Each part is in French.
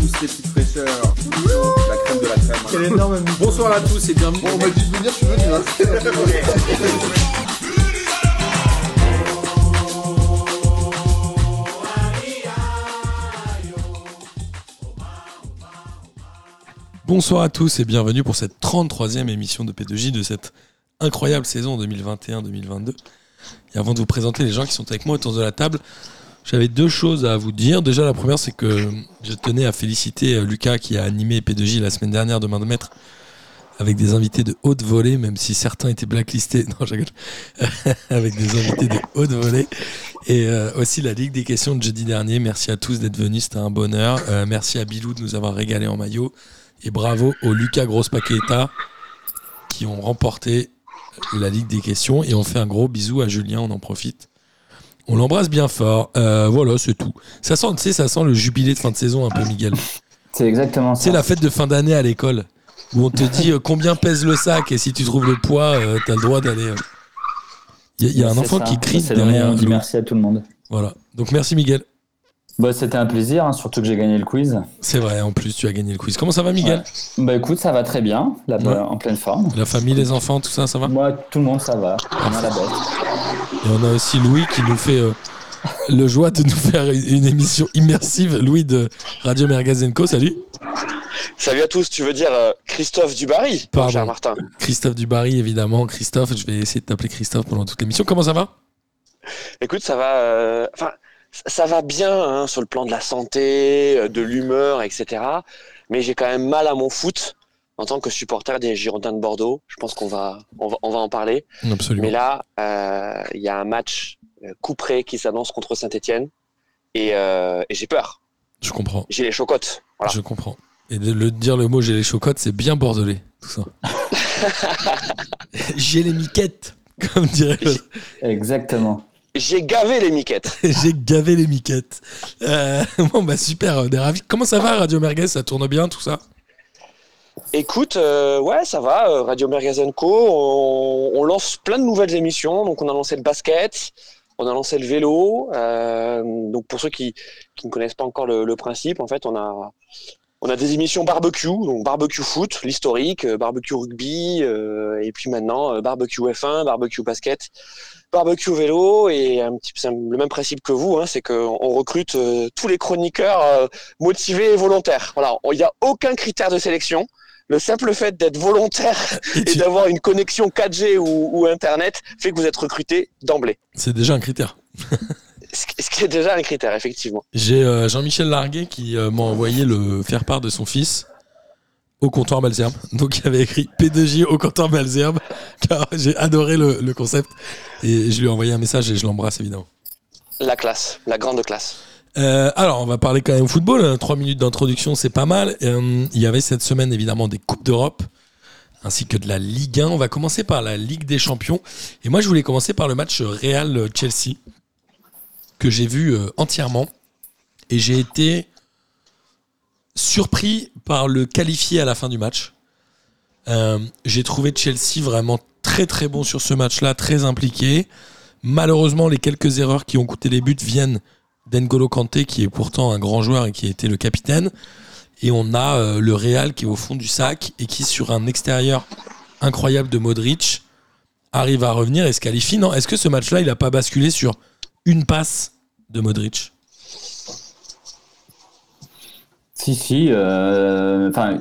tous les petites fraîcheurs. La crème de la crème. Quel énorme Bonsoir à tous et bienvenue. Bon, on m'a dit de venir, je suis venu. Hein. Bonsoir à tous et bienvenue pour cette 33e émission de P2J de cette incroyable saison 2021-2022. Et avant de vous présenter les gens qui sont avec moi autour de la table, j'avais deux choses à vous dire. Déjà, la première, c'est que je tenais à féliciter euh, Lucas qui a animé P2J la semaine dernière de main de maître avec des invités de haute volée, même si certains étaient blacklistés. Non, avec des invités de haute volée. Et euh, aussi la Ligue des questions de jeudi dernier. Merci à tous d'être venus, c'était un bonheur. Euh, merci à Bilou de nous avoir régalé en maillot. Et bravo au Lucas Grosse Paqueta qui ont remporté la Ligue des questions. Et on fait un gros bisou à Julien, on en profite. On l'embrasse bien fort. Euh, voilà, c'est tout. Ça sent, tu sais, ça sent le jubilé de fin de saison un peu, Miguel. C'est exactement ça. C'est la fête de fin d'année à l'école où on te dit euh, combien pèse le sac et si tu trouves le poids, euh, t'as le droit d'aller. Il y, a- y a un enfant ça. qui crie derrière. on dit merci à tout le monde. Voilà. Donc merci Miguel. Bah, c'était un plaisir, hein, surtout que j'ai gagné le quiz. C'est vrai, en plus tu as gagné le quiz. Comment ça va Miguel Bah écoute, ça va très bien, là, Ouais. bah, en pleine forme. La famille, les enfants, tout ça, ça va? Moi, tout le monde, ça va. On a la bête. Et on a aussi Louis qui nous fait euh, le joie de nous faire une émission immersive. Louis de Radio Mergazenco, salut. Salut à tous, tu veux dire euh, Christophe Dubarry Pardon. Martin. Christophe Dubarry, évidemment. Christophe, je vais essayer de t'appeler Christophe pendant toute l'émission. Comment ça va? Écoute, ça va, euh, enfin, ça va bien hein, sur le plan de la santé, euh, de l'humeur, etc. Mais j'ai quand même mal à mon foot en tant que supporter des Girondins de Bordeaux. Je pense qu'on va, on va, on va en parler. Absolument. Mais là, euh, il y a un match euh, coup près qui s'annonce contre Saint-Etienne et, euh, et j'ai peur. Je comprends. J'ai les chocottes. Voilà. Je comprends. Et de le dire le mot j'ai les chocottes, c'est bien bordelais, tout ça. j'ai les miquettes, comme dirait l'autre. Exactement. J'ai gavé les miquettes. J'ai gavé les miquettes. Euh, bon, bah super, on est ravis. Comment ça va, Radio Merguez? Ça tourne bien, tout ça? Écoute, euh, ouais, ça va. euh, Radio Mergazen Co. On, on lance plein de nouvelles émissions. Donc, on a lancé le basket, on a lancé le vélo. euh, donc, pour ceux qui, qui ne connaissent pas encore le, le principe, en fait, on a, on a des émissions barbecue, donc barbecue foot, l'historique, barbecue rugby, euh, et puis maintenant euh, barbecue F1, barbecue basket, barbecue vélo, et un petit, c'est le même principe que vous, hein, c'est qu'on on recrute euh, tous les chroniqueurs euh, motivés et volontaires. Voilà, il n'y a aucun critère de sélection. Le simple fait d'être volontaire Et d'avoir une connexion 4G ou, ou Internet fait que vous êtes recruté d'emblée. C'est déjà un critère. Ce qui- est déjà un critère, effectivement. J'ai euh, Jean-Michel Larguet qui m'a envoyé le faire part de son fils au comptoir Malzerbe. Donc il avait écrit P2J au comptoir Malzerbe, car j'ai adoré le, le concept. Et je lui ai envoyé un message et je l'embrasse évidemment. La classe, la grande classe. Euh, alors, on va parler quand même football. hein. Trois minutes d'introduction, c'est pas mal. Euh, il y avait cette semaine évidemment des Coupes d'Europe ainsi que de la Ligue 1. On va commencer par la Ligue des Champions. Et moi, je voulais commencer par le match Real-Chelsea que j'ai vu euh, entièrement. Et j'ai été surpris par le qualifié à la fin du match. Euh, j'ai trouvé Chelsea vraiment très très bon sur ce match-là, très impliqué. Malheureusement, les quelques erreurs qui ont coûté les buts viennent d'Engolo Kanté, qui est pourtant un grand joueur et qui a été le capitaine. Et on a euh, le Real qui est au fond du sac et qui, sur un extérieur incroyable de Modric, arrive à revenir et se qualifie. Non, est-ce que ce match-là, il n'a pas basculé sur une passe de Modric? Si, si. euh, Enfin,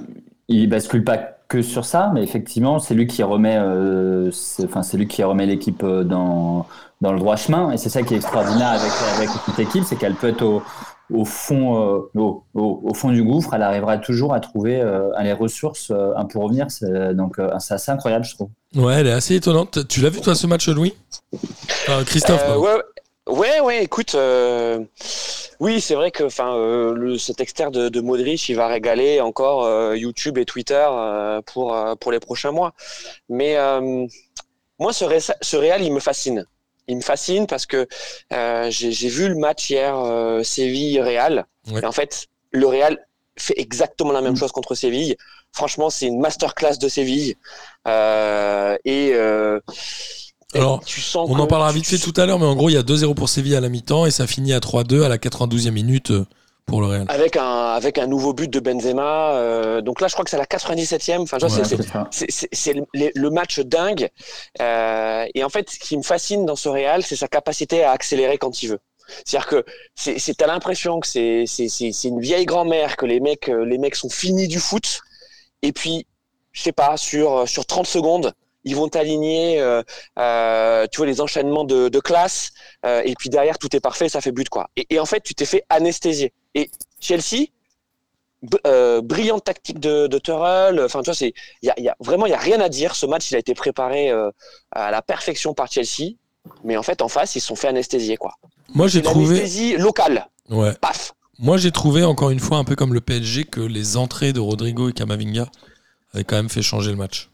il bascule pas que sur ça, mais effectivement, c'est lui qui remet, euh, c'est- enfin, c'est lui qui remet l'équipe euh, dans dans le droit chemin. Et c'est ça qui est extraordinaire avec avec cette équipe, c'est qu'elle peut être au au fond, euh, au, au- fond du gouffre, elle arrivera toujours à trouver euh, les ressources euh, pour revenir. C'est- Donc, euh, c'est assez incroyable, je trouve. Ouais, elle est assez étonnante. Tu l'as vu, toi, ce match, Louis? Enfin, Christophe, Euh, ouais, ouais, ouais, écoute, euh, oui, c'est vrai que enfin, euh, le, cet externe de, de Modric, il va régaler encore euh, YouTube et Twitter euh, pour, euh, pour les prochains mois. Mais euh, moi, ce, Ré- ce Real, il me fascine. Il me fascine parce que euh, j'ai vu le match hier euh, Séville-Real. Ouais. Et en fait, le Real fait exactement la même chose contre Séville. Franchement, c'est une masterclass de Séville. Euh, et, euh, et Alors, tu sens On en parlera vite fait tout à l'heure, mais en gros, il y a 2-0 pour Séville à la mi-temps et ça finit à 3-2 à la 92e minute. euh, pour le Real. Avec un, avec un nouveau but de Benzema. euh, donc là, je crois que c'est la 97e. Enfin, c'est- le, le match dingue. Euh, et en fait, ce qui me fascine dans ce Real, c'est sa capacité à accélérer quand il veut. C'est-à-dire que c'est, t'as l'impression que c'est, c'est, une vieille grand-mère, que les mecs, les mecs sont finis du foot. Et puis, je sais pas, sur, sur 30 secondes, ils vont t'aligner, euh, euh, tu vois, les enchaînements de, de classe. euh, et puis derrière, tout est parfait, ça fait but, quoi. Et, et en fait, tu t'es fait anesthésier. Et Chelsea, brillante tactique de, de Tuchel. Enfin, tu vois, c'est, y a, il y a- vraiment, il y a rien à dire. Ce match, il a été préparé à la perfection par Chelsea. Mais en fait, en face, ils se sont fait anesthésier, quoi. Moi, j'ai trouvé. anesthésie locale. Ouais. Paf. Moi, j'ai trouvé encore une fois, un peu comme le PSG, que les entrées de Rodrigo et Camavinga avaient quand même fait changer le match.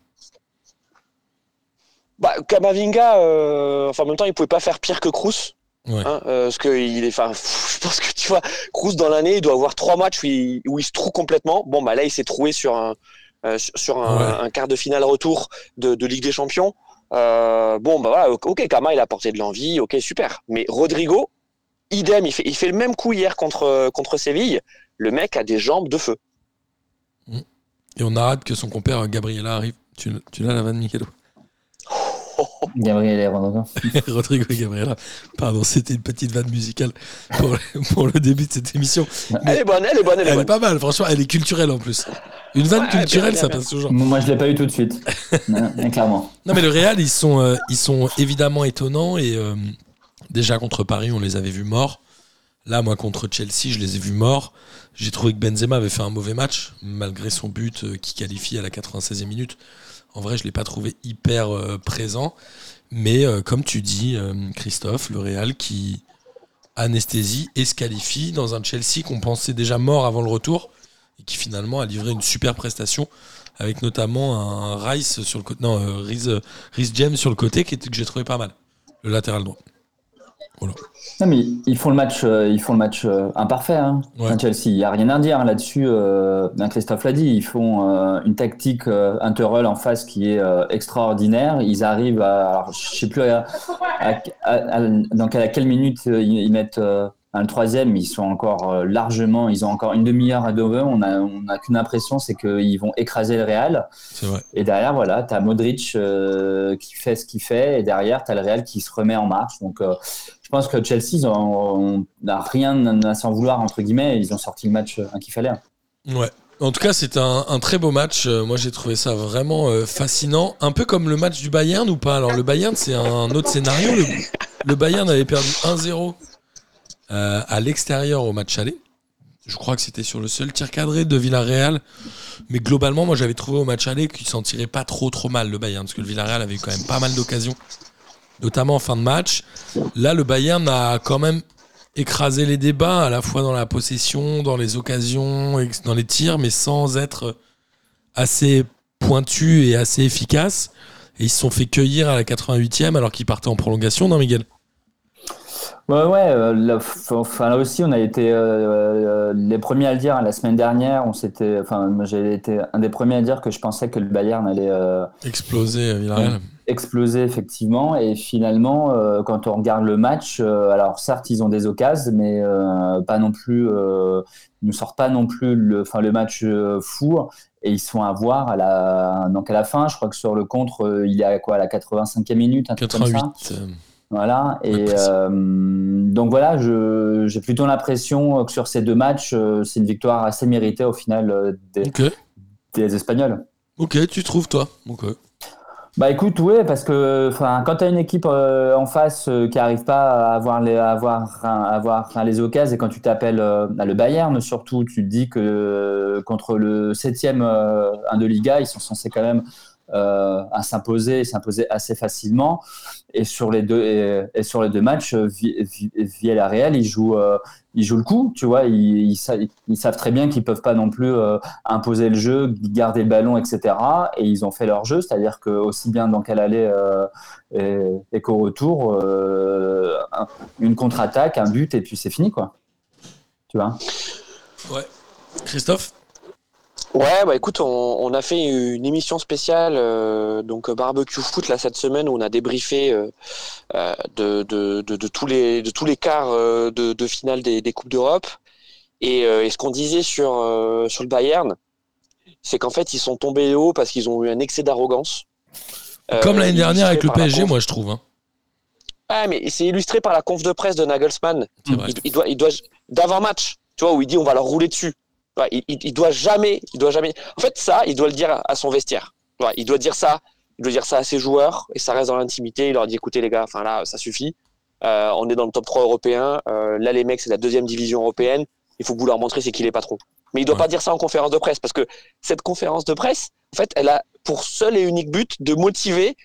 Bah, Kamavinga, euh, enfin, en même temps, il pouvait pas faire pire que Kroos. Ouais. Hein, euh, parce que il est, enfin, je pense que tu vois, Kroos dans l'année, il doit avoir trois matchs où il, où il se trouve complètement. Bon, bah là, il s'est trouvé sur un, euh, sur- un, Ouais. un quart de finale retour de, de Ligue des Champions. Bon, bah voilà, ok, Kama, il a apporté de l'envie, ok, super. Mais Rodrigo, idem, il fait, il fait le même coup hier contre, contre Séville. Le mec a des jambes de feu. Et on a hâte que son compère Gabriela arrive. Tu, tu l'as la vanne, Michelo Gabriel Herrera. Rodrigo et Gabriela. Pardon, c'était une petite vanne musicale pour, pour le début de cette émission. Elle est bonne, elle est bonne, elle est Elle est bonne. pas mal, franchement, elle est culturelle en plus. Une vanne Ouais, bien, culturelle, bien, ça passe toujours. Moi, je l'ai pas eu tout de suite. Non, mais clairement. Non, mais le Real, ils sont, euh, ils sont évidemment étonnants et euh, déjà contre Paris, on les avait vus morts. Là, moi, contre Chelsea, je les ai vus morts. J'ai trouvé que Benzema avait fait un mauvais match, malgré son but euh, qui qualifie à la 96e minute. En vrai, je ne l'ai pas trouvé hyper euh, présent. Mais euh, comme tu dis, euh, Christophe, le Real qui anesthésie et se qualifie dans un Chelsea qu'on pensait déjà mort avant le retour et qui finalement a livré une super prestation avec notamment un Rice sur côté, non, Riz, sur le côté qui était, que j'ai trouvé pas mal, le latéral droit. Non, mais ils font le match, euh, ils font le match euh, imparfait. Hein, Ouais. à Chelsea, il n'y a rien à dire hein, là-dessus. Euh, ben, Christophe l'a dit, ils font une tactique Interroll en face qui est extraordinaire. Ils arrivent à, alors, je sais plus à, à- à- donc à quelle minute ils, ils mettent le troisième. Ils sont encore largement, ils ont encore une demi-heure à Dover. On a, on n'a qu'une impression, c'est qu'ils vont écraser le Real. Vrai. Et derrière, voilà, tu as Modric qui fait ce qu'il fait, et derrière, tu as le Real qui se remet en marche. Donc, je pense que Chelsea, ont- n'a rien à s'en vouloir, entre guillemets. Ils ont sorti le match euh, qu'il fallait. Ouais. En tout cas, c'est un, très beau match. Euh, moi, j'ai trouvé ça vraiment euh, fascinant. Un peu comme le match du Bayern ou pas? Alors, le Bayern, c'est un autre scénario. Le, Bayern avait perdu 1-0 euh, à l'extérieur au match aller. Je crois que c'était sur le seul tir cadré de Villarreal. Mais globalement, moi, j'avais trouvé au match aller qu'il s'en tirait pas trop trop mal, le Bayern. Parce que le Villarreal avait eu quand même pas mal d'occasions, notamment en fin de match. Là, le Bayern a quand même écrasé les débats, à la fois dans la possession, dans les occasions, dans les tirs, mais sans être assez pointu et assez efficace. Et ils se sont fait cueillir à la 88e alors qu'ils partaient en prolongation, non, Miguel? Ouais, ouais. euh, là, enfin, là aussi, on a été euh, euh, les premiers à le dire. hein, La semaine dernière, on s'était. Enfin, j'ai été un des premiers à dire que je pensais que le Bayern allait. euh, Explosé, euh, Villarreal. Explosé effectivement et finalement euh, quand on regarde le match euh, alors certes ils ont des occasions mais euh, pas non plus ils nous sortent pas non plus le enfin le match fou et ils sont à voir à la donc à la fin je crois que sur le contre il est à quoi à la 85e minute un truc comme ça 88. voilà. Et donc voilà, j'ai plutôt l'impression que sur ces deux matchs, c'est une victoire assez méritée au final des, Espagnols. Ok, tu trouves, toi Ok. Bah écoute, ouais, parce que quand tu as une équipe euh, en face euh, qui arrive pas à avoir les, à avoir, à avoir les occasions et quand tu t'appelles euh, le Bayern surtout, tu te dis que euh, contre le septième euh, un de Liga, ils sont censés quand même à s'imposer, s'imposer assez facilement. Et sur les deux, et, sur les deux matchs, euh, Vi- Vi- Villarreal, ils jouent, euh, ils jouent le coup, tu vois. Ils, ils, sa- ils savent très bien qu'ils peuvent pas non plus euh, imposer le jeu, garder le ballon, etc. Et ils ont fait leur jeu, c'est-à-dire que aussi bien dans quel aller euh, et, qu'au retour, euh, un- une contre-attaque, un but, et puis c'est fini, quoi. Tu vois? Ouais. Christophe? Ouais, bah écoute, on, on a fait une émission spéciale, euh, donc euh, barbecue foot là cette semaine où on a débriefé euh, de, de, de, de tous les de tous les quarts de, finale des, des coupes d'Europe. Et, euh, et ce qu'on disait sur, sur le Bayern, c'est qu'en fait, ils sont tombés haut parce qu'ils ont eu un excès d'arrogance. Comme l'année dernière avec le PSG, moi, je trouve. hein. Ouais, mais c'est illustré par la conf de presse de Nagelsmann. Il, il doit, il doit d'avant-match, tu vois, où il dit on va leur rouler dessus. Il, il, doit jamais, il doit jamais. En fait, ça, il doit le dire à, son vestiaire. Il doit dire ça, il doit dire ça à ses joueurs et ça reste dans l'intimité. Il leur dit écoutez les gars, enfin là, ça suffit. Euh, on est dans le top 3 européen. Euh, là, les mecs, c'est la deuxième division européenne. Il faut que vous leur montrer c'est qui les patrons. Mais il doit Ouais. pas dire ça en conférence de presse parce que cette conférence de presse, en fait, elle a pour seul et unique but de motiver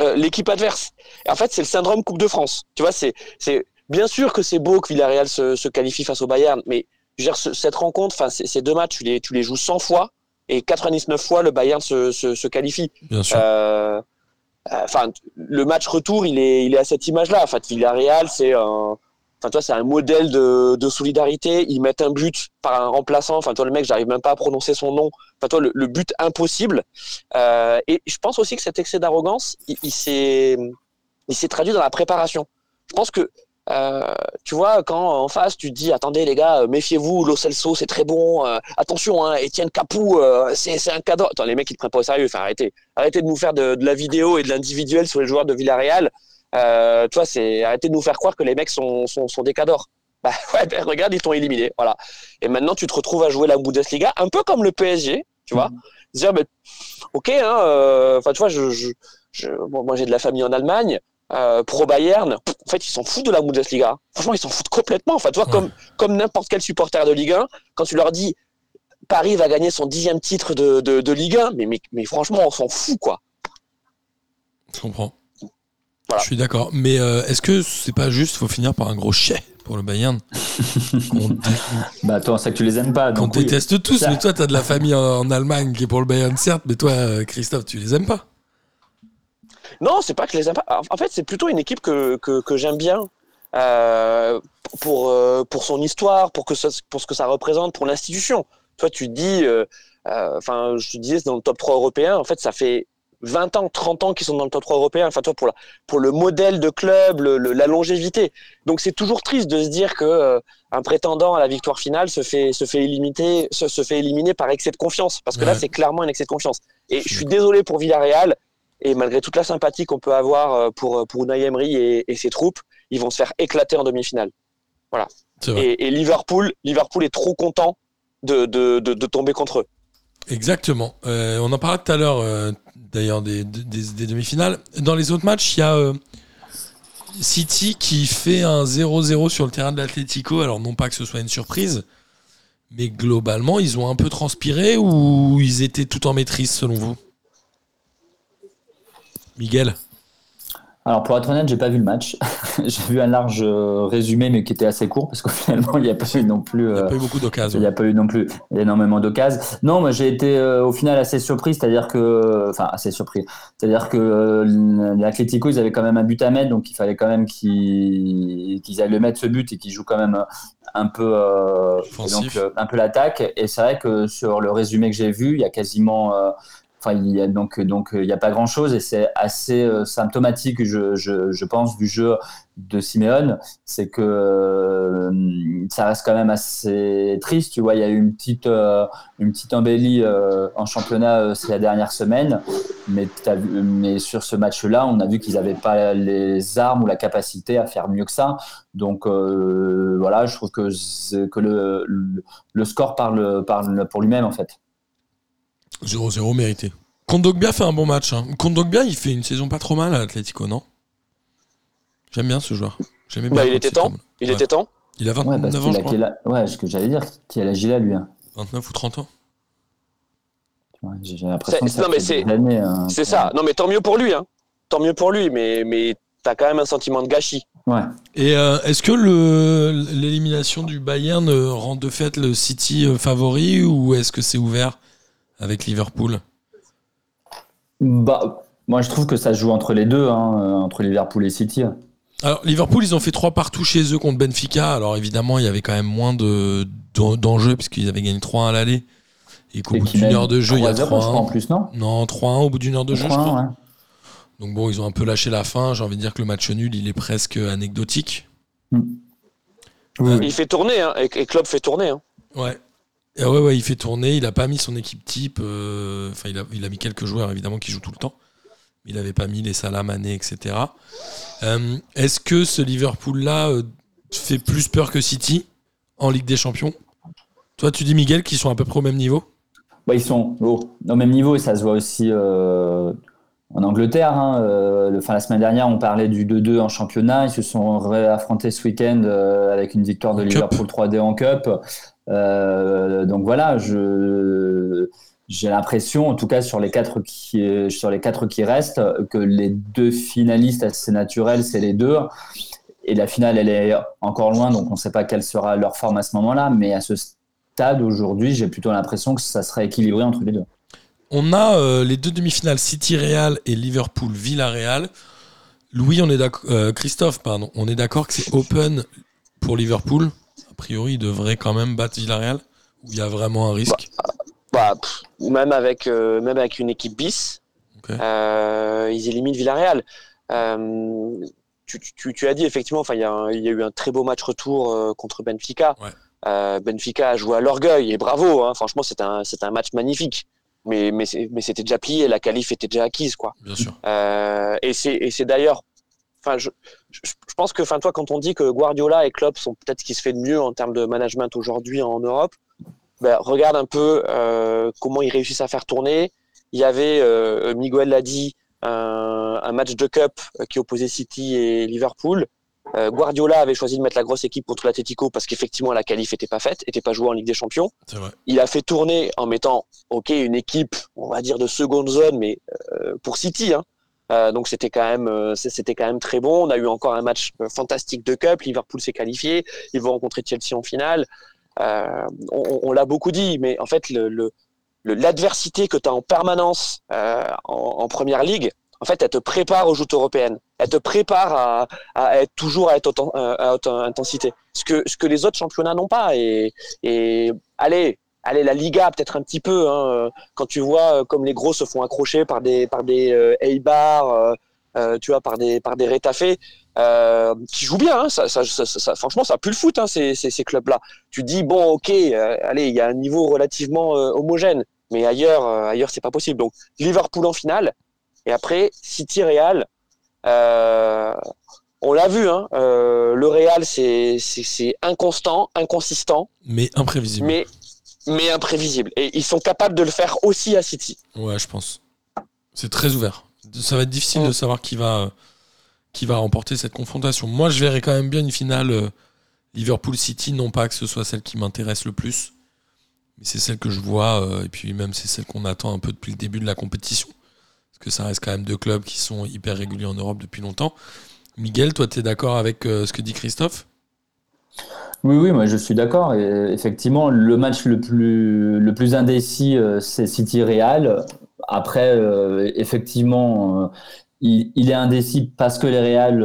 euh, l'équipe adverse. Et en fait, c'est le syndrome Coupe de France. Tu vois, c'est c'est bien sûr que c'est beau que Villarreal se, se qualifie face au Bayern, mais je veux dire, ce- cette rencontre, enfin, ces deux matchs, tu les, tu les joues 100 fois et 99 fois le Bayern se, se, se qualifie. Bien sûr. Euh, euh, Enfin, le match retour, il est, il est à cette image-là. En fait, Villarreal, c'est un, enfin, toi, c'est un modèle de, de solidarité. Ils mettent un but par un remplaçant. Enfin, toi, le mec, j'arrive même pas à prononcer son nom. Enfin, toi, le, le but impossible. Euh, et je pense aussi que cet excès d'arrogance, il, il s'est, il s'est traduit dans la préparation. Je pense que, euh, tu vois, quand en face, tu te dis, attendez, les gars, euh, méfiez-vous, Lo Celso, c'est très bon. euh, attention, hein, Étienne Capou, euh, c'est, c'est un cadeau. Attends, les mecs, ils te prennent pas au sérieux. Enfin, arrêtez. Arrêtez de nous faire de, de la vidéo et de l'individuel sur les joueurs de Villarreal. Euh, tu vois, c'est arrêtez de nous faire croire que les mecs sont, sont, sont des cadors. Bah ouais, ben, regarde, ils t'ont éliminé. Voilà. Et maintenant, tu te retrouves à jouer la Bundesliga, un peu comme le PSG, tu vois. Se Dire, ok, hein, euh, enfin, tu vois, je, je, je- bon, moi j'ai de la famille en Allemagne. Euh, pro Bayern, pff, en fait, ils s'en foutent de la Bundesliga. Franchement, ils s'en foutent complètement. Enfin, tu vois, Ouais. comme, comme n'importe quel supporter de Ligue 1, quand tu leur dis Paris va gagner son dixième titre de, de, de Ligue 1, mais, mais, mais franchement, on s'en fout, quoi. Je comprends. Voilà. Je suis d'accord. Mais euh, est-ce que c'est pas juste, faut finir par un gros chais pour le Bayern? Dé- Bah, toi, on sait que tu les aimes pas. oui. déteste tous. Ça- Mais toi, t'as de la famille en, en Allemagne qui est pour le Bayern, certes. Mais toi, euh, Christophe, tu les aimes pas Non, c'est pas que les. En- fait, c'est plutôt une équipe que, que, que j'aime bien euh, pour, euh, pour son histoire, pour, que ça, pour ce que ça représente, pour l'institution. Toi, tu dis, euh, euh, enfin, je te disais, c'est dans le top 3 européen. En fait, ça fait 20 ans, 30 ans qu'ils sont dans le top 3 européen. Enfin, toi, pour, la, pour le modèle de club, le- le- la longévité. Donc, c'est toujours triste de se dire que un prétendant à la victoire finale se fait, se fait, éliminer, se, se fait éliminer par excès de confiance. Parce que là, c'est clairement un excès de confiance. Et je suis désolé pour Villarreal. Et malgré toute la sympathie qu'on peut avoir euh, pour, pour Unai Emery et, et ses troupes, ils vont se faire éclater en demi-finale. Vrai. Et, et Liverpool, Liverpool est trop content de, de, de, de tomber contre eux. Exactement. Euh, on en parlait tout à l'heure, euh, d'ailleurs, des, des- des demi-finales. Dans les autres matchs, il y a euh, City qui fait un 0-0 sur le terrain de l'Atlético. Alors, non pas que ce soit une surprise, mais globalement, ils ont un peu transpiré ou ils étaient tout en maîtrise, selon vous? Miguel Alors, pour être honnête, j'ai pas vu le match. j'ai vu un large euh, résumé, mais qui était assez court, parce qu'au finalement, il n'y a pas eu non plus. Il n'y a euh, pas eu beaucoup d'occasions. Il n'y a pas eu non plus énormément d'occasions. Non, moi j'ai été euh, au final assez surpris, c'est-à-dire que, enfin assez surpris, c'est-à-dire que l'Atlético ils avaient quand même un but à mettre, donc il fallait quand même qu'ils qu'ils aillent le mettre ce but et qu'ils jouent quand même un peu, euh, donc un peu l'attaque. Et c'est vrai que sur le résumé que j'ai vu, il y a quasiment, euh, il donc donc il n'y a pas grand-chose et c'est assez euh, symptomatique, je, pense, du jeu de Simeone c'est que euh, ça reste quand même assez triste. Tu vois, il y a eu une petite, euh, embellie euh, en championnat euh, ces dernières semaines, mais, sur ce match-là, on a vu qu'ils n'avaient pas les armes ou la capacité à faire mieux que ça. Donc euh, voilà, je trouve que, le score parle, parle pour lui-même en fait. 0-0 mérité. Kondogbia fait un bon match. Hein. Kondogbia, il fait une saison pas trop mal à l'Atlético, non? J'aime bien ce joueur. J'aimais bien Bah, il était temps. Il Ouais. était temps. Il a 29 Ouais, parce ans, je a crois. quel âge- ouais, ce que j'allais dire, qui a l'âge il a lui. hein. 29 ou 30 ans. Ouais, J'ai l'impression C'est- que ça c'est- hein, C'est ça. Non, mais tant mieux pour lui. Hein. Tant mieux pour lui. Mais, mais t'as quand même un sentiment de gâchis. Ouais. Et euh, est-ce que le- l'élimination du Bayern euh, rend de fait le City euh, favori ou est-ce que c'est ouvert? Avec Liverpool Bah, moi, je trouve que ça se joue entre les deux, hein, euh, entre Liverpool et City. Alors Liverpool, ils ont fait trois partout chez eux contre Benfica. Alors évidemment, il y avait quand même moins de d'en- d'enjeux puisqu'ils avaient gagné 3-1 à l'aller et qu'au bout d'une heure de jeu, il y a 3-0, je crois, en 3-1. plus, non Non, 3-1 au bout d'une heure de jeu, je 3-1, crois. ouais. Donc bon, ils ont un peu lâché la fin. J'ai envie de dire que le match nul, il est presque anecdotique. Mm. Oui, Il fait tourner, hein, et, et Klopp fait tourner. Hein. Ouais. Et ouais, ouais, il fait tourner. Il a pas mis son équipe type. euh, Enfin, il, a, il a mis quelques joueurs évidemment qui jouent tout le temps. Mais il avait pas mis les Salah, Mané, etc. Euh, Est-ce que ce Liverpool-là euh, fait plus peur que City en Ligue des Champions? Toi, tu dis Miguel qu'ils sont à peu près au même niveau? Bah, ils sont au, au même niveau et ça se voit aussi en Angleterre. hein. Euh, le, enfin, la semaine dernière, on parlait du 2-2 en championnat. Ils se sont réaffrontés ce week-end euh, avec une victoire de En. Liverpool 3D en Cup. Euh, donc voilà, j'ai l'impression, en tout cas sur les quatre qui, sur les quatre qui restent, que les deux finalistes assez naturels, c'est les deux. Et la finale, elle est encore loin, donc on ne sait pas quelle sera leur forme à ce moment-là. Mais à ce stade, aujourd'hui, j'ai plutôt l'impression que ça serait équilibré entre les deux. On a euh, les deux demi-finales City-Real et Liverpool-Villarreal. Louis, on est euh, Christophe, pardon. On est d'accord que c'est open pour Liverpool? A priori, il devrait quand même battre Villarreal. Où il y a vraiment un risque? Bah, pff, même, avec, euh, même avec une équipe bis, euh, ils éliminent Villarreal. Euh, tu, tu- tu as dit effectivement, il y, a y eu un très beau match retour contre Benfica. Ouais. Benfica a joué à l'orgueil et bravo. hein. franchement, c'est un, un match magnifique. Mais, mais, c'était déjà plié, la qualif était déjà acquise, quoi. Bien sûr. Euh, et c'est d'ailleurs, enfin, je, je, je pense que, enfin, toi, quand on dit que Guardiola et Klopp sont peut-être ce qui se fait de mieux en termes de management aujourd'hui en Europe, ben, regarde un peu euh, comment ils réussissent à faire tourner. Il y avait, euh, Miguel l'a dit, un, un match de cup qui opposait City et Liverpool. Euh, Guardiola avait choisi de mettre la grosse équipe contre l'Atletico parce qu'effectivement la qualif était pas faite, était pas jouée en Ligue des Champions vrai. il a fait tourner en mettant, ok, une équipe, on va dire de seconde zone, mais pour City. Hein. Euh, donc c'était quand même, euh, c'était quand même très bon. On a eu encore un match euh, fantastique de cup. Liverpool s'est qualifié. Ils vont rencontrer Chelsea en finale. On l'a beaucoup dit, mais en fait, le, l'adversité que tu as en permanence en, première ligue, en fait, elle te prépare aux joutes européennes. Elle te prépare à, être toujours à, haute intensité. Ce que, ce que les autres championnats n'ont pas. Et allez, allez, la Liga peut-être un petit peu. Hein, quand tu vois euh, comme les gros se font accrocher par des par des euh, Eibar, euh, euh, tu vois, par des par des Rétafé, euh, qui jouent bien. Hein, ça, ça, ça, ça- franchement, ça pue le foot hein, ces, ces, ces clubs-là. Tu dis bon, ok, euh, allez, il y a un niveau relativement euh, homogène, mais ailleurs, euh, ailleurs, c'est pas possible. Donc Liverpool en finale, et après City Real. Euh, on l'a vu, hein, euh, le Real, c'est c'est- c'est inconstant, inconsistant, Mais imprévisible. mais, mais imprévisible. Et ils sont capables de le faire aussi à City. Ouais, je pense. C'est très ouvert. Ça va être difficile Mm. de savoir qui va, qui va remporter cette confrontation. Moi, je verrais quand même bien une finale euh, Liverpool-City, non pas que ce soit celle qui m'intéresse le plus, mais c'est celle que je vois, euh, et puis même c'est celle qu'on attend un peu depuis le début de la compétition. Parce que ça reste quand même deux clubs qui sont hyper réguliers en Europe depuis longtemps. Miguel, toi, tu es d'accord avec euh, ce que dit Christophe? Oui, oui, moi je suis d'accord. Effectivement, le match le plus, indécis, euh, c'est City Real. Après, euh, effectivement, euh, il, est indécis parce que les Real,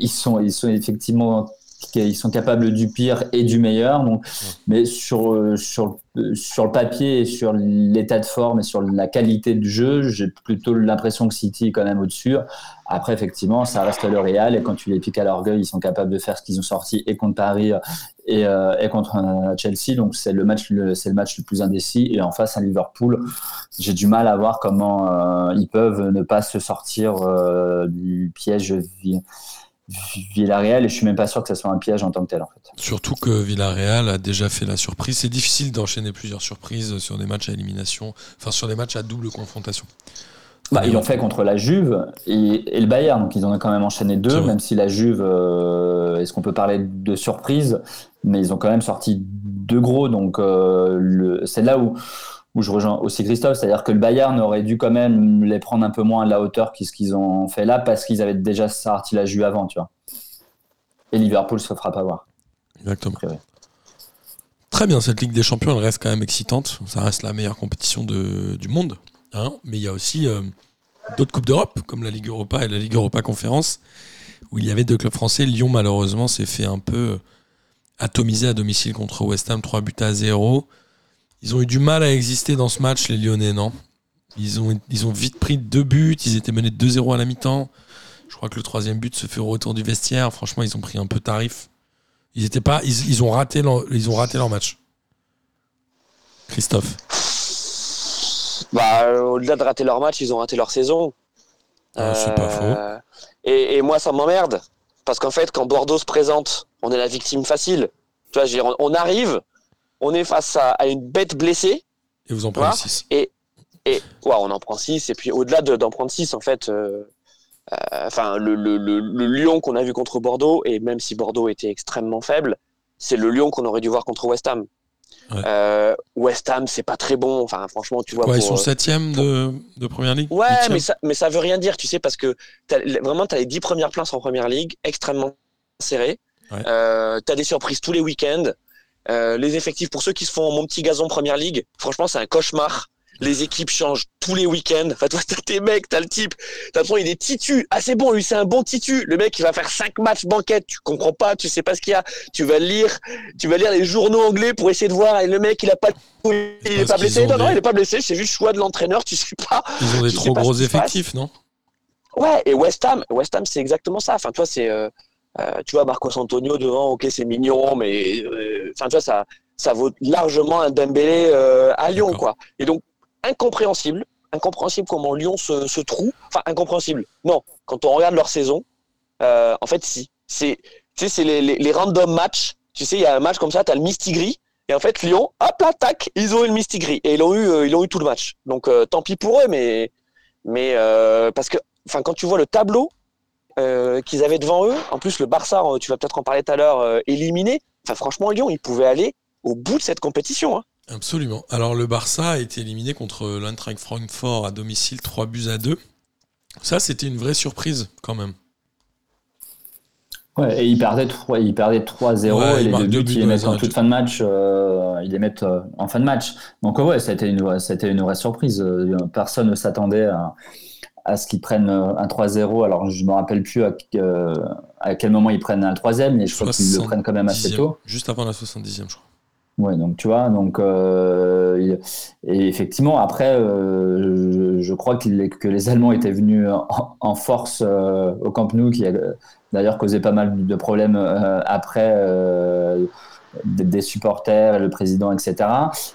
ils sont effectivement, ils sont capables du pire et du meilleur. Donc, mais sur, euh, sur, euh, sur le papier et sur l'état de forme et sur la qualité du jeu, j'ai plutôt l'impression que City est quand même au-dessus. Après, effectivement, ça reste le Real et quand tu les piques à l'orgueil, ils sont capables de faire ce qu'ils ont sorti et contre Paris et, euh, et contre euh, Chelsea. Donc, c'est le match, le, c'est le match le plus indécis. Et en face à Liverpool, j'ai du mal à voir comment euh, ils peuvent ne pas se sortir euh, du piège Villarreal. Et je suis même pas sûr que ce soit un piège en tant que tel, en fait. Surtout que Villarreal a déjà fait la surprise. C'est difficile d'enchaîner plusieurs surprises sur des matchs à élimination, enfin sur des matchs à double confrontation. Bah, ils l'ont fait contre la Juve et, et le Bayern, donc ils en ont quand même enchaîné deux, même si la Juve, euh, est-ce qu'on peut parler de surprise? Mais ils ont quand même sorti deux gros, donc euh, c'est là où, où je rejoins aussi Christophe, c'est-à-dire que le Bayern aurait dû quand même les prendre un peu moins à la hauteur que ce qu'ils ont fait là, parce qu'ils avaient déjà sorti la Juve avant, tu vois. Et Liverpool se fera pas voir. Exactement. Très bien, cette Ligue des Champions, elle reste quand même excitante. Ça reste la meilleure compétition de- du monde. hein. Mais il y a aussi euh, d'autres Coupes d'Europe, comme la Ligue Europa et la Ligue Europa Conférence, où il y avait deux clubs français. Lyon, malheureusement, s'est fait un peu euh, atomiser à domicile contre West Ham, 3 buts à 0. Ils ont eu du mal à exister dans ce match, les Lyonnais, non? Ils ont, ils ont vite pris deux buts, ils étaient menés 2-0 à la mi-temps. Je crois que le troisième but se fait au retour du vestiaire. Franchement, ils ont pris un peu tarif Ils étaient pas, ils, ils ont raté leur, ils ont raté leur match. Christophe. Bah, euh, au-delà de rater leur match, ils ont raté leur saison. Ah, c'est pas Euh, Et, et moi, ça m'emmerde. Parce qu'en fait, quand Bordeaux se présente, on est la victime facile. Tu vois, je veux dire, on, on arrive, on est face à, à une bête blessée, Et vous en prenez Quoi 6. et ouais, on en prend 6. Et puis, au-delà de- d'en prendre 6, en fait, euh, euh, enfin, le, le, le, le Lyon qu'on a vu contre Bordeaux, et même si Bordeaux était extrêmement faible, c'est le Lyon qu'on aurait dû voir contre West Ham. Ouais. Euh, West Ham, c'est pas très bon. Enfin, franchement, tu vois. Ouais, ils sont septième de, de première ligue. Ouais, mais ça, mais ça veut rien dire, tu sais, parce que vraiment, tu as les 10 premières places en première ligue, extrêmement serrées. Ouais. Euh, tu as des surprises tous les week-ends. Euh, les effectifs, pour ceux qui se font mon petit gazon première ligue, franchement, c'est un cauchemar. Les équipes changent tous les week-ends. Enfin, toi, t'as tes mecs, t'as le type, t'as il est titu. Ah, c'est bon, lui, c'est un bon titu. Le mec, il va faire 5 matchs banquette. Tu comprends pas, tu sais pas ce qu'il y a. Tu vas lire, tu vas lire les journaux anglais pour essayer de voir. Et le mec, il a pas, il est pas blessé. Non, non, il est pas blessé. C'est juste le choix de l'entraîneur. Tu sais pas. Ils ont des trop gros effectifs, non? Ouais, et West Ham, West Ham, c'est exactement ça. Enfin, tu vois, c'est, euh, euh, tu vois, Marcos Antonio devant, ok, c'est mignon, mais, euh, enfin, tu vois, ça, ça vaut largement un Dembélé euh, à Lyon, quoi. Et donc, incompréhensible, incompréhensible comment Lyon se, se trouve. Enfin, incompréhensible. Non, quand on regarde leur saison, euh, en fait, si. C'est, tu sais, c'est les, les, les random matchs. Tu sais, il y a un match comme ça, t'as le Mistigris. Et en fait, Lyon, hop là, tac, ils ont eu le Mistigris. Et ils ont eu, euh, ils ont eu tout le match. Donc, euh, tant pis pour eux, mais, mais euh, parce que, enfin, quand tu vois le tableau euh, qu'ils avaient devant eux, en plus, le Barça, euh, tu vas peut-être en parler tout à l'heure, euh, éliminé. Enfin, franchement, Lyon, ils pouvaient aller au bout de cette compétition. Hein. Absolument. Alors le Barça a été éliminé contre l'Eintracht Francfort à domicile 3 buts à 2. Ça, c'était une vraie surprise quand même. Ouais, et ils perdaient 3, ils perdaient 3-0 Ouais, et ils les deux deux buts, buts ils les mettent en toute fin de match, euh, ils les mettent euh, en fin de match. Donc ouais, ça a été une, ça a été une vraie surprise. Personne ne s'attendait à, à ce qu'ils prennent euh, un 3-0. Alors je me rappelle plus à, euh, à quel moment ils prennent un troisième, mais je crois qu'ils le prennent quand même assez 70e, tôt. Juste avant la 70e, je crois. Ouais, donc tu vois, donc euh, et effectivement après, euh, je, je crois que les Allemands étaient venus en, en force au Camp Nou, qui a d'ailleurs causé pas mal de problèmes après des, supporters, le président, etc.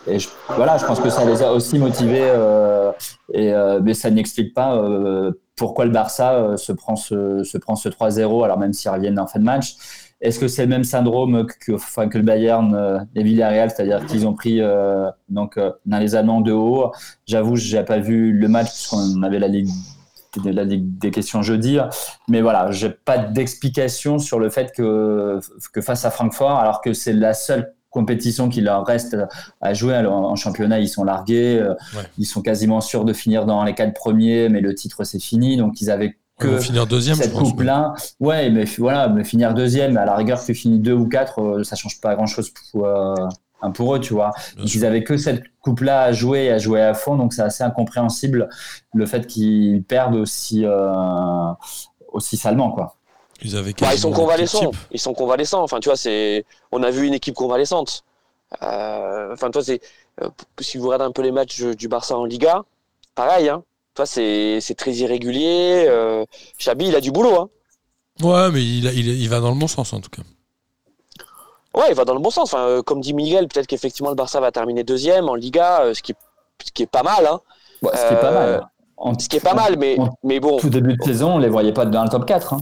Et voilà, je pense que ça les a aussi motivés, euh, et euh, mais ça n'explique pas euh, pourquoi le Barça se prend ce, se prend ce 3-0, alors même s'ils reviennent en fin de match. Est-ce que c'est le même syndrome que, que, le Bayern et Villarreal, c'est-à-dire qu'ils ont pris donc dans les Allemands de haut? J'avoue, j'ai pas vu le match puisqu'on avait la ligue, la ligue des questions jeudi, mais voilà, j'ai pas d'explication sur le fait que que face à Francfort, alors que c'est la seule compétition qui leur reste à jouer. Alors, en championnat, ils sont largués, euh, Ouais. ils sont quasiment sûrs de finir dans les quatre premiers, mais le titre c'est fini, donc ils avaient que finir deuxième, cette coupe là ouais mais voilà mais finir deuxième à la rigueur tu finis deux ou quatre euh, ça change pas grand chose pour, euh, enfin, pour eux tu vois donc ils avaient que cette coupe là à jouer et à jouer à fond donc c'est assez incompréhensible le fait qu'ils perdent aussi euh, aussi salement quoi Ils avaient Bah, ils sont convalescents. Ils sont convalescents. Enfin, tu vois, c'est. On a vu une équipe convalescente. Euh, Enfin, toi, c'est. euh, Si vous regardez un peu les matchs du- Barça en Liga, pareil. Hein. Toi, c'est c'est très irrégulier. Euh, Xabi, il a du boulot. Hein. Ouais, mais il, a- il, il va dans le bon sens en tout cas. Ouais, il va dans le bon sens. Enfin, euh, comme dit Miguel, peut-être qu'effectivement le Barça va terminer deuxième en Liga, euh, ce qui, ce qui est pas mal. Hein. Ce qui est pas Euh, mal en, Ce qui est pas mal, mais, en mais bon. tout début de saison on les voyait pas dans le top 4 hein.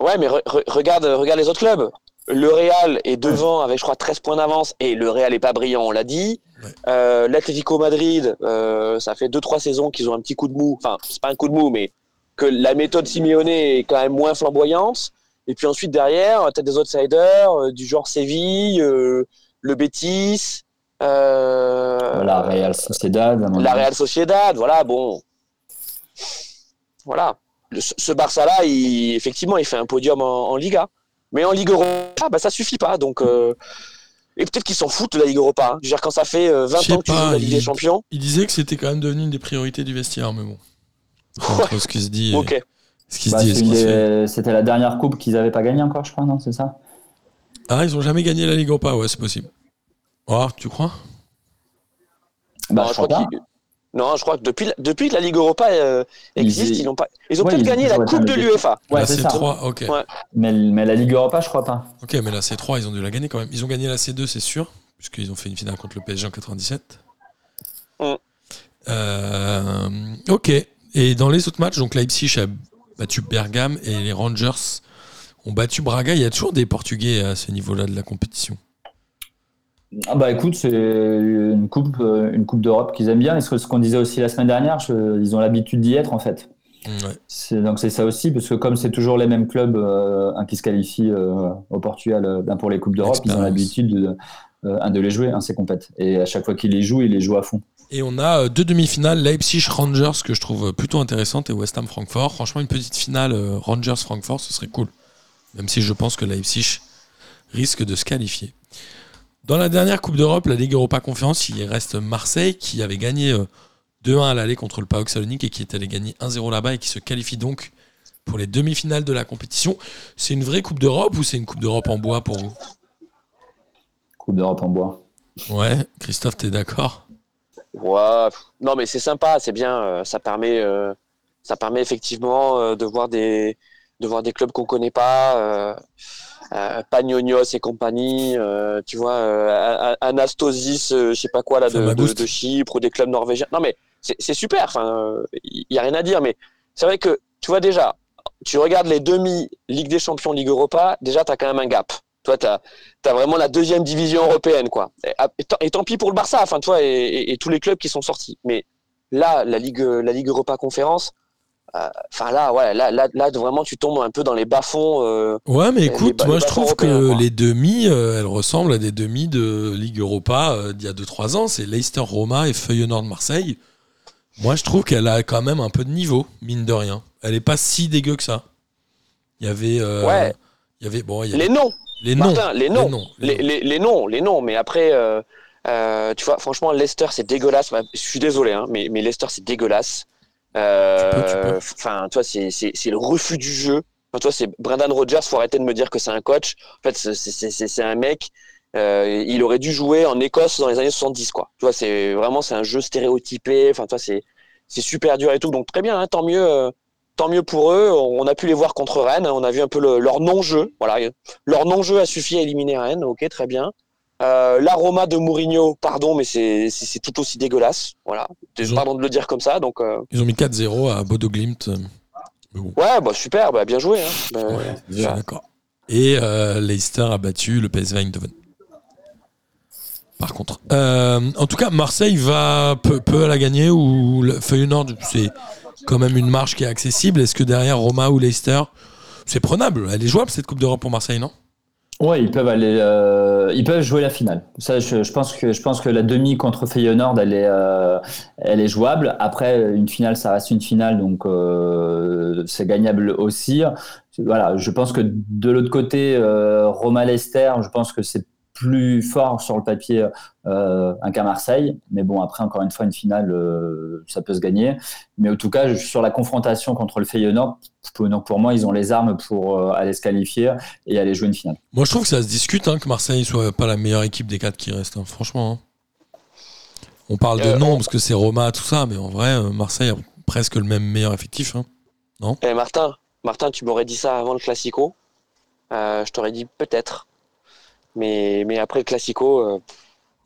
Ouais, mais re- re- regarde, regarde les autres clubs. Le Real est devant avec, je crois, 13 points d'avance. Et le Real est pas brillant, on l'a dit. Ouais. Euh, L'Atlético Madrid, euh, ça fait 2-3 saisons qu'ils ont un petit coup de mou. Enfin, c'est pas un coup de mou, mais que la méthode Simeone est quand même moins flamboyante. Et puis ensuite, derrière, tu as des outsiders euh, du genre Séville, euh, le Betis, euh, la Real Sociedad la. Real Sociedad. Voilà, bon. Voilà. Le- ce Barça-là, il, effectivement, il fait un podium en, en Liga. Mais en Ligue Europa, bah, ça suffit pas. Donc, euh, et peut-être qu'ils s'en foutent de la Ligue Europa. hein. Je veux dire, quand ça fait euh, 20 Je sais ans que tu joues la Ligue il- des Champions, Il disait que c'était quand même devenu une des priorités du vestiaire, mais bon. Ouais. Entre ce qui se dit et ok. Ce qui se Bah, se des- c'était la dernière coupe qu'ils avaient pas gagnée encore je crois non c'est ça? Ah, ils ont jamais gagné la Ligue Europa, ouais, c'est possible. Oh, tu crois? Bah Non, je crois pas Non, je crois que depuis, que la Ligue Europa euh, Ils- existe, ils, n'ont pas. Ils ont Ouais, peut-être gagné la Coupe de l'UEFA. Ouais, la c'est ça. C3, ok. Ouais. Mais, mais la Ligue Europa, je crois pas. Ok, mais la C3, ils ont dû la gagner quand même. Ils ont gagné la C2, c'est sûr, puisqu'ils ont fait une finale contre le PSG en 97. Mm. Euh, ok. Et dans les autres matchs, donc Leipzig a battu Bergame et les Rangers ont battu Braga. Il y a toujours des Portugais à ce niveau-là de la compétition. Ah bah écoute, c'est une coupe, euh, une coupe d'Europe qu'ils aiment bien. Et ce qu'on disait aussi la semaine dernière, je- ils ont l'habitude d'y être en fait. Ouais. Donc c'est ça aussi, parce que comme c'est toujours les mêmes clubs euh, un qui se qualifient euh, au Portugal ben, pour les coupes d'Europe, ils ont l'habitude de, euh, un, de les jouer, hein, c'est compète. Et à chaque fois qu'ils les jouent, ils les jouent à fond. Et on a euh, deux demi-finales, Leipzig Rangers que je trouve euh, plutôt intéressantes et West Ham Francfort. Franchement, une petite finale euh, Rangers Francfort, ce serait cool. Même si je pense que Leipzig risque de se qualifier. Dans la dernière Coupe d'Europe, la Ligue Europa Conférence, il reste Marseille qui avait gagné euh, 2-1 à l'aller contre le PAOK Salonique et qui est allé gagner 1-0 là-bas et qui se qualifie donc pour les demi-finales de la compétition. C'est une vraie Coupe d'Europe ou c'est une Coupe d'Europe en bois pour vous? Coupe d'Europe en bois. Ouais, Christophe, t'es d'accord? Ouais, non mais c'est sympa, c'est bien. euh, ça permet, euh, ça permet effectivement euh, de voir des, de voir des clubs qu'on connaît pas, euh, Panionios et compagnie. euh, tu vois, euh, Anastosis, je sais pas quoi là de, de, Chypre ou des clubs norvégiens. Non mais c'est c'est super. Enfin, il y a rien à dire. Mais c'est vrai que tu vois déjà, tu regardes les demi Ligue des Champions, Ligue Europa, déjà tu as quand même un gap. Toi, tu as, vraiment la deuxième division européenne, quoi. Et, et tant- et tant pis pour le Barça, enfin, toi, et, et- et tous les clubs qui sont sortis. Mais là, la Ligue, la Ligue Europa Conférence, euh, enfin là, ouais, là, là, là, vraiment, tu tombes un peu dans les bas-fonds. euh, Ouais, mais écoute, moi les je trouve que quoi. les demi, euh, elles ressemblent à des demi de Ligue Europa d'il y a 2-3 ans. C'est Leicester Roma et Feyenoord Marseille. Moi je trouve qu'elle a quand même un peu de niveau, mine de rien. Elle est pas si dégueu que ça. Il y avait. Ouais. Il y avait. Bon, il y avait les noms, les noms. Martin, les noms. Les noms. les les, noms. les, noms. Mais après, euh, euh, tu vois, franchement, Leicester, c'est dégueulasse. Je suis désolé, hein, mais, mais Leicester, c'est dégueulasse. Euh. Enfin, toi, c'est le refus du jeu. Enfin, toi, c'est Brendan Rodgers. Faut arrêter de me dire que c'est un coach. En fait, c'est un mec. euh, il aurait dû jouer en Écosse dans les années 70, quoi. Tu vois, c'est vraiment c'est un jeu stéréotypé. Enfin, toi, c'est c'est super dur et tout. Donc très bien, hein, tant mieux. Tant mieux pour eux. On a pu les voir contre Rennes. On a vu un peu le- leur non-jeu. Voilà, leur non-jeu a suffi à éliminer Rennes, ok, très bien. Euh, L'aroma de Mourinho, pardon, mais c'est tout aussi dégueulasse. Voilà, ont- pardon de le dire comme ça. Donc, euh, Ils ont mis 4-0 à Bodo Glimt. ouais, bah, super, bah, bien joué. Hein. Bah, ouais, d'accord. Et euh, Leicester a battu le PSV Eindhoven. Par contre. En tout cas, Marseille va peut, peut la gagner ou le Feyenoord, c'est quand même une marche qui est accessible. Est-ce que derrière Roma ou Leicester, c'est prenable? Elle est jouable cette Coupe d'Europe pour Marseille, non? Ouais, ils peuvent aller, euh, ils peuvent jouer la finale. Ça, je, pense que je pense que la demi contre Feyenoord, elle est, euh, elle est jouable. Après, une finale, ça reste une finale, donc euh, c'est gagnable aussi. Voilà, je pense que de l'autre côté, Roma Leicester, je pense que c'est plus fort sur le papier euh, un qu'à Marseille. Mais bon, après, encore une fois, une finale, euh, ça peut se gagner. Mais en tout cas, je- sur la confrontation contre le Feyenoord, pour, donc pour moi, ils ont les armes pour euh, aller se qualifier et aller jouer une finale. Moi, je trouve que ça se discute hein, que Marseille soit pas la meilleure équipe des quatre qui restent. hein, franchement. hein. On parle de Euh, nom parce que c'est Roma, tout ça, mais en vrai, Marseille a presque le même meilleur effectif. hein. eh, Martin, Martin, tu m'aurais dit ça avant le Classico. Euh, je t'aurais dit peut-être. Mais, mais après le Classico, euh,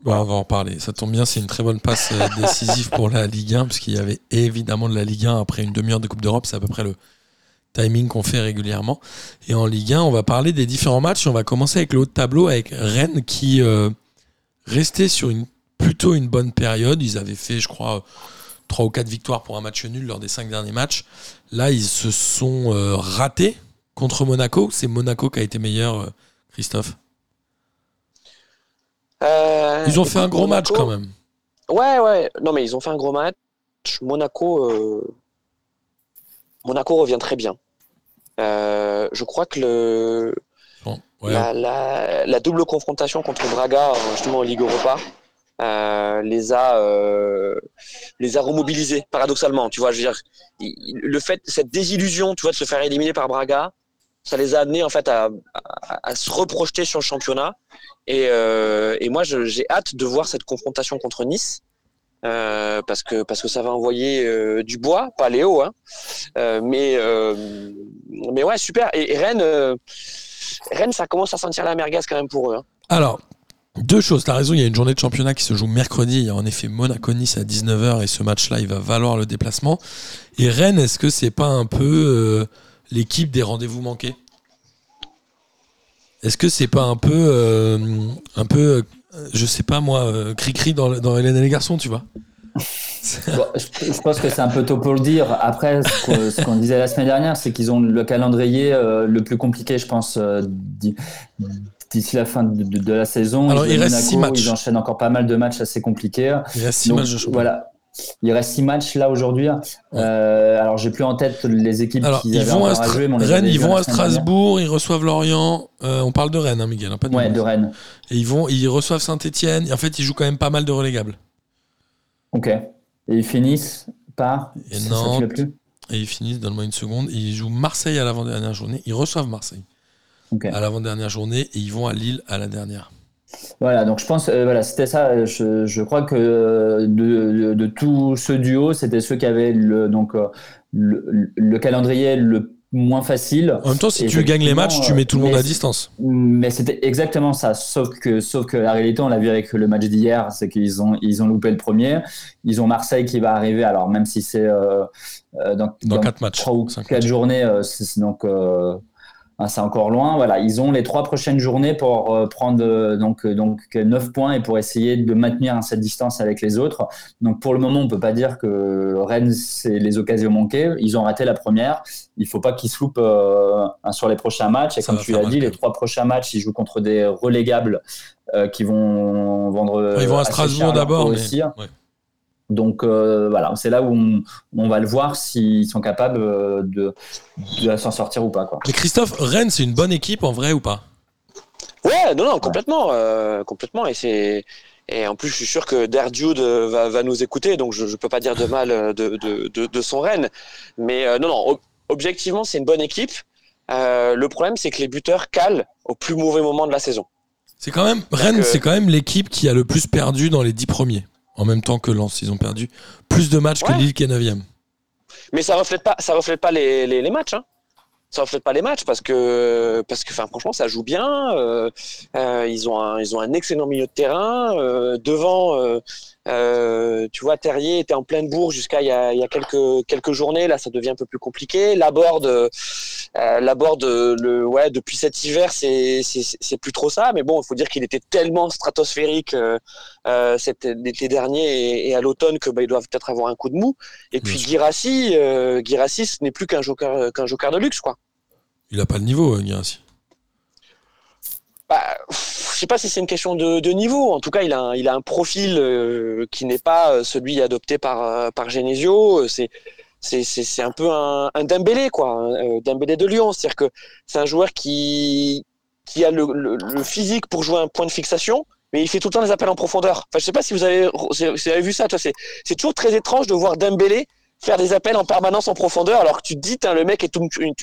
Bon, on va en parler. Ça tombe bien, c'est une très bonne passe euh, décisive pour la Ligue 1, puisqu'il y avait évidemment de la Ligue 1 après une demi-heure de Coupe d'Europe. C'est à peu près le timing qu'on fait régulièrement. Et en Ligue 1, on va parler des différents matchs. On va commencer avec le haut de tableau, avec Rennes qui euh, restait sur une, plutôt une bonne période. Ils avaient fait, je crois, trois ou quatre victoires pour un match nul lors des cinq derniers matchs. Là, ils se sont euh, ratés contre Monaco. C'est Monaco qui a été meilleur, Christophe? Euh, Ils ont fait un gros match quand même. Ouais, ouais. Non, mais ils ont fait un gros match. Monaco, euh, Monaco revient très bien. Euh, je crois que le, Bon, ouais, la, la- la double confrontation contre Braga, justement en Ligue Europa, euh, les a euh, les a remobilisés paradoxalement. Tu vois, je veux dire, il- le fait cette désillusion, tu vois, de se faire éliminer par Braga, ça les a amenés en fait à, se reprojeter sur le championnat. Et, euh, moi, j'ai hâte de voir cette confrontation contre Nice. euh, parce que parce que ça va envoyer euh, du bois, pas Léo, hein. Mais mais ouais, super. Et, Rennes, Rennes, ça commence à sentir la merguez quand même pour eux. hein. Alors, deux choses. As raison, il y a une journée de championnat qui se joue mercredi. Il y a en effet Monaco-Nice à 19h et ce match-là, il va valoir le déplacement. Et Rennes, est-ce que c'est pas un peu l'équipe des rendez-vous manqués Est-ce que c'est pas un peu, euh, un peu, euh, je sais pas moi, euh, cri-cri dans, dans Hélène et les garçons, tu vois Bon, je, je pense que c'est un peu tôt pour le dire. Après, ce qu'on disait la semaine dernière, c'est qu'ils ont le calendrier euh, le plus compliqué, je pense, d'i- d'ici la fin de, de- de la saison. Alors, Ils il reste Monaco, six matchs. Ils enchaînent encore pas mal de matchs assez compliqués. Il a six Donc, matchs championnat. Voilà. Il reste six matchs là aujourd'hui. Euh, alors, j'ai plus en tête les équipes Alors, qui ils avaient vont à, jouer. mais on les Rennes, ils vont à. Strasbourg, ils reçoivent Lorient. Euh, on parle de Rennes, hein, Miguel, hein, pas de Ouais, de Rennes. Et ils vont, ils reçoivent Saint-Etienne. En fait, ils jouent quand même pas mal de relégables. Ok. Et ils finissent par. Et Nantes. Et ils finissent, donne-moi une seconde, ils jouent Marseille à l'avant-dernière journée. Ils reçoivent Marseille à l'avant-dernière journée et ils vont à Lille à la dernière. Voilà, donc je pense, euh, voilà, c'était ça. euh, Je, je crois que euh, de, de, de tout ce duo, c'était ceux qui avaient le, donc, le, le calendrier le moins facile. En même temps, si Et tu gagnes les matchs, tu mets tout le monde à distance. Mais c'était exactement ça, sauf que, sauf que la réalité, on l'a vu avec le match d'hier, c'est qu'ils ont, ils ont loupé le premier. Ils ont Marseille qui va arriver, alors même si c'est euh, dans, Dans quatre matchs, trois ou cinq quatre matchs. journées, euh, c'est c'est donc hein, c'est encore loin. Voilà, ils ont les trois prochaines journées pour euh, prendre euh, donc euh, donc neuf points et pour essayer de maintenir cette distance avec les autres. Donc pour le moment, on peut pas dire que Rennes c'est les occasions manquées. Ils ont raté la première. Il faut pas qu'ils se loupent euh, hein, sur les prochains matchs. Et Ça comme tu l'as dit, les trois prochains matchs, ils jouent contre des relégables euh, qui vont vendre. ils vont à Strasbourg d'abord. mais- aussi. ouais. Donc euh, voilà, c'est là où on, on va le voir s'ils sont capables euh, de, de s'en sortir ou pas. Quoi. Mais Christophe, Rennes, c'est une bonne équipe en vrai ou pas? Ouais, non, non, complètement, euh, complètement. Et c'est et en plus, je suis sûr que Der Jude va, va nous écouter, donc je, je peux pas dire de mal de, de, de, de son Rennes. Mais euh, non, non, ob- objectivement, c'est une bonne équipe. Euh, le problème, c'est que les buteurs calent au plus mauvais moment de la saison. C'est quand même Rennes, que- c'est quand même l'équipe qui a le plus perdu dans les dix premiers. En même temps que Lens, ils ont perdu plus de matchs que. Lille qui est 9 Mais ça reflète pas, ça reflète pas les, les, les matchs. Hein. Ça reflète pas les matchs parce que, parce que, enfin, franchement, ça joue bien. euh, euh, ils ont un, ils ont un excellent milieu de terrain. euh, devant, tu vois, Terrier était en pleine bourre jusqu'à il y a, il y a quelques, quelques journées. Là, ça devient un peu plus compliqué. Laborde, euh, Laborde, euh, le, ouais, depuis cet hiver, c'est, plus trop ça. Mais bon, il faut dire qu'il était tellement stratosphérique euh, euh, cet, l'été dernier et, et à l'automne que bah, ils doivent peut-être avoir un coup de mou. Et puis. Girassi, euh, Girassi, ce n'est plus qu'un joker, qu'un joker de luxe, quoi. Il a pas le niveau, euh, Guirassy. Bah, je sais pas si c'est une question de, de niveau. En tout cas, il a un, il a un profil euh, qui n'est pas celui adopté par par Genesio. C'est c'est un peu un, un Dembélé, quoi, un euh, Dembélé de Lyon. C'est-à-dire que c'est un joueur qui qui a le, le, le physique pour jouer un point de fixation, mais il fait tout le temps des appels en profondeur. Enfin, je sais pas si vous avez si vous avez vu ça. C'est toujours très étrange de voir Dembélé faire des appels en permanence en profondeur alors que tu te dis le mec est une, une,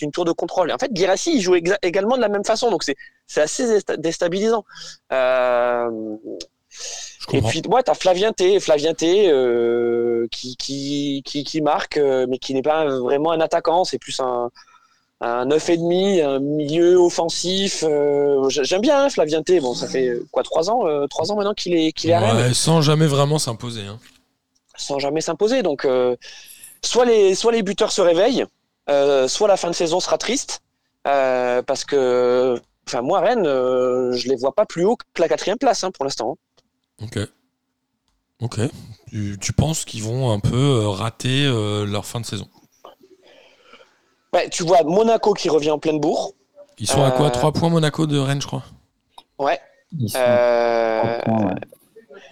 une- tour de contrôle. Et en fait, Girassi, il joue également de la même façon. Donc c'est assez désta- déstabilisant. Euh, et puis, ouais, t'as Flavien T, Flavien T euh, qui, qui, qui, qui marque, euh, mais qui n'est pas vraiment un attaquant, c'est plus un, un 9,5, un milieu offensif. euh, j'ai- J'aime bien hein, Flavien T. Bon, ça fait quoi, trois ans, euh, trois ans maintenant qu'il est, qu'il est à Rennes sans jamais vraiment s'imposer. hein. sans jamais s'imposer. Donc, soit, les, soit les buteurs se réveillent, soit la fin de saison sera triste, parce que, enfin, moi, Rennes, je les vois pas plus haut que la quatrième place hein, pour l'instant. Ok. Ok. Tu, tu penses qu'ils vont un peu euh, rater euh, leur fin de saison? Ouais, tu vois Monaco qui revient en pleine bourre. Ils sont à quoi? Euh, 3 points Monaco de Rennes, je crois? Ouais. Ils sont Euh, à trois points, ouais.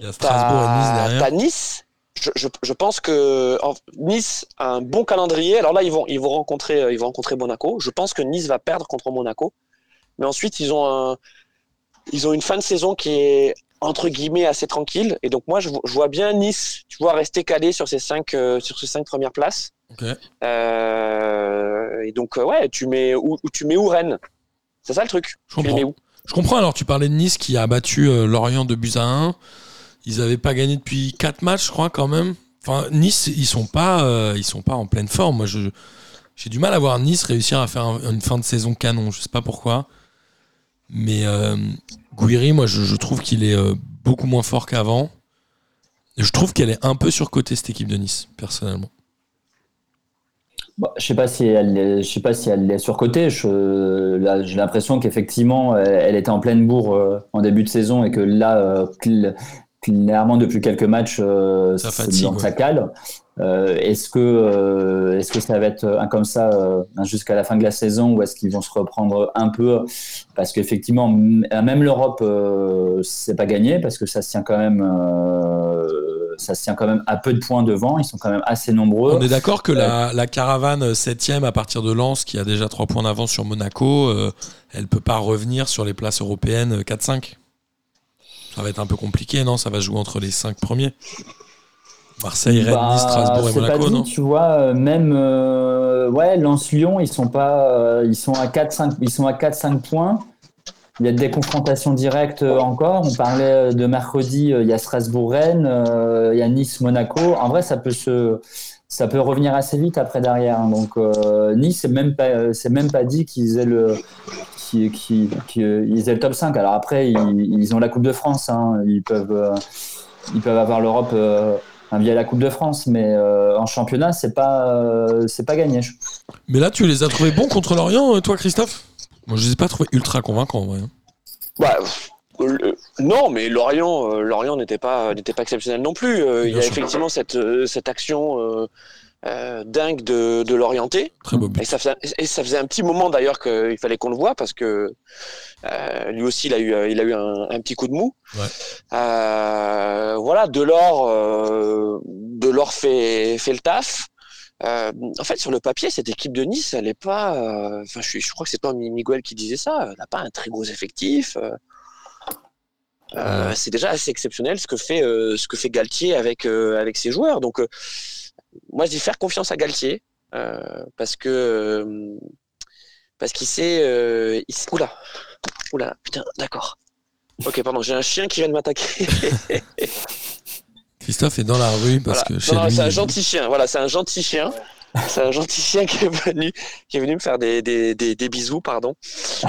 Il y a Strasbourg et Nice T'as derrière. t'as Nice. Je, je, je pense que en- Nice a un bon calendrier. Alors là, ils vont, ils vont rencontrer, euh, ils vont rencontrer Monaco. Je pense que Nice va perdre contre Monaco. Mais ensuite, ils ont un, ils ont une fin de saison qui est entre guillemets assez tranquille. Et donc moi, je, vo- je vois bien Nice, tu vois, rester calé sur ces cinq, euh, sur ces cinq premières places. Euh, et donc euh, ouais, tu mets où, tu mets où Rennes? C'est ça le truc? Je Tu les mets comprends. où? Je comprends. Alors, tu parlais de Nice qui a battu euh, Lorient de buts à 1. Ils avaient pas gagné depuis 4 matchs, je crois, quand même. Enfin, Nice, ils sont pas, ils sont pas en pleine forme. Moi, je, j'ai du mal à voir Nice réussir à faire un- une fin de saison canon. Je sais pas pourquoi. Mais euh, Guiri, moi, je, trouve qu'il est euh, beaucoup moins fort qu'avant. Je trouve qu'elle est un peu surcotée, cette équipe de Nice, personnellement. Bon, je sais sais pas si elle est surcotée. J'ai l'impression qu'effectivement, elle, était en pleine bourre euh, en début de saison et que là, clairement, depuis quelques matchs, euh, Ça fatigue, ouais. cale. Euh, est-ce que, euh, est-ce que ça va être un comme ça jusqu'à la fin de la saison ou est-ce qu'ils vont se reprendre un peu? Parce qu'effectivement, même l'Europe, c'est pas gagné parce que ça se tient quand même, ça se tient quand même à peu de points devant. Ils sont quand même assez nombreux. On est d'accord que la, la caravane 7 à partir de Lens, qui a déjà 3 points d'avance sur Monaco, elle peut pas revenir sur les places européennes euh, 4-5. Ça va être un peu compliqué, non? Ça va jouer entre les 5 premiers. Marseille, Rennes, Bah, Nice, Strasbourg et Monaco, pas dit, non? Tu vois, euh, même euh, ouais, Lens-Lyon, ils sont pas, euh, ils sont à 4-5, ils sont à 4-5 points. Il y a des confrontations directes euh, encore. On parlait de mercredi, il y a Strasbourg-Rennes, euh, il y a Nice-Monaco. En vrai, ça peut se, ça peut revenir assez vite après derrière. hein. Donc Nice, c'est même pas, c'est même pas dit qu'ils aient le, qui, qui, qui- euh, ils aient le top 5. Alors après, ils, ils ont la Coupe de France. hein. Ils peuvent, euh, ils peuvent avoir l'Europe euh, via la Coupe de France, mais euh, en championnat, c'est pas, euh, c'est pas gagné. Mais là, tu les as trouvés bons contre l'Orient, toi, Christophe? Moi, je les ai pas trouvés ultra convaincants, en vrai. hein. Bah, non, mais Lorient, euh, Lorient n'était pas, n'était pas exceptionnel non plus. Euh, il y a sûr. effectivement cette, cette action euh, euh, dingue de, de l'orienté. Très beau but. Et ça, faisait, et ça faisait un petit moment d'ailleurs qu'il fallait qu'on le voit parce que euh, lui aussi il a eu, il a eu un, un petit coup de mou. Ouais. Euh, voilà, Delors, euh, Delors fait, fait le taf. Euh, en fait, sur le papier, cette équipe de Nice, elle est pas. euh, Enfin, je, crois que c'est toi, Miguel, qui disait ça. Elle n'a pas un très gros effectif. euh, euh. C'est déjà assez exceptionnel ce que fait euh, ce que fait Galtier avec euh, avec ses joueurs. Donc, euh, moi, je dis faire confiance à Galtier euh, parce que euh, parce qu'il sait, euh, il sait- Oula, oula, putain, d'accord. Ok, pardon, j'ai un chien qui vient de m'attaquer. Christophe est dans la rue parce Voilà. que chez Non, lui. c'est un il- gentil chien. Voilà, c'est un gentil chien. C'est un gentil chien qui est venu, qui est venu me faire des, des, des, des bisous, pardon.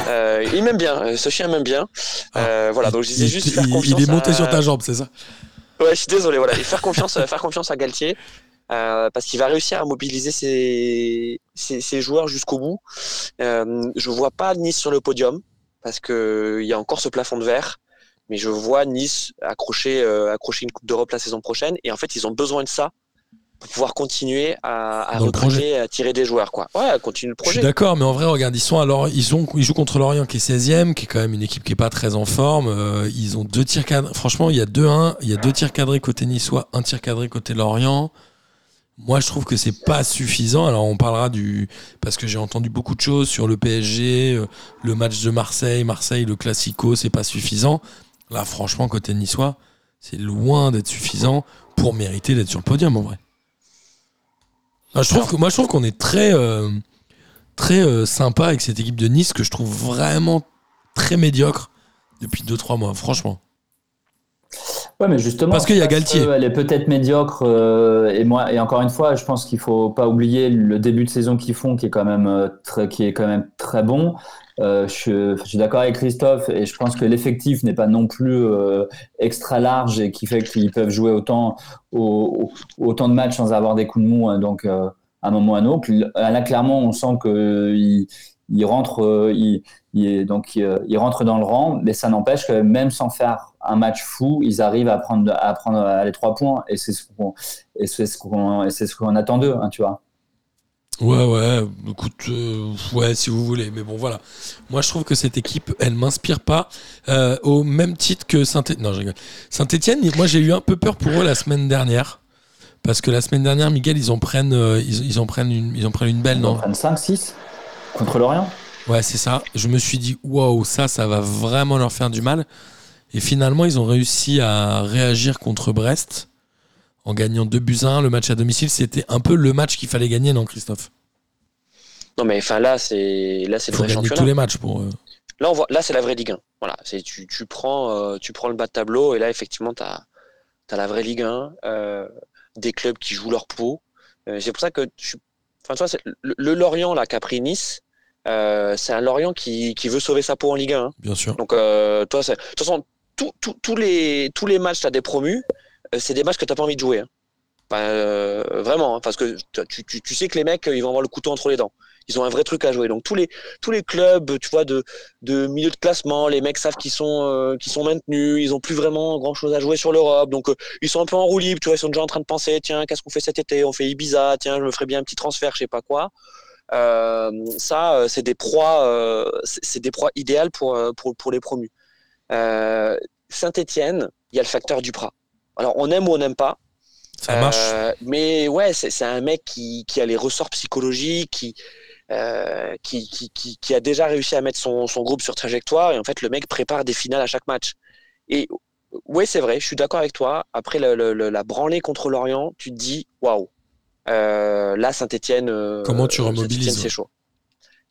Euh, il m'aime bien. Ce chien m'aime bien. Euh, voilà, donc je disais il, juste faire il- confiance. il est monté à- sur ta jambe, c'est ça? Ouais, je suis désolé. Voilà, et faire confiance, faire confiance à Galtier. Euh, parce qu'il va réussir à mobiliser ses, ses, ses joueurs jusqu'au bout. Euh, je vois pas Nice sur le podium parce que il y a encore ce plafond de verre, mais je vois Nice accrocher, euh, accrocher une Coupe d'Europe la saison prochaine. Et en fait, ils ont besoin de ça pour pouvoir continuer à, à recruter, et à tirer des joueurs, quoi. Ouais, le projet. d'accord, mais en vrai, regarde, ils sont alors ils ont ils jouent contre l'Orient qui est 16e, qui est quand même une équipe qui est pas très en forme. Euh, ils ont deux tirs cadrés. Franchement, il y a 2-1, il y a deux tirs cadrés côté niçois, un tir cadré côté l'Orient. Moi, je trouve que c'est pas suffisant. Alors, on parlera du parce que j'ai entendu beaucoup de choses sur le PSG, euh, le match de Marseille, Marseille, le Classico, c'est pas suffisant. Là, franchement, côté niçois, c'est loin d'être suffisant pour mériter d'être sur le podium en vrai. Je trouve que moi, je trouve qu'on est très euh, très euh, sympa avec cette équipe de Nice que je trouve vraiment très médiocre depuis 2-3 mois, franchement. Ouais, mais justement, Parce qu'il y a Galtier. Elle est peut-être médiocre euh, et moi et encore une fois, je pense qu'il faut pas oublier le début de saison qu'ils font, qui est quand même euh, très, qui est quand même très bon. Euh, je, je suis d'accord avec Christophe et je pense que l'effectif n'est pas non plus euh, extra large et qui fait qu'ils peuvent jouer autant au- au- autant de matchs sans avoir des coups de mou. hein, donc à un moment ou à un autre, là clairement, on sent que il, rentre, il, il donc il, il rentre dans le rang, mais ça n'empêche que même sans faire un match fou, ils arrivent à prendre à prendre les trois points et c'est ce qu'on ce qu'on ce qu'on attend d'eux, hein, tu vois. Ouais, ouais, écoute, euh, ouais, si vous voulez. Mais bon, voilà. Moi, je trouve que cette équipe, elle m'inspire pas euh, au même titre que Saint-Etienne. Non, je rigole. Saint-Etienne, moi, j'ai eu un peu peur pour eux la semaine dernière. Parce que la semaine dernière, Miguel, ils en prennent, euh, ils, ils en prennent une, ils en prennent une belle, Ils en non prennent 5 6 contre l'Orient. Ouais, c'est ça. Je me suis dit, waouh, ça, ça va vraiment leur faire du mal. Et finalement, ils ont réussi à réagir contre Brest en gagnant 2 buts à 1. Le match à domicile, c'était un peu le match qu'il fallait gagner, non, Christophe? Non, mais enfin là, c'est là, c'est le vrai championnat. tous les matchs pour. euh, Là, on voit, là, c'est la vraie Ligue 1. Voilà, c'est tu, tu prends, euh, tu prends le bas de tableau et là, effectivement, t'as tu as la vraie Ligue 1, euh, des clubs qui jouent leur peau. Euh, c'est pour ça que enfin, tu vois, le, le Lorient là qu'a pris Nice, c'est un Lorient qui, qui veut sauver sa peau en Ligue 1. hein. Bien sûr. Donc, toi, de toute façon, tous- les, matchs, tu as des promus, euh, c'est des matchs que tu pas envie de jouer. hein. Enfin, euh, vraiment, hein, parce que tu, sais que les mecs, ils vont avoir le couteau entre les dents. Ils ont un vrai truc à jouer. Donc, tous les, clubs, tu vois, de, milieu de classement, les mecs savent qu'ils sont, euh, maintenus, ils ont plus vraiment grand chose à jouer sur l'Europe. Donc, ils sont un peu en roue libre, tu vois, ils sont déjà en train de penser, tiens, qu'est-ce qu'on fait cet été? On fait Ibiza, tiens, je me ferais bien un petit transfert, je sais pas quoi. Ça, c'est des proies, idéales pour les promus. Euh, Saint-Etienne, il y a le facteur Duprat. Alors, on aime ou on n'aime pas. Ça marche. Euh, mais ouais, c'est un mec qui, qui a les ressorts psychologiques, qui, euh, qui, qui, qui, qui a déjà réussi à mettre son, son groupe sur trajectoire. Et en fait, le mec prépare des finales à chaque match. Et ouais, c'est vrai, je suis d'accord avec toi. Après le- le- le- la branlée contre l'Orient, tu te dis, waouh, là, Saint-Etienne. Comment tu remobilises, C'est chaud.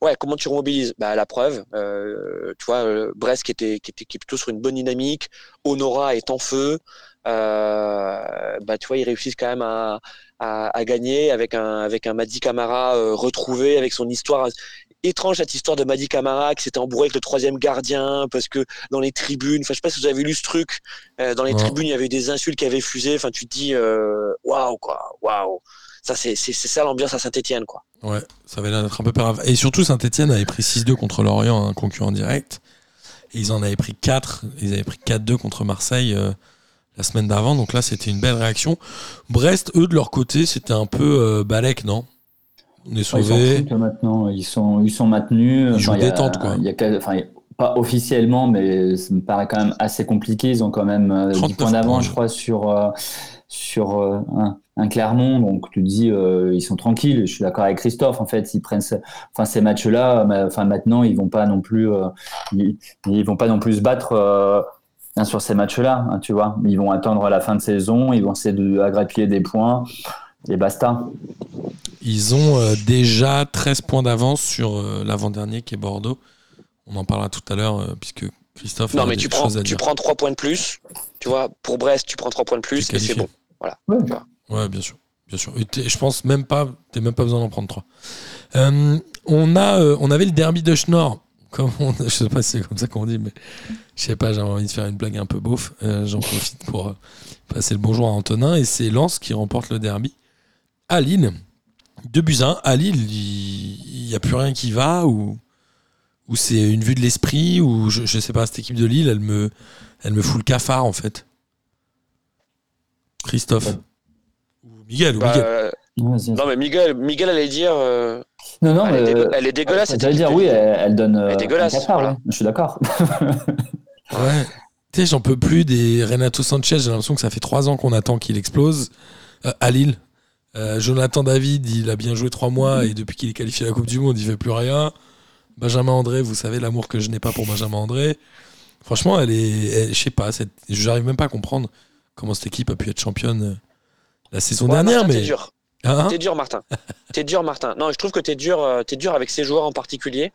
Ouais, comment tu remobilises? Bah, La preuve, euh, tu vois, euh, Brest qui était, qui était qui est plutôt sur une bonne dynamique, Honora est en feu, euh, bah, tu vois, ils réussissent quand même à, à, à gagner avec un, avec un Madi Camara euh, retrouvé, avec son histoire étrange, cette histoire de Madi Camara qui s'était embourré avec le troisième gardien, parce que dans les tribunes, enfin, je sais pas si vous avez lu ce truc, euh, dans les Ouais. tribunes, il y avait eu des insultes qui avaient fusé, enfin, tu te dis, waouh, quoi, waouh. Ça, c'est ça l'ambiance à Saint-Etienne, quoi. Ouais, ça avait l'air d'être un peu grave. Et surtout, Saint-Etienne avait pris 6-2 contre Lorient, un concurrent direct. Et ils en avaient pris 4. Ils avaient pris 4-2 contre Marseille euh, la semaine d'avant. Donc là, c'était une belle réaction. Brest, eux, de leur côté, c'était un peu euh, balèque, non? On est Ouais, Ils sauvés. foutent maintenant, ils sont, ils sont maintenus. Ils jouent Enfin, il y a- détente, quoi. il y a quel- enfin, il y a- pas officiellement, mais ça me paraît quand même assez compliqué. Ils ont quand même euh, 10 39 points d'avance, je crois, sur, euh, sur euh, un, un Clermont. Donc tu te dis, euh, ils sont tranquilles. Je suis d'accord avec Christophe. En fait, ils prennent ce- enfin, ces matchs-là. Enfin, maintenant, ils vont pas non plus, euh, ils, ils vont pas non plus se battre. euh, hein, sur ces matchs-là, hein, tu vois, ils vont attendre la fin de saison, ils vont essayer de aggrappiller des points et basta. Ils ont euh, déjà 13 points d'avance sur euh, l'avant-dernier qui est Bordeaux. On en parlera tout à l'heure, euh, puisque Christophe Non, a mais des tu prends, tu dire. prends 3 points de plus. Tu vois, pour Brest, tu prends 3 points de plus et c'est qualifié. Ouais. Ouais, bien sûr. Bien sûr. Et t'es- je pense même pas, t'as même pas besoin d'en prendre trois. Euh, on, a, euh, on avait le derby de Schnorr. Comme on- je sais pas si c'est comme ça qu'on dit, mais je sais pas, j'ai envie de faire une blague un peu beauf. Euh, J'en profite pour euh, passer le bonjour à Antonin. Et c'est Lens qui remporte le derby à Lille. 2 buts à 1. À Lille, il n'y a plus rien qui va ou, ou c'est une vue de l'esprit ou je, je sais pas, cette équipe de Lille, elle me, elle me fout le cafard en fait. Christophe. Ou Miguel, ou Bah, Miguel. euh, Ouais, non, mais Miguel, Miguel allait dire. euh, Non, non, elle, est mais, dégueu- elle est dégueulasse. J'allais équipe dire oui, elle, elle donne. Elle est euh, dégueulasse, voilà. Je suis d'accord. Ouais. Tu sais, j'en peux plus des Renato Sanchez. J'ai l'impression que ça fait trois ans qu'on attend qu'il explose. Euh, à Lille. Euh, Jonathan David, il a bien joué trois mois et depuis qu'il est qualifié à la Coupe du Monde, il fait plus rien. Benjamin André, vous savez l'amour que je n'ai pas pour Benjamin André. Franchement, elle est. elle- je sais pas, j'arrive même pas à comprendre comment cette équipe a pu être championne euh, la saison Ouais, dernière. Martin, mais T'es dur. Hein T'es dur, Martin. T'es dur, Martin. Non, je trouve que t'es dur, euh, t'es dur avec ces joueurs en particulier.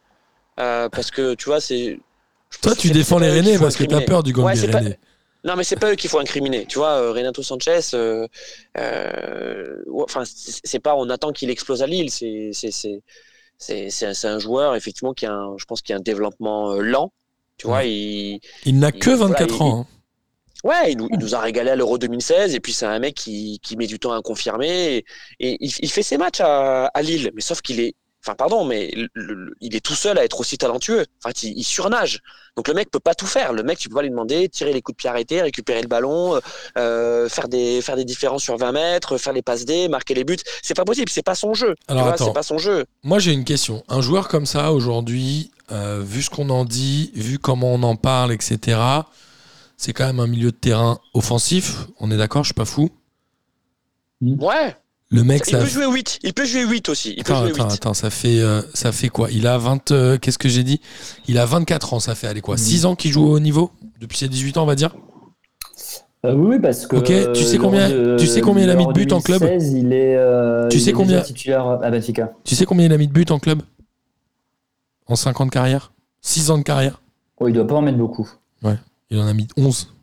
euh, parce que tu vois, c'est. Toi, tu défends les Rennais parce que t'as peur du gang Ouais, des pas- Rennais. Non, mais c'est pas eux qu'il faut incriminer. Tu vois, Renato Sanchez, euh, euh, enfin, c'est pas on attend qu'il explose à Lille. C'est c'est c'est c'est c'est un, joueur effectivement qui a, un, je pense, qui a un développement lent. Tu vois, il Il n'a il- que 24 voilà, il- ans. hein. Ouais, il nous, il nous a régalé à l'Euro 2016 et puis c'est un mec qui qui met du temps à confirmer et, et il, il fait ses matchs à, à Lille, mais sauf qu'il est Enfin, pardon, mais le- le- il est tout seul à être aussi talentueux. Enfin, il, il surnage. Donc le mec peut pas tout faire. Le mec, tu peux pas lui demander tirer les coups de pied arrêtés, récupérer le ballon, euh, faire des faire des différences sur 20 mètres, faire les passes D, marquer les buts. C'est pas possible. C'est pas son jeu. Alors, c'est pas son jeu. Moi, j'ai une question. Un joueur comme ça, aujourd'hui, euh, vu ce qu'on en dit, vu comment on en parle, etc., c'est quand même un milieu de terrain offensif. On est d'accord, je suis pas fou. Ouais. Le mec, Il ça. peut jouer 8. Il peut jouer 8 aussi. Il peut Attends, jouer attends, 8. attends, ça fait, euh, ça fait quoi? Il a 20. euh, Qu'est-ce que j'ai dit? Il a 24 ans, ça fait, allez quoi 6 ans qu'il joue au haut niveau? Depuis ses 18 ans, on va dire? Euh, oui, oui, parce que. Ok, tu sais combien- de- tu sais combien il a mis de buts en club? 2016, il est. euh, Tu il sais est combien- titulaire à Benfica. Tu sais combien il a mis de buts en club? En 5 ans de carrière? 6 ans de carrière? Oh, il doit pas en mettre beaucoup. Il en a mis 11.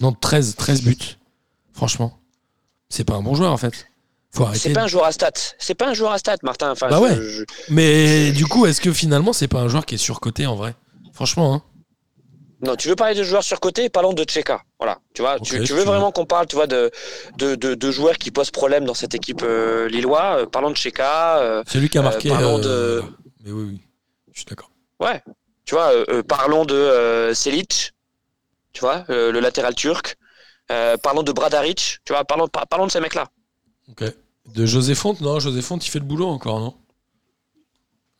Non, 13, 13 buts. Franchement. C'est pas un bon joueur en fait. C'est pas un joueur à stats. C'est pas un joueur à stats, Martin. Enfin, Bah je- ouais. je- Mais du coup, est-ce que finalement, c'est pas un joueur qui est surcoté en vrai? Franchement, hein. Non, tu veux parler de joueurs surcotés, parlons de Tcheka. Voilà, tu vois, tu, veux tu vraiment qu'on parle, tu vois, de, de, de, de joueurs qui posent problème dans cette équipe euh, lillois. euh, parlons de Tcheka. euh, C'est lui qui a Euh, marqué. parlons euh, de- Mais oui, oui. Je suis d'accord. ouais, tu vois, parlons de Selic, tu vois, euh, le latéral turc. Euh, parlons de Bradaric, tu vois, parlons, par- parlons de ces mecs-là. Ok. De José Fonte Non, José Fonte, il fait le boulot encore, non?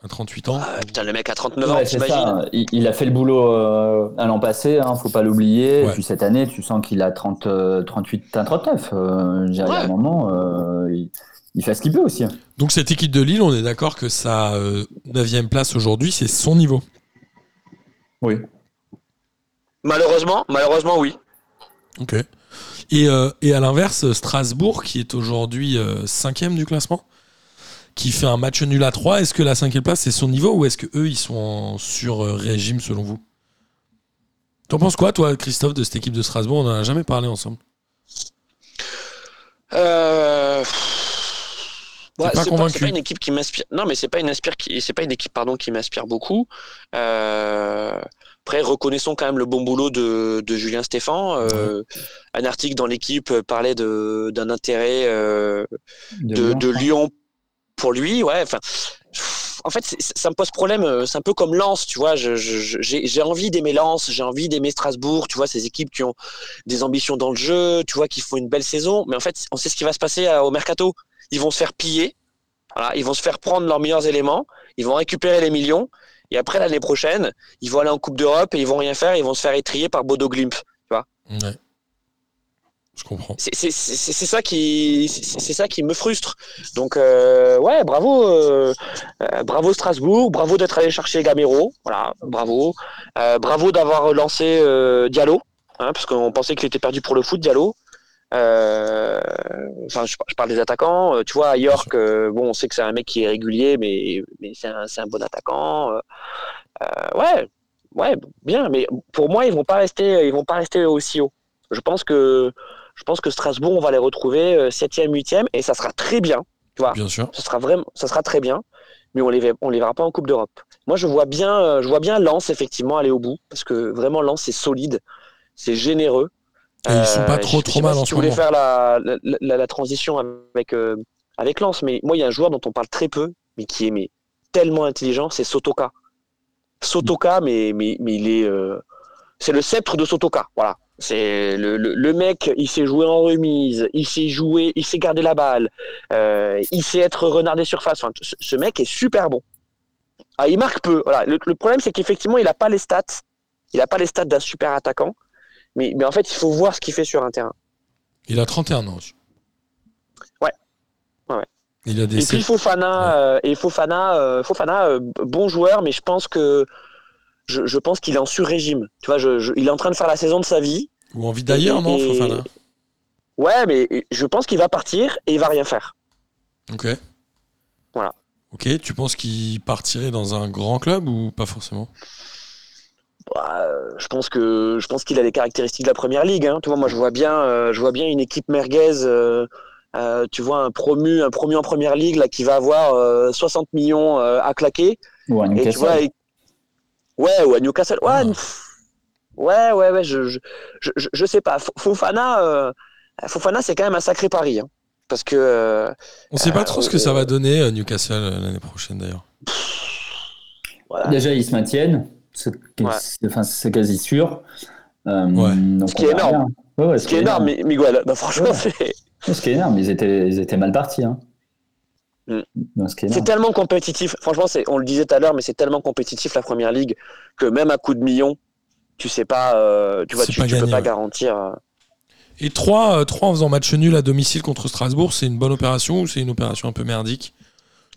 À 38 ans. Euh, putain, le mec a 39 ans, Ouais, t'imagines? Ça. Il, il a fait le boulot euh, à l'an passé, hein, faut pas l'oublier. Ouais. Et puis cette année, tu sens qu'il a 30, euh, 38, un 39. Euh, je dirais, Ouais. à un moment, euh, il, il fait ce qu'il peut aussi. Donc cette équipe de Lille, on est d'accord que sa 9 place aujourd'hui, c'est son niveau? Oui. Malheureusement, malheureusement, oui. Ok. Et, euh, et à l'inverse, Strasbourg, qui est aujourd'hui euh, cinquième du classement, qui fait un match nul à 3, est-ce que la cinquième place, c'est son niveau ou est-ce que eux ils sont en sur-régime selon vous? T'en penses quoi, toi, Christophe, de cette équipe de Strasbourg? On n'en a jamais parlé ensemble. Euh... Ouais, pas convaincu. pas une équipe qui m'inspire. Non, mais c'est pas une inspire qui, c'est pas une équipe pardon qui m'inspire beaucoup. Euh... Après, reconnaissons quand même le bon boulot de, de Julien Stéphan. Euh, Un article dans l'équipe parlait d'un intérêt euh, de, de Lyon pour lui. Ouais. Enfin, en fait, ça me pose problème. euh, C'est un peu comme Lens, tu vois. J'ai envie d'aimer Lens, j'ai envie d'aimer Strasbourg. Tu vois, ces équipes qui ont des ambitions dans le jeu, tu vois, qui font une belle saison. Mais en fait, on sait ce qui va se passer au mercato. Ils vont se faire piller. Voilà, ils vont se faire prendre leurs meilleurs éléments. Ils vont récupérer les millions. Et après, l'année prochaine, ils vont aller en Coupe d'Europe et ils vont rien faire. Ils vont se faire étrier par Bodo Glimp. Ouais. Je comprends. C'est ça qui c'est c'est ça qui me frustre. Donc euh, ouais, bravo, euh, euh, bravo Strasbourg, bravo d'être allé chercher Gamero, voilà, bravo, Euh, bravo d'avoir lancé euh, Diallo, hein, parce qu'on pensait qu'il était perdu pour le foot Diallo. Euh, Enfin, je, je parle des attaquants. euh, Tu vois, à York, euh, bon, on sait que c'est un mec qui est régulier, mais mais c'est un, un bon attaquant. ouais, ouais, bien. Mais pour moi, ils vont pas rester, ils vont pas rester aussi haut. Je pense que je pense que Strasbourg, on va les retrouver euh, septième, huitième, et ça sera très bien. Tu vois, Bien sûr. ça sera vraiment, ça sera très bien, mais on les, on les verra pas en Coupe d'Europe. Moi, je vois bien, je vois bien Lens effectivement aller au bout, parce que vraiment Lens c'est solide, c'est généreux. Et ils sont pas Euh, trop je trop mal si en tu ce voulais moment. faire la, la, la- la transition avec euh, avec Lens, mais moi il y a un joueur dont on parle très peu, mais qui est mais, tellement intelligent, c'est Sotoka. Sotoka, mais mais, mais il est, euh, c'est le sceptre de Sotoka, voilà. C'est le, le, le mec, il sait jouer en remise, il sait jouer, il sait garder la balle, euh, il sait être renard des surfaces. Enfin, ce, ce mec est super bon. Ah, il marque peu. Voilà. Le, le problème, c'est qu'effectivement, il n'a pas les stats. Il n'a pas les stats d'un super attaquant. Mais, mais en fait, il faut voir ce qu'il fait sur un terrain. Il a 31 ans. Ouais. Ouais, ouais. Il a des Et puis Fofana, euh, et Fofana, euh, Fofana euh, bon joueur, mais je pense que je, je pense qu'il est en sur-régime. Tu vois, je, je- il est en train de faire la saison de sa vie. ou envie d'ailleurs, non, Et- Fofana Ouais, mais je pense qu'il va partir et il va rien faire. Ok. Voilà. Ok, tu penses qu'il partirait dans un grand club ou pas forcément? Bah, je pense que je pense qu'il a les caractéristiques de la première ligue. hein. Tu vois, moi je vois bien, euh, je vois bien une équipe merguez. euh, euh, tu vois un promu, un promu en première ligue là qui va avoir euh, 60 millions euh, à claquer. Ou à Et tu Newcastle. vois, et- ouais, ou à Newcastle. Ouais, Ah. ouais, ouais, ouais. Je, je, je, je- sais pas. F- Fofana, euh, Fofana, c'est quand même un sacré pari, hein. parce que euh, On sait pas Euh, trop ce que ça va donner euh, Newcastle l'année prochaine d'ailleurs. voilà. Déjà, ils se maintiennent. C'est Ouais. quasi sûr. Euh, Ouais. donc Ce qui est énorme. bien. Ouais, ouais, Ce qui est énorme, Mi- Miguel. Non, franchement, Ouais. c'est. Ce qui est énorme, ils étaient, ils étaient mal partis. Hein. Mm. Ce C'est tellement compétitif. Franchement, c'est, on le disait tout à l'heure, mais c'est tellement compétitif la première ligue que même à coup de millions, tu sais pas, euh, tu vois, tu, pas tu peux pas garantir. euh. Et 3, en faisant match nul à domicile contre Strasbourg, c'est une bonne opération ou c'est une opération un peu merdique?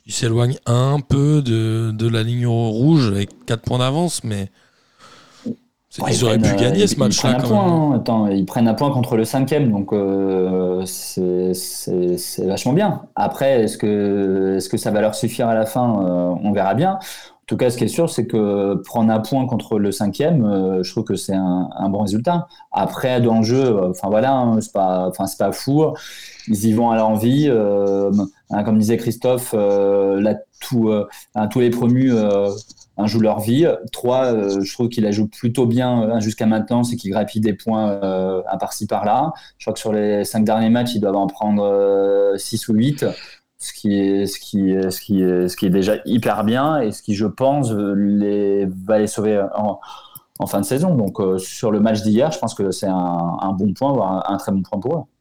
Ils s'éloignent un peu de, de la ligne rouge avec 4 points d'avance, mais Ouais, ils auraient pu prennent, euh, gagner ce match-là Ils hein. Ils prennent un point contre le cinquième, donc euh, c'est vachement bien. Après, est-ce que, est -ce que ça va leur suffire à la fin Euh, On verra bien. En tout cas, ce qui est sûr, c'est que prendre un point contre le cinquième, euh, je trouve que c'est un, un bon résultat. Après, dans le jeu, enfin voilà, hein, c'est pas, pas fou. Ils y vont à l'envie. Hein, comme disait Christophe, euh, euh, tous les promus euh, jouent leur vie. Trois, je trouve qu'il la joue plutôt bien jusqu'à maintenant, c'est qu'il grappille des points par-ci par-là. Je crois que sur les cinq derniers matchs, ils doivent en prendre six ou huit ce qui est déjà hyper bien et ce qui je pense va les sauver en, fin de saison donc sur le match d'hier je pense que c'est un, bon point voire un très bon point pour eux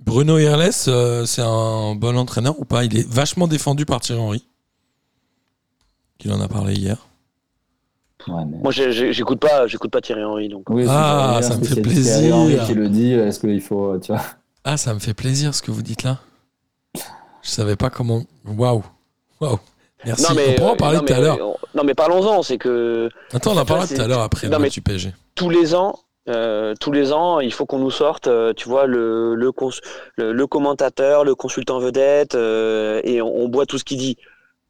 Bruno Irles, euh, c'est un bon entraîneur ou pas? Il est vachement défendu par Thierry Henry. Il en a parlé hier. ouais, mais... Moi, j'écoute pas, j'écoute pas Thierry Henry, donc. Oui, c'est Ah, ça me fait c'est Thierry Henry plaisir. qui le dit est-ce qu'il faut tu vois? Ah, ça me fait plaisir ce que vous dites là. Je savais pas comment. Waouh. Waouh. Merci. Non mais, on pourra en parler non, tout à l'heure. Non mais parlons-en, c'est que Attends, on en parlera tout à l'heure après Non, le mais- match du PSG. tous les ans, euh, tous les ans, il faut qu'on nous sorte, euh, tu vois, le, le, cons- le, le commentateur, le consultant vedette, euh, et on, on boit tout ce qu'il dit.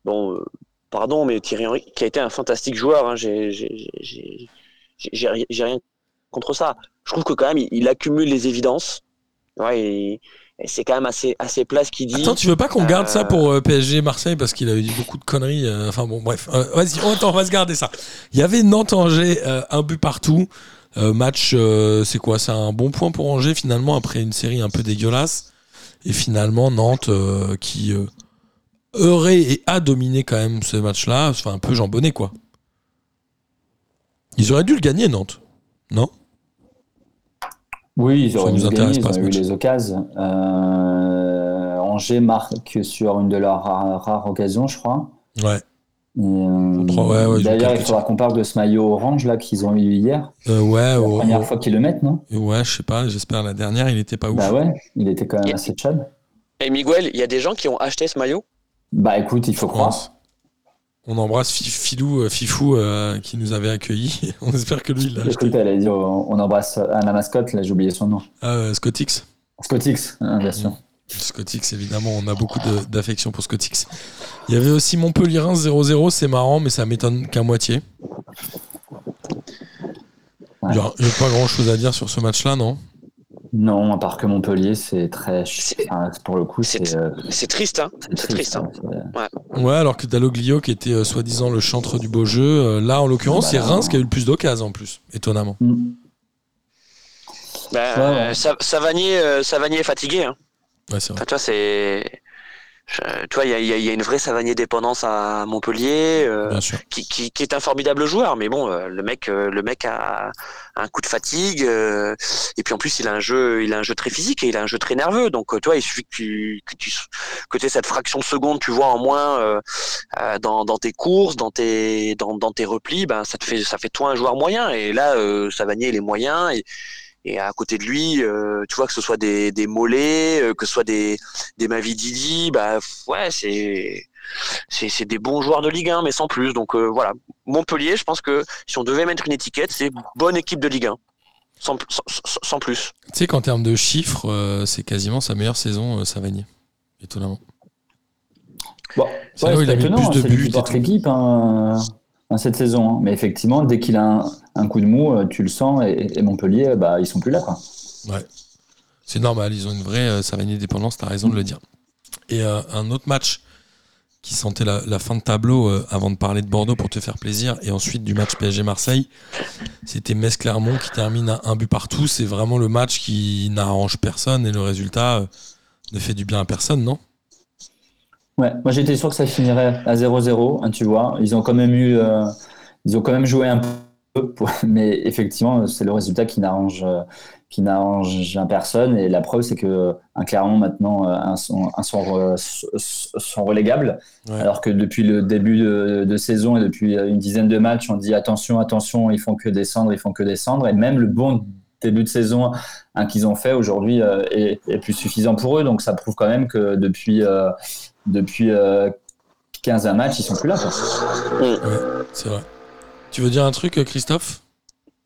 Bon, pardon, mais Thierry Henry, qui a été un fantastique joueur, hein, j'ai j'ai- j'ai- j'ai- j'ai ri- j'ai rien contre ça. Je trouve que quand même, il, il accumule les évidences. Ouais, et, et c'est quand même assez, assez plat ce qu'il dit. Attends, tu veux pas qu'on garde ça pour PSG Marseille parce qu'il avait dit beaucoup de conneries. enfin bon, bref. Vas-y, on, va se garder ça. Il y avait Nantes-Angers, un but partout. Euh, match, euh, c'est quoi? C'est un bon point pour Angers finalement après une série un peu dégueulasse. Et finalement, Nantes euh, qui aurait et a dominé quand même ce match-là. Enfin, un peu jambonné quoi. Ils auraient dû le gagner, Nantes. Non? Oui ils Ça auraient nous dû intéresse gagner pas, ils ont eu match. les occasions Angers marque sur une de leurs rares, rares occasions je crois Ouais. Euh, ouais, ouais, D'ailleurs, il faudra qu'on parle de ce maillot orange là qu'ils ont eu hier. Euh, ouais, La oh, première oh, fois qu'ils le mettent, non? Ouais, je sais pas. J'espère la dernière, il était pas ouf. Bah ouais, il était quand même assez chad. Et Miguel, il y a des gens qui ont acheté ce maillot? Bah écoute, il faut croire. On embrasse Fi- Filou, euh, Fifou euh, qui nous avait accueillis. on espère que lui il l'a acheté. Écoute, elle a dit on embrasse la mascotte, là j'ai oublié son nom. Ah, euh, Scotix. Scotix, hein, bien sûr. Scotix, évidemment, on a beaucoup d'affection pour Scotix. Il y avait aussi Montpellier-Reims 0-0, c'est marrant, mais ça m'étonne qu'à moitié. Ouais. Il n'y a, pas grand chose à dire sur ce match-là, non? Non, à part que Montpellier, c'est très. Enfin, pour le coup, c'est- c'est. euh, C'est triste, hein. c'est triste. hein. c'est- Ouais, alors que Dalloglio, qui était euh, soi-disant le chantre du beau jeu, euh, là, en l'occurrence, Bah, c'est. Reims qui a eu le plus d'occasions en plus, étonnamment. Mm. Ben, Ouais, ouais. euh, Sa- Savanier, euh, Savanier est fatigué. Hein. Ouais, c'est vrai. Enfin, tu vois, c'est. Tu vois, il y a, y y une vraie Savanier dépendance à Montpellier, euh, qui, qui, qui est un formidable joueur, mais bon, euh, le mec, euh, le mec a, a un coup de fatigue, et puis en plus, il a un jeu, il a un jeu très physique et il a un jeu très nerveux. Donc, tu vois, il suffit que tu, que tu, que aies cette fraction de seconde, tu vois, en moins dans, dans tes courses, dans tes, dans, dans tes replis, ben, ça te fait, ça fait toi un joueur moyen. Et là, Savanier, il est moyen et et à côté de lui, euh, tu vois que ce soit des, des mollets, euh, que ce soit des, des Mavididi, bah ouais, c'est c'est c'est des bons joueurs de Ligue 1, mais sans plus. Donc euh, voilà, Montpellier, je pense que si on devait mettre une étiquette, c'est bonne équipe de Ligue 1, sans, sans, sans- sans plus. Tu sais qu'en termes de chiffres, euh, c'est quasiment sa meilleure saison, euh, Savanier. Étonnamment. Bon, C'est ouais, là où il c'est a mis plus de buts l'équipe hein, hein, cette saison. hein. Mais effectivement, dès qu'il a un, un coup de mou, euh, tu le sens, et, et Montpellier, bah, ils sont plus là. Quoi. Ouais. C'est normal, ils ont une vraie euh, Savanier dépendance, t'as raison de le dire. Et euh, un autre match qui sentait la, la fin de tableau euh, avant de parler de Bordeaux pour te faire plaisir, et ensuite du match PSG-Marseille, c'était Metz-Clermont qui termine à un but partout. C'est vraiment le match qui n'arrange personne et le résultat euh, ne fait du bien à personne, non? Ouais, moi j'étais sûr que ça finirait à 0-0, hein, tu vois. Ils ont quand même eu, euh, ils ont quand même joué un peu, pour- mais effectivement, c'est le résultat qui n'arrange, euh, qui n'arrange personne. Et la preuve, c'est que un Clermont maintenant euh, un sont, un sont, euh, sont relégables, Ouais. alors que depuis le début de, de saison et depuis une dizaine de matchs, on dit attention, attention, ils font que descendre, ils font que descendre. Et même le bon début de saison hein, qu'ils ont fait aujourd'hui euh, est, est plus suffisant pour eux. Donc ça prouve quand même que depuis euh, depuis euh, 15 matchs, ils sont plus là. quoi. C'est vrai. Tu veux dire un truc, euh, Christophe?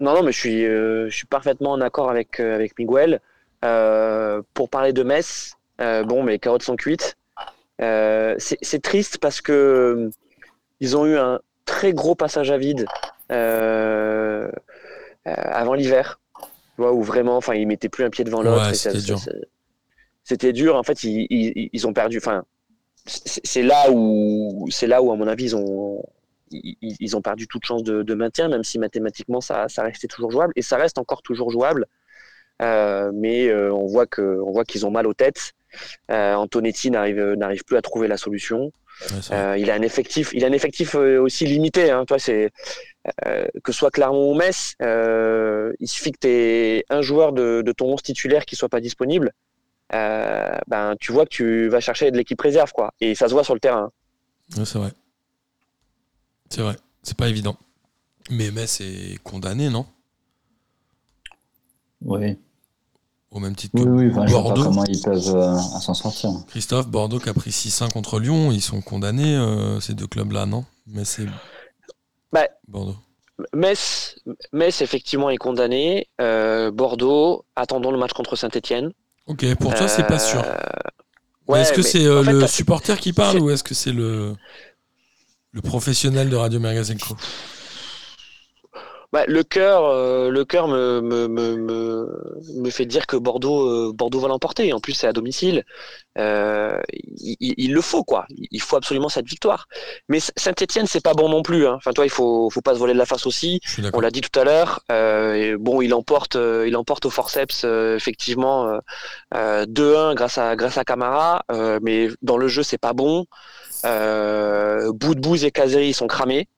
Non, non, mais je suis, euh, je suis parfaitement en accord avec, euh, avec Miguel. Euh, pour parler de Metz, bon, mes carottes sont cuites. C'est triste parce que ils ont eu un très gros passage à vide avant l'hiver, tu vois, où vraiment, enfin, ils mettaient plus un pied devant l'autre. Ouais, c'était dur. ça- C'était dur. En fait, ils, ils, ils ont perdu. Enfin, c'est c'est là où, c'est là où, à mon avis, ils ont, ils, ont perdu toute chance de, de maintien, même si mathématiquement, ça, ça restait toujours jouable, et ça reste encore toujours jouable. Euh, mais euh, on voit que, on voit qu'ils ont mal aux têtes. Euh, Antonetti n'arrive, n'arrive plus à trouver la solution. Ouais, il a un effectif, il a un effectif aussi limité. Hein. Toi, c'est que ce soit Clermont ou Metz, il suffit que tu aies un joueur de, de ton 11 titulaire qui soit pas disponible. ben, tu vois que tu vas chercher de l'équipe réserve, quoi. Et ça se voit sur le terrain. Ouais, c'est vrai. C'est vrai. C'est pas évident. Mais Metz est condamné, non? Oui, Au même titre que oui, oui. Enfin, je vois pas Bordeaux. comment ils peuvent euh, s'en sortir. Christophe, Bordeaux qui a pris 6-1 contre Lyon, ils sont condamnés, euh, ces deux clubs-là, non? Mais c'est Bah, Bordeaux. Metz, Metz effectivement est condamné. Euh, Bordeaux, attendons le match contre Saint-Etienne. Ok, pour toi, c'est pas sûr. Ouais, est-ce que c'est euh, le supporter qui parle ou est-ce que c'est le, le professionnel de Radio Mergazenco Bah, le cœur, euh, le cœur me, me, me, me, fait dire que Bordeaux, euh, Bordeaux va l'emporter. En plus, c'est à domicile. Euh, il, il- il le faut, quoi. Il faut absolument cette victoire. Mais Saint-Etienne, c'est pas bon non plus. Hein. Enfin, toi, il faut, faut pas se voler de la face aussi. On l'a dit tout à l'heure. Bon, il emporte, il emporte au forceps effectivement euh, euh, 2-1 grâce à grâce à Camara. Mais dans le jeu, c'est pas bon. Euh, Boudbouz et Kazeri sont cramés.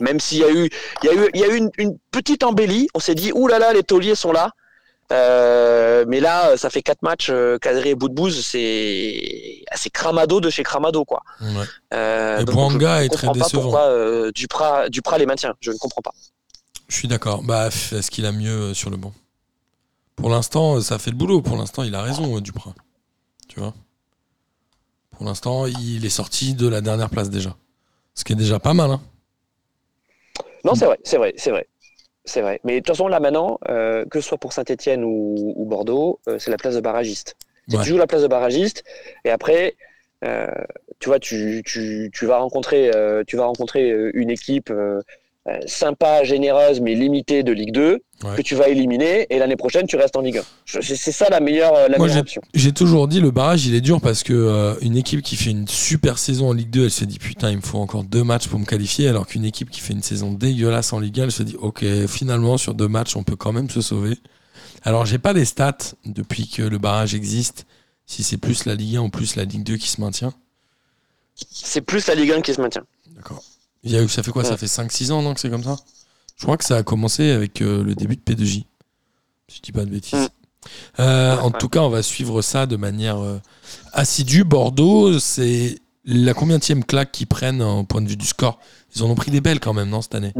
Même s'il y a eu, il y a eu, il y a eu une, une petite embellie. On s'est dit, ouh là là, les tauliers sont là. Euh, mais là, ça fait quatre matchs. Euh, Kazeri et Boudbouz, c'est c'est Cramado de chez Cramado, quoi. Ouais. Euh, Et Bouanga est très pas décevant. pourquoi euh, Duprat, Duprat les maintient. Je ne comprends pas. Je suis d'accord. Bah, est-ce qu'il a mieux euh, sur le banc? Pour l'instant, euh, ça fait le boulot. Pour l'instant, il a raison, euh, Duprat. Tu vois? Pour l'instant, il est sorti de la dernière place déjà. Ce qui est déjà pas mal. Hein. Non, c'est vrai, c'est vrai, c'est vrai. C'est vrai. Mais de toute façon, là maintenant, euh, que ce soit pour Saint-Etienne ou, ou Bordeaux, euh, c'est la place de barragiste. Ouais. Tu joues la place de barragiste et après, euh, tu vois, tu, tu, tu vas rencontrer, tu vas rencontrer une équipe sympa, généreuse, mais limitée de Ligue 2 Ouais. que tu vas éliminer et l'année prochaine, tu restes en Ligue 1. Je- C'est ça la meilleure, euh, la Moi, meilleure option. J'ai toujours dit le barrage il est dur parce que euh, une équipe qui fait une super saison en Ligue 2 elle se dit putain il me faut encore deux matchs pour me qualifier alors qu'une équipe qui fait une saison dégueulasse en Ligue 1 elle se dit ok finalement sur deux matchs on peut quand même se sauver. Alors j'ai pas les stats depuis que le barrage existe si c'est plus la Ligue 1 ou plus la Ligue 2 qui se maintient. C'est plus la Ligue 1 qui se maintient. D'accord. Il y a eu ça fait quoi Ça fait 5-6 ans non que c'est comme ça? Je crois que ça a commencé avec euh, le début de P2J. Si je dis pas de bêtises. Mm. Euh, en tout cas, on va suivre ça de manière euh, assidue. Bordeaux, c'est la combienième claque qu'ils prennent en point de vue du score Ils en ont pris des belles quand même, non, cette année?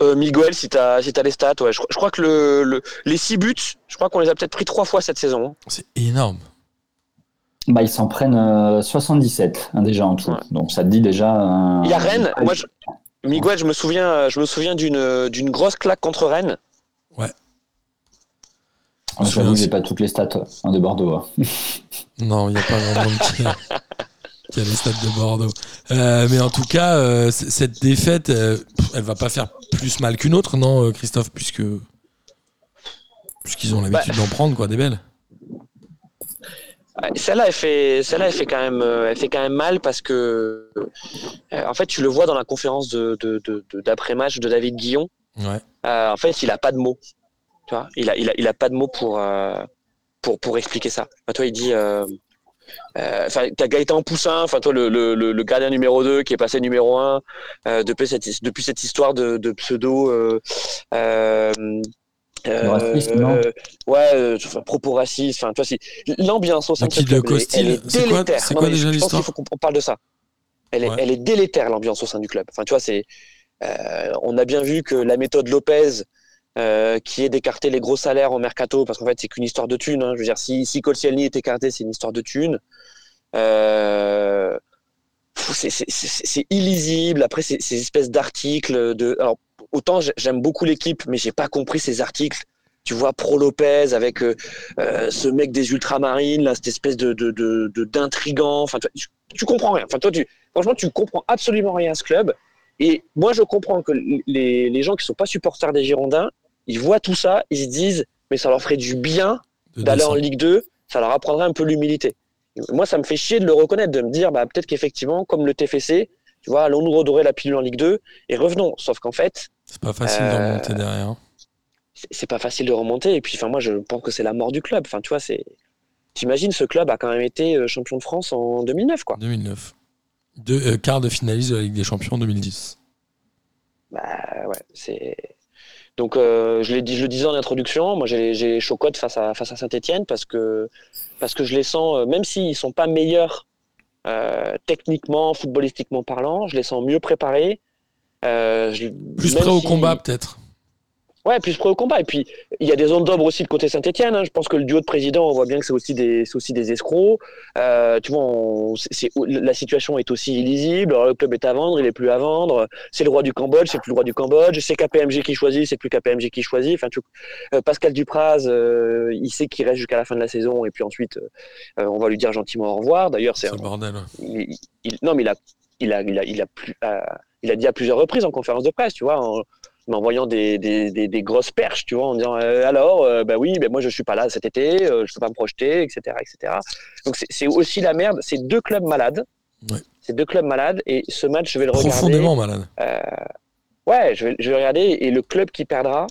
Euh, Miguel, si t'as si t'as les stats, ouais, je, je crois que le, le- les 6 buts, je crois qu'on les a peut-être pris trois fois cette saison. C'est énorme. Bah, ils s'en prennent euh, 77 hein, déjà en tout. Ouais. Donc ça te dit déjà. euh, Il y a Rennes. Moi, je, Miguel, je me souviens, je me souviens d'une d'une grosse claque contre Rennes. Ah, J'avoue que j'ai pas toutes les stats hein, de Bordeaux. hein. Non, il n'y a pas grand monde qui a, qui a les stades de Bordeaux. Euh, mais en tout cas, euh, cette défaite, euh, elle va pas faire plus mal qu'une autre, non, euh, Christophe, puisque puisqu'ils ont l'habitude d'en prendre, quoi, des belles. Celle-là, elle fait, celle-là, elle fait quand même, euh, elle fait quand même mal parce que, euh, en fait, tu le vois dans la conférence de, de, de- de- d'après-match de David Guillon. Ouais. Euh, en fait, il a pas de mots. Tu vois, il a, il a, il a pas de mots pour, euh, pour, pour expliquer ça. Enfin, toi, il dit, euh, enfin, t'as Gaëtan Poussin, enfin, toi, le, le, le, le gardien numéro 2 qui est passé numéro 1 euh, depuis cette, his- depuis cette histoire de, de pseudo. Euh, euh, Le non euh, ouais, euh, propos racistes. Enfin, tu vois, c'est l'ambiance au sein Le de de club, elle est- elle délétère. c'est Non, quoi déjà je pense l'histoire qu'il faut qu'on on parle de ça. Elle est, Ouais. elle est délétère l'ambiance au sein du club. Enfin, tu vois, c'est. euh, on a bien vu que la méthode Lopez, euh, qui est d'écarter les gros salaires au mercato, parce qu'en fait, c'est qu'une histoire de thunes. hein. Je veux dire, si, si Koscielny est écarté, c'est une histoire de thunes. Euh, c'est- illisible. Après, ces, ces espèces d'articles de. Alors, autant j'ai- j'aime beaucoup l'équipe, mais j'ai pas compris ces articles. tu vois Pro Lopez avec euh, euh, ce mec des ultramarines, là, cette espèce de d'intrigant. Enfin, tu, tu comprends rien. Enfin, toi, tu franchement, tu comprends absolument rien à ce club. Et moi, je comprends que les, les gens qui sont pas supporters des Girondins, ils voient tout ça, ils se disent, mais ça leur ferait du bien d'aller en. Ligue 2, ça leur apprendrait un peu l'humilité. Moi, ça me fait chier de le reconnaître, de me dire, bah, peut-être qu'effectivement, comme le TFC, tu vois, allons nous redorer la pilule en Ligue 2 et revenons. Sauf qu'en fait, C'est pas facile de Euh, remonter derrière. c'est pas facile de remonter. Et puis, enfin, moi, je pense que c'est la mort du club. Enfin, tu vois, c'est. T'imagines, ce club a quand même été euh, champion de France en 2009, quoi. 2009. Deux euh, quarts de finaliste de la Ligue des Champions en 2010. Bah ouais, c'est. Donc euh, je l'ai dit, je le disais en introduction, moi j'ai j'ai les chocottes face à face à Saint-Étienne parce que parce que je les sens, même s'ils sont pas meilleurs euh, techniquement, footballistiquement parlant, je les sens mieux préparés. Euh, je- Plus prêt au combat, peut-être. Ouais, plus prêt au combat. Et puis, il y a des zones d'ombre aussi de côté Saint-Etienne. Je pense que le duo de présidents, on voit bien que c'est aussi des, aussi des escrocs. Euh, tu vois, on- la situation est aussi illisible. Alors, le club est à vendre, il est plus à vendre. C'est le roi du Cambodge, c'est plus le roi du Cambodge. C'est KPMG qui choisit, c'est plus KPMG qui choisit. Enfin, tu- euh, Pascal Dupraz, euh, il sait qu'il reste jusqu'à la fin de la saison. Et puis ensuite, on va lui dire gentiment au revoir. D'ailleurs, c'est bordel. il, il- non, mais il a, il a, il a, il a, plus, il a dit à plusieurs reprises en conférence de presse, tu vois, en, en envoyant des, des, des, des grosses perches, tu vois, en disant euh, alors, euh, bah oui, ben moi je suis pas là cet été, euh, je peux pas me projeter, etc., etc. Donc c'est- aussi la merde. C'est deux clubs malades. Ouais. C'est deux clubs malades et ce match, je vais le regarder. Profondément malade. Euh, ouais, je vais, je vais regarder et le club qui perdra,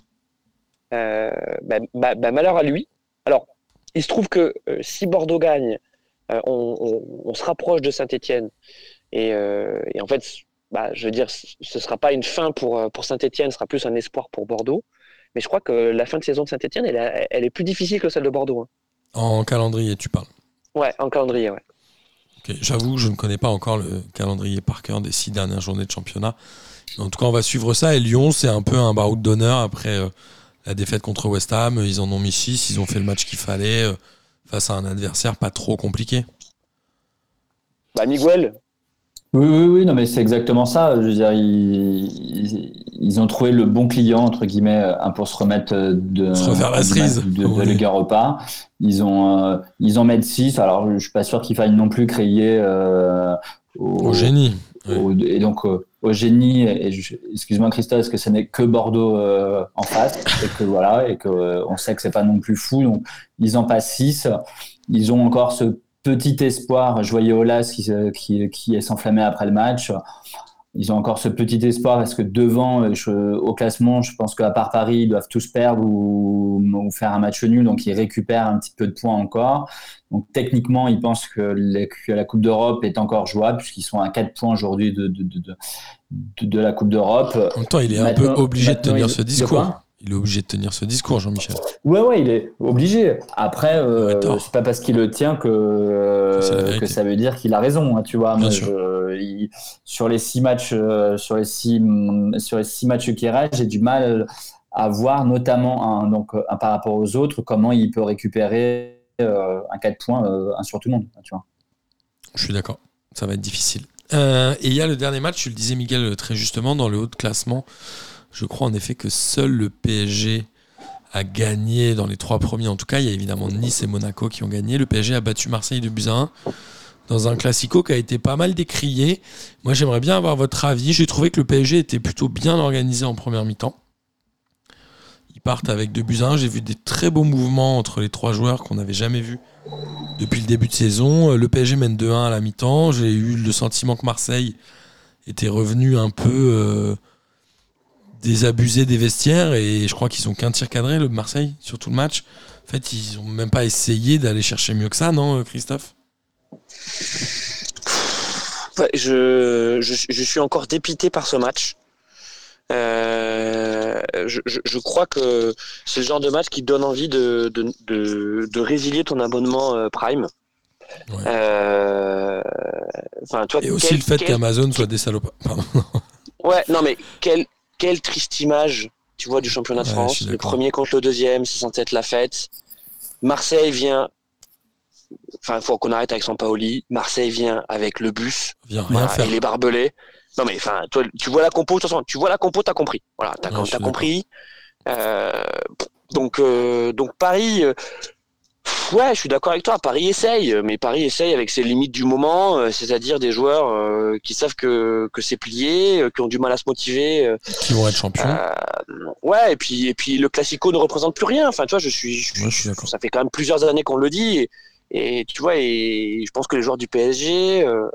bah, bah- malheur à lui. Alors, il se trouve que si Bordeaux gagne, on, on- on se rapproche de et, euh, et en fait, bah, je veux dire, ce ne sera pas une fin pour, euh, pour Saint-Etienne, ce sera plus un espoir pour Bordeaux. Mais je crois que la fin de saison de Saint-Etienne, elle, est- elle est plus difficile que celle de Bordeaux. hein. En calendrier, tu parles. Ouais, en calendrier, ouais. Ok, J'avoue, je ne connais pas encore le calendrier par cœur des six dernières journées de championnat. En tout cas, on va suivre ça. Et Lyon, c'est un peu un baroud d'honneur après euh, la défaite contre West Ham. Ils en ont mis six. Ils ont fait le match qu'il fallait euh, face à un adversaire pas trop compliqué. Bah, Miguel, Oui, oui, oui, non, mais c'est exactement ça. Je veux dire, ils, ils, ils ont trouvé le bon client, entre guillemets, un pour se remettre de, Se refaire la cerise. de, de Oui. Europa. Ils ont, euh, ils en mettent 6. Alors, je suis pas sûr qu'il faille non plus crier euh, Au génie. Ouais. au- et donc euh, au génie. Et excuse-moi, Christophe, parce que ce n'est que Bordeaux euh, en face, et que voilà, et que euh, on sait que c'est pas non plus fou. Donc, ils en passent 6. Ils ont encore ce petit espoir. Je voyais Olas qui, qui, qui s'enflammait après le match. Ils ont encore ce petit espoir parce que devant, euh, je- au classement, je pense qu'à part Paris, ils doivent tous perdre ou, ou faire un match nul, donc ils récupèrent un petit peu de points encore. Donc techniquement, ils pensent que, les- que la Coupe d'Europe est encore jouable puisqu'ils sont à 4 points aujourd'hui de, de, de, de, de- de la Coupe d'Europe. En même temps, il est un peu obligé de tenir il- ce discours. Il est obligé de tenir ce discours, Jean-Michel. Ouais, ouais, il est obligé. Après, euh, tort. c'est pas parce qu'il le tient que, euh, que ça veut dire qu'il a raison, hein, tu vois. Je- il- sur les six matchs, euh, sur les six, sur les six matchs qui restent, j'ai du mal à voir, notamment un, donc, un par rapport aux autres, comment il peut récupérer euh, un 4 points, euh, un sur tout le monde, tu vois. Je suis d'accord. Ça va être difficile. Euh, et il y a le dernier match, tu le disais, Miguel, euh, très justement, dans le haut de classement. Je crois en effet que seul le PSG a gagné dans les trois premiers. En tout cas, il y a évidemment Nice et Monaco qui ont gagné. Le PSG a battu Marseille de buts 1 dans un classico qui a été pas mal décrié. Moi, j'aimerais bien avoir votre avis. J'ai trouvé que le PSG était plutôt bien organisé en première mi-temps. Ils partent avec deux buts à 1. J'ai vu des très beaux mouvements entre les trois joueurs qu'on n'avait jamais vus depuis le début de saison. Euh, Le PSG mène 2-1 à la mi-temps. J'ai eu le sentiment que Marseille était revenu un peu euh, désabusé des vestiaires et je crois qu'ils ont qu'un tir cadré, le Marseille, sur tout le match. En fait, ils ont même pas essayé d'aller chercher mieux que ça, non, euh, Christophe? Je, je, je suis encore dépité par ce match. Euh, je, je, crois que c'est le genre de match qui donne envie de, de, de, de résilier ton abonnement euh, Prime. Ouais. Euh, vois, Et aussi quel- le fait quel- qu'Amazon soit des salopards. Pardon. Ouais, non, mais quelle, quelle triste image, tu vois, du championnat de Ouais, France. Le premier contre le deuxième, c'est censé être la fête. Marseille vient. Enfin, il faut qu'on arrête avec Sampaoli. Marseille vient avec le bus. Voilà, faire. et les barbelés. Non, mais enfin, tu vois la compo, de toute façon, tu vois la compo, t'as compris. Voilà, t'as Ouais, compris. Euh, Donc, euh, donc Paris, euh, ouais, je suis d'accord avec toi. Paris essaye, mais Paris essaye avec ses limites du moment, euh, c'est-à-dire des joueurs euh, qui savent que, que c'est plié, euh, qui ont du mal à se motiver. euh, Qui vont être champions. euh, ouais, et puis, et puis le Classico ne représente plus rien. Enfin, tu vois, je suis, je- Ouais, je suis d'accord. ça fait quand même plusieurs années qu'on le dit. Et, et tu vois, et je pense que les joueurs du PSG, euh,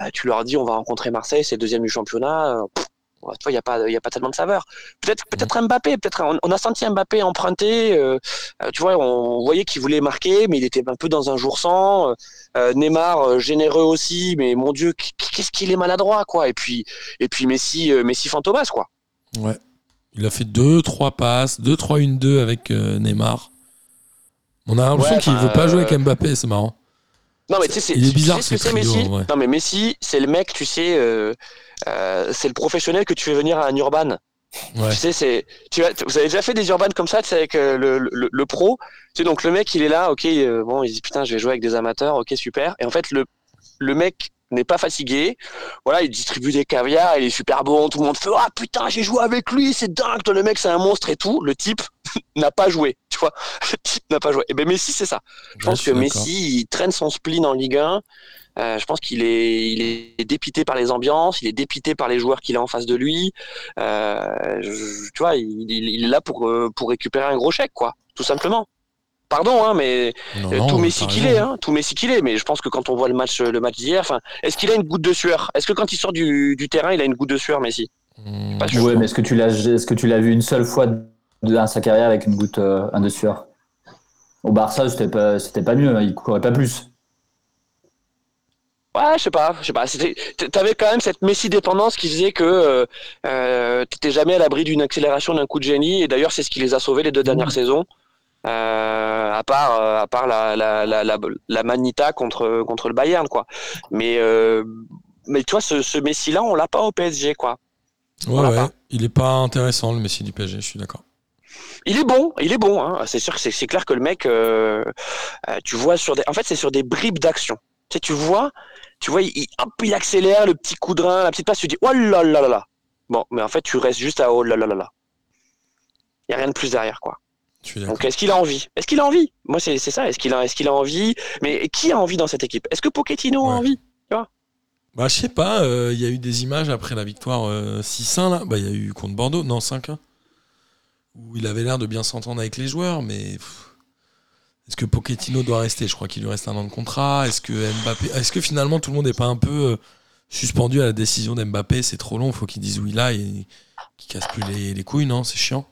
euh, tu leur dis on va rencontrer Marseille, c'est le deuxième du championnat. euh, pff, tu vois, il n'y a, pas- y a pas tellement de saveur. Peut-être peut-être Mbappé, peut-être on, on a senti Mbappé emprunter. euh, euh, tu vois, on voyait qu'il voulait marquer, mais il était un peu dans un jour sans. Euh, Neymar, généreux aussi, mais mon Dieu, qu'est-ce qu'il est maladroit, quoi. Et puis, et puis Messi, Messi fantomas, quoi. Ouais. Il a fait 2, 3 passes, 2, 3, 1, 2 avec Neymar. On a l'impression Ouais, qu'il enfin, veut pas jouer avec Mbappé, c'est marrant. Non, mais tu sais, c'est- est tu bizarre, sais ce que ce c'est Messi. ouais. Non, mais Messi, c'est le mec, tu sais, euh, c'est le professionnel que tu fais venir à un urban. Ouais. Tu sais, c'est, tu as- vous avez déjà fait des urbanes comme ça, tu sais, avec euh, le, le, le pro. Tu sais, donc le mec, il est là, ok, euh, bon, il dit putain, je vais jouer avec des amateurs, ok, super. Et en fait, le, le mec n'est pas fatigué. Voilà, il distribue des caviars, il est super bon, tout le monde fait, ah putain, j'ai joué avec lui, c'est dingue, toi, le mec, c'est un monstre et tout. Le type n'a pas joué, tu vois. Le type n'a pas joué. Et ben Messi, c'est ça. Je Ouais, pense que. Messi, il traîne son spleen en Ligue 1. Euh, je pense qu'il est, il est dépité par les ambiances, il est dépité par les joueurs qu'il a en face de lui. Euh, je- tu vois, il, il- il est là pour, euh, pour récupérer un gros chèque, quoi, tout simplement. Pardon, hein, mais Non, euh, non, tout Messi qu'il est, hein, tout Messi qu'il est. Mais je pense que quand on voit le match, le match d'hier, enfin, est-ce qu'il a une goutte de sueur? Est-ce que quand il sort du, du terrain, il a une goutte de sueur, Messi? Mmh, Pas je sûr. Ouais, mais est-ce que tu l'as, est-ce que tu l'as vu une seule fois dans sa carrière avec une goutte euh, un de sueur? Au Barça, c'était pas, c'était pas mieux, hein, il courait pas plus. Ouais, je sais pas, je sais pas. T'avais quand même cette Messi dépendance qui faisait que euh, euh, t'étais jamais à l'abri d'une accélération, d'un coup de génie. Et d'ailleurs, c'est ce qui les a sauvés les deux dernières saisons. Euh, à part, euh, à part la, la, la, la, la Manita contre contre le Bayern, quoi. Mais euh, mais tu vois, ce, ce Messi-là, on l'a pas au PSG, quoi. Ouais, ouais. Il est pas intéressant, le Messi du PSG, je suis d'accord. Il est bon, il est bon. Hein. C'est sûr c'est, clair que le mec, tu vois sur des, en fait, c'est sur des bribes d'action. Tu sais, tu vois, tu vois, il, hop, il accélère le petit coup de rein, la petite passe, tu dis oh là là là là. Bon, mais en fait, tu restes juste à oh là là là là. Il y a rien de plus derrière, quoi. Donc, est-ce qu'il a envie? Est-ce qu'il a envie? Moi, c'est, ça. Est-ce qu'il a, qu'il a envie? Mais qui a envie dans cette équipe? Est-ce que Pochettino a envie? Bah, je sais pas, euh, il y a eu des images après la victoire euh, 6-1, là. Bah, il y a eu contre Bordeaux, non, 5-1. Où il avait l'air de bien s'entendre avec les joueurs, mais. pff, Est-ce que Pochettino doit rester? Je crois qu'il lui reste un an de contrat. Est-ce que Mbappé. Est-ce que finalement tout le monde n'est pas un peu euh, suspendu à la décision d'Mbappé? C'est trop long, il faut qu'il dise oui là et qu'il casse plus les, les couilles, non? C'est chiant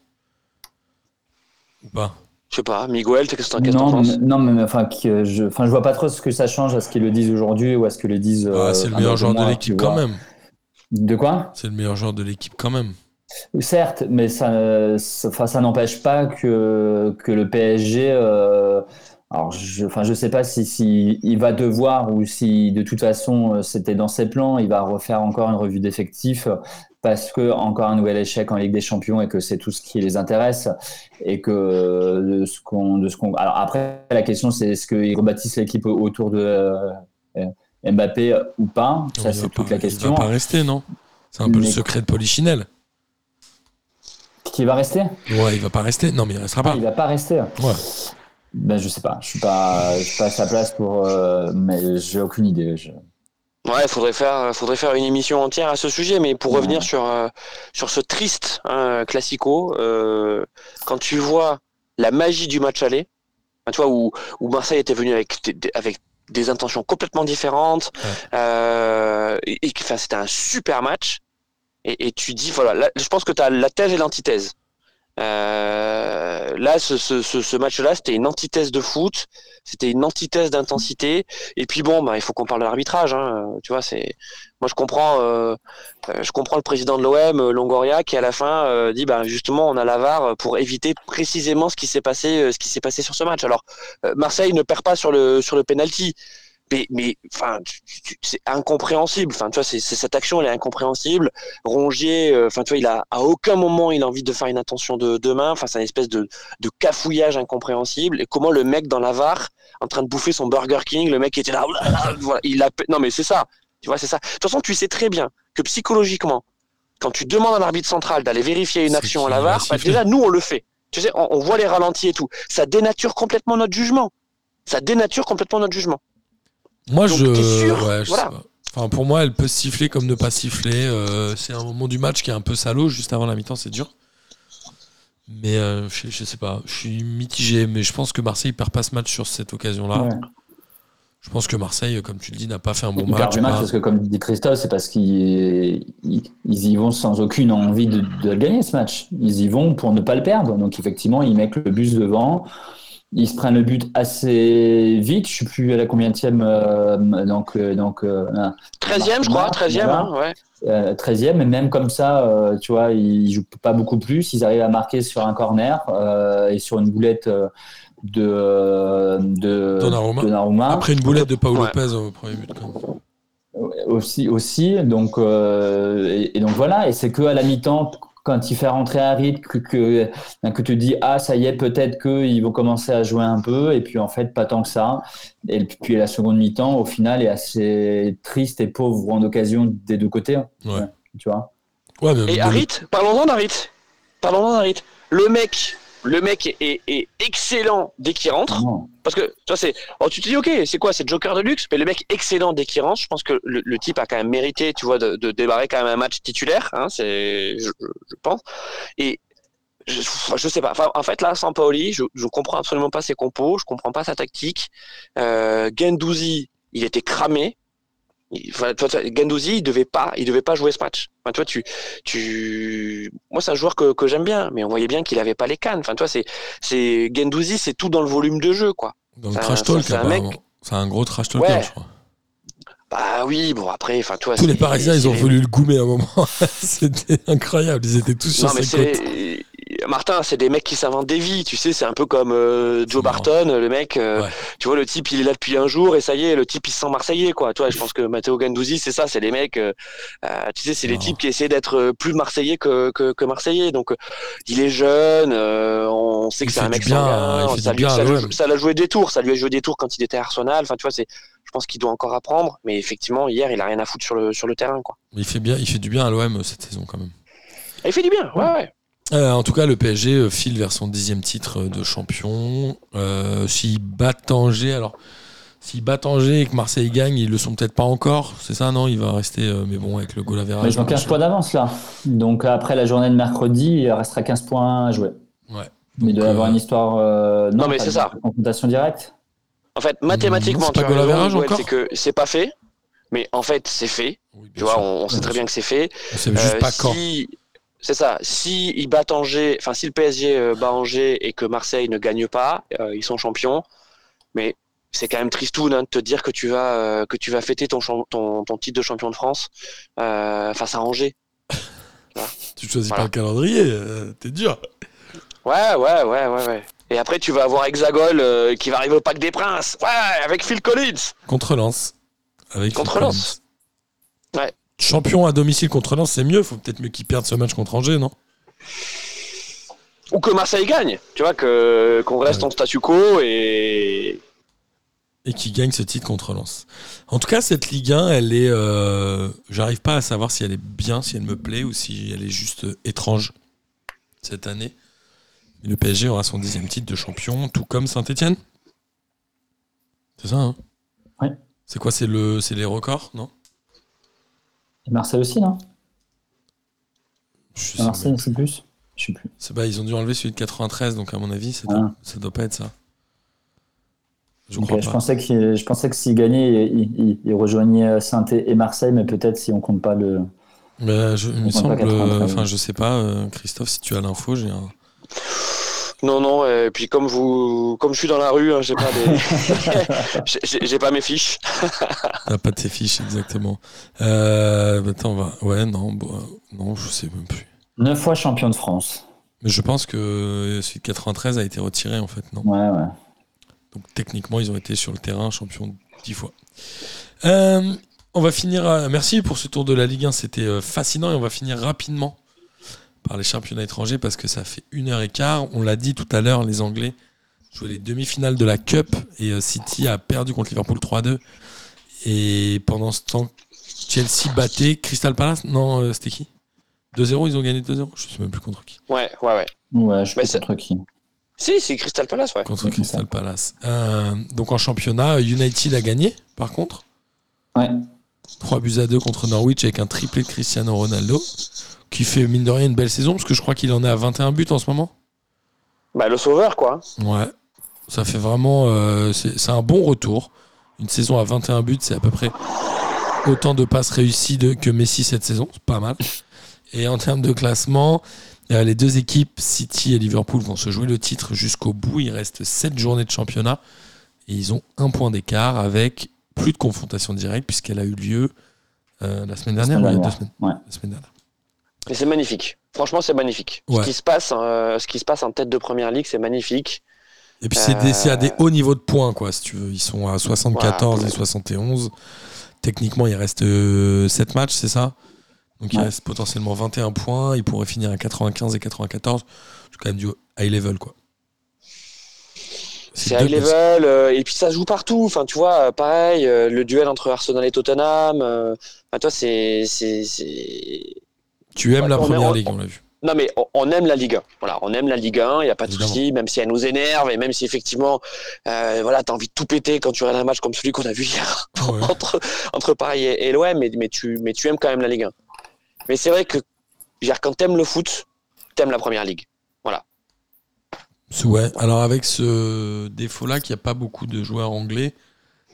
Ou pas? Je sais pas. Miguel, qu'est-ce que Non, mais, non, mais enfin, je, enfin, je vois pas trop ce que ça change à ce qu'ils le disent aujourd'hui ou à ce que le disent. Ah, euh, C'est le meilleur joueur de l'équipe quand même. De quoi? C'est le meilleur joueur de l'équipe quand même. Certes, mais ça, ça, enfin, ça n'empêche pas que, que le PSG. euh, alors, je, enfin, je sais pas si, si il va devoir ou si de toute façon c'était dans ses plans, il va refaire encore une revue d'effectifs parce que encore un nouvel échec en Ligue des Champions et que c'est tout ce qui les intéresse et que de ce qu'on, de ce qu'on. Alors après, la question c'est est-ce qu'ils rebâtissent l'équipe autour de euh, Mbappé ou pas? Ça c'est toute pas- la question. Il va pas rester, non? C'est un peu le secret de Polichinelle. Qui va rester Ouais, il va pas rester. Non, mais il restera pas. Il va pas rester. Ouais. Ben, je sais pas. Je suis pas, je suis pas à sa place pour, euh, mais j'ai aucune idée. Je- Ouais, faudrait faire, faudrait faire une émission entière à ce sujet, mais pour Ouais. revenir sur euh, sur ce triste hein, classico, euh, quand tu vois la magie du match aller, hein, tu vois où, où Marseille était venu avec avec des intentions complètement différentes, Ouais. euh, et, et c'était un super match, et, tu dis voilà, là, je pense que tu as la thèse et l'antithèse. Euh, là, ce, match-là, c'était une antithèse de foot, c'était une antithèse d'intensité. Et puis bon, bah, il faut qu'on parle de l'arbitrage. Hein. Tu vois, c'est moi je comprends, euh, euh, je comprends le président de l'OM, Longoria, qui à la fin dit, bah justement, on a la VAR pour éviter précisément ce qui s'est passé, ce qui s'est passé sur ce match. Alors Marseille ne perd pas sur le sur le penalty. Mais, mais enfin, c'est incompréhensible. Enfin, tu vois, c'est, cette action, elle est incompréhensible. Rongier, euh, enfin, tu vois, il a à aucun moment il a envie de faire une intention de, de main. Enfin, c'est une espèce de, de cafouillage incompréhensible. Et comment le mec dans la VAR, en train de bouffer son Burger King, le mec était là, voilà, il a, non mais c'est ça. Tu vois, c'est ça. De toute façon, tu sais très bien que psychologiquement, quand tu demandes à un arbitre central d'aller vérifier une action à la va VAR, bah, déjà nous on le fait. Tu sais, on, on voit les ralentis et tout. Ça dénature complètement notre jugement. Ça dénature complètement notre jugement. Moi, Donc, je. t'es sûr ouais, je Voilà. sais pas. Enfin, pour moi, elle peut siffler comme ne pas siffler. Euh, c'est un moment du match qui est un peu salaud. Juste avant la mi-temps, c'est dur. Mais euh, je, je sais pas. Je suis mitigé. Mais je pense que Marseille perd pas ce match sur cette occasion-là. Ouais. Je pense que Marseille, comme tu le dis, n'a pas fait un bon Ils perdent match. le match pas- parce que, comme dit Christophe, c'est parce qu'ils ils, ils y vont sans aucune envie de, de gagner ce match. Ils y vont pour ne pas le perdre. Donc, effectivement, ils mettent le bus devant. Ils se prennent le but assez vite. Je ne sais plus à la combienième. Euh, donc, euh, donc euh, 13e, je crois, 13e. Voilà. Hein, ouais. euh, 13e, et même comme ça, euh, tu vois, ils jouent pas beaucoup plus. Ils arrivent à marquer sur un corner euh, et sur une boulette euh, de, euh, de Donnarumma. Donnarumma. Après une boulette de Paolo Ouais. Lopez au premier but. quand même. aussi aussi donc euh, et, et donc voilà et c'est que à la mi-temps quand il fait rentrer Harit que que, ben, que tu dis ah ça y est peut-être qu'ils vont commencer à jouer un peu et puis en fait pas tant que ça et puis la seconde mi-temps au final est assez triste et pauvre en occasion des deux côtés hein. Ouais. tu vois? Ouais, mais Et mais- Harit, parlons-en d'Harit. Parlons-en d'Harit. Le mec, le mec est, est- est excellent dès qu'il rentre. Non. Parce que tu vois, c'est. Oh, tu te dis, ok, c'est quoi, c'est Joker de luxe, mais le mec excellent dès qu'il rentre. Je pense que le, le type a quand même mérité, tu vois, de, de démarrer quand même un match titulaire. Hein, c'est, je, je pense. Et je, je sais pas. Enfin, en fait, là, sans Paoli, je, je comprends absolument pas ses compos, je comprends pas sa tactique. Euh, Gendouzi, il était cramé. Enfin, toi, il devait pas, il devait pas jouer ce match. Enfin, toi, tu, tu, moi, c'est un joueur que, que j'aime bien, mais on voyait bien qu'il avait pas les cannes. Enfin, toi, c'est, c'est Gendouzi, c'est tout dans le volume de jeu, quoi. dans le trash talk, c'est un mec-. C'est un gros trash Ouais. je crois. Bah oui, bon après, enfin toi. Tous les Parisiens, ils ont voulu le goumer à un moment. C'était incroyable. Ils étaient tous sur Non mais ses côtes. Martin, c'est des mecs qui s'inventent des vies, tu sais, c'est un peu comme euh, Joe marrant. Barton, le mec, euh, Ouais. tu vois, le type, il est là depuis un jour et ça y est, le type, il se sent marseillais, quoi. Toi, je pense que Matteo Gandouzi, c'est ça, c'est les mecs, euh, tu sais, c'est les types qui essaient d'être plus marseillais que, que, que marseillais. Donc, il est jeune, on sait que c'est un mec bien, sanguin, ça lui, bien à ça, lui- l'OM. ça l'a joué des tours, ça lui a joué des tours quand il était à Arsenal. Enfin, tu vois, c'est, je pense qu'il doit encore apprendre, mais effectivement, hier, il a rien à foutre sur le, sur le terrain, quoi. Il fait bien, il fait du bien à l'OM cette saison quand même. Il fait du bien, ouais, ouais. Euh, en tout cas, le PSG euh, file vers son dixième titre euh, de champion. Euh, s'ils battent Angers, alors s'ils battent Angers et que Marseille gagne, ils le sont peut-être pas encore. C'est ça, non? Il va rester, euh, mais bon, avec le goal. Mais ils ont 15 points d'avance là. Donc après la journée de mercredi, il restera 15 points à jouer. Ouais. Mais il doit y avoir une histoire. euh, Non, mais pas c'est de ça. Confrontation directe. En fait, mathématiquement, c'est tu encore c'est que c'est pas fait, mais en fait, c'est fait. Oui, Tu vois, on, on sait très bien que c'est fait. On sait juste Euh, pas quand. si, c'est ça. Si ils battent Angers, enfin si le PSG euh, bat Angers et que Marseille ne gagne pas, euh, ils sont champions. Mais c'est quand même tristoun hein, de te dire que tu vas euh, que tu vas fêter ton, champ- ton, ton titre de champion de France euh, face à Angers. Tu choisis Voilà. pas le calendrier, t'es dur. Ouais, ouais, ouais, ouais, ouais. Et après, tu vas avoir Hexagol qui va arriver au Parc des Princes. Ouais, avec Phil Collins. Contre Lens. Avec Contre Lens. Ouais. Champion à domicile contre Lens, c'est mieux. Faut peut-être mieux qu'ils perdent ce match contre Angers, non? Ou que Marseille gagne. Tu vois, que qu'on reste Ouais. en statu quo et et qui gagne ce titre contre Lens. En tout cas, cette Ligue 1, elle est. euh, J'arrive pas à savoir si elle est bien, si elle me plaît ou si elle est juste euh, étrange cette année. Le PSG aura son dixième titre de champion, tout comme Saint-Etienne. C'est ça, hein? Ouais. C'est quoi C'est le, c'est les records, non? Et Marseille aussi, non? Je sais Marseille, c'est plus. Je sais plus. C'est- bah, ils ont dû enlever celui de 93, donc à mon avis, ça doit, Ah. ça doit pas être ça. Je je, pensais qu'il- je pensais que s'il gagnait, il, il- il rejoignait saint et Marseille, mais peut-être si on compte pas le. Mais je, il me semble, 93. euh, enfin, je sais pas, euh, Christophe, si tu as l'info, j'ai un. Non, non. Et puis comme vous, comme je suis dans la rue, hein, j'ai pas des, j'ai- pas mes fiches. Ah, pas de tes fiches, exactement. Euh, attends, on va. Ouais, non, bon, euh, non, je sais même plus. Neuf fois champion de France. Mais je pense que celui de 93 a été retiré, en fait, non? Ouais, ouais. Donc techniquement, ils ont été sur le terrain champions dix fois. Euh, on va finir. à- Merci pour ce tour de la Ligue 1, c'était euh, fascinant et on va finir rapidement par les championnats étrangers parce que ça fait une heure et quart. On l'a dit tout à l'heure, les Anglais jouaient les demi-finales de la Cup et euh, City a perdu contre Liverpool 3-2. Et pendant ce temps, Chelsea battait Crystal Palace. Non, euh, c'était qui? 2-0, ils ont gagné 2-0 Je sais même plus contre qui. Ouais, ouais, ouais. Ouais, je sais pas contre qui? Si, c'est Crystal Palace, ouais. Contre Crystal. Palace. Euh, donc en championnat, United a gagné, par contre. Ouais. 3 buts à 2 contre Norwich avec un triplé de Cristiano Ronaldo, qui fait mine de rien une belle saison, parce que je crois qu'il en est à 21 buts en ce moment. Bah, le sauveur, quoi. Ouais. Ça fait vraiment. euh, c'est un bon retour. Une saison à 21 buts, c'est à peu près autant de passes réussies de- que Messi cette saison. C'est pas mal. Et en termes de classement, euh, les deux équipes, City et Liverpool, vont se jouer le titre jusqu'au bout. Il reste 7 journées de championnat. Et ils ont un point d'écart avec plus de confrontation directe, puisqu'elle a eu lieu euh, la semaine dernière. semaine ou il y a deux semaines? Ouais. La semaine dernière. Mais c'est magnifique. Franchement, c'est magnifique. Ouais. Ce, qui se passe, euh, ce qui se passe en tête de première ligue, c'est magnifique. Et puis c'est Euh, à des hauts niveaux de points, quoi, si tu veux. Ils sont à 74 Ouais. et 71. Techniquement, il reste 7 matchs, c'est ça? Donc il reste potentiellement 21 points. Ils pourraient finir à 95 et 94. C'est quand même du high level, quoi. C'est high level, euh, et puis ça se joue partout. Enfin, tu vois, euh, pareil, euh, le duel entre Arsenal et Tottenham. euh, toi, c'est. Tu aimes Ouais, la première ligue, on l'a vu. Non, mais on, aime la Ligue 1. Voilà, on aime la Ligue 1, il n'y a pas de souci, même si elle nous énerve, et même si effectivement, euh, voilà, tu as envie de tout péter quand tu regardes un match comme celui qu'on a vu hier Ouais. entre, entre Paris et, et l'OM, mais, mais, tu, mais tu aimes quand même la Ligue 1. Mais c'est vrai que dire, quand tu aimes le foot, tu aimes la première ligue. C'est- Ouais. Alors avec ce défaut-là, qu'il n'y a pas beaucoup de joueurs anglais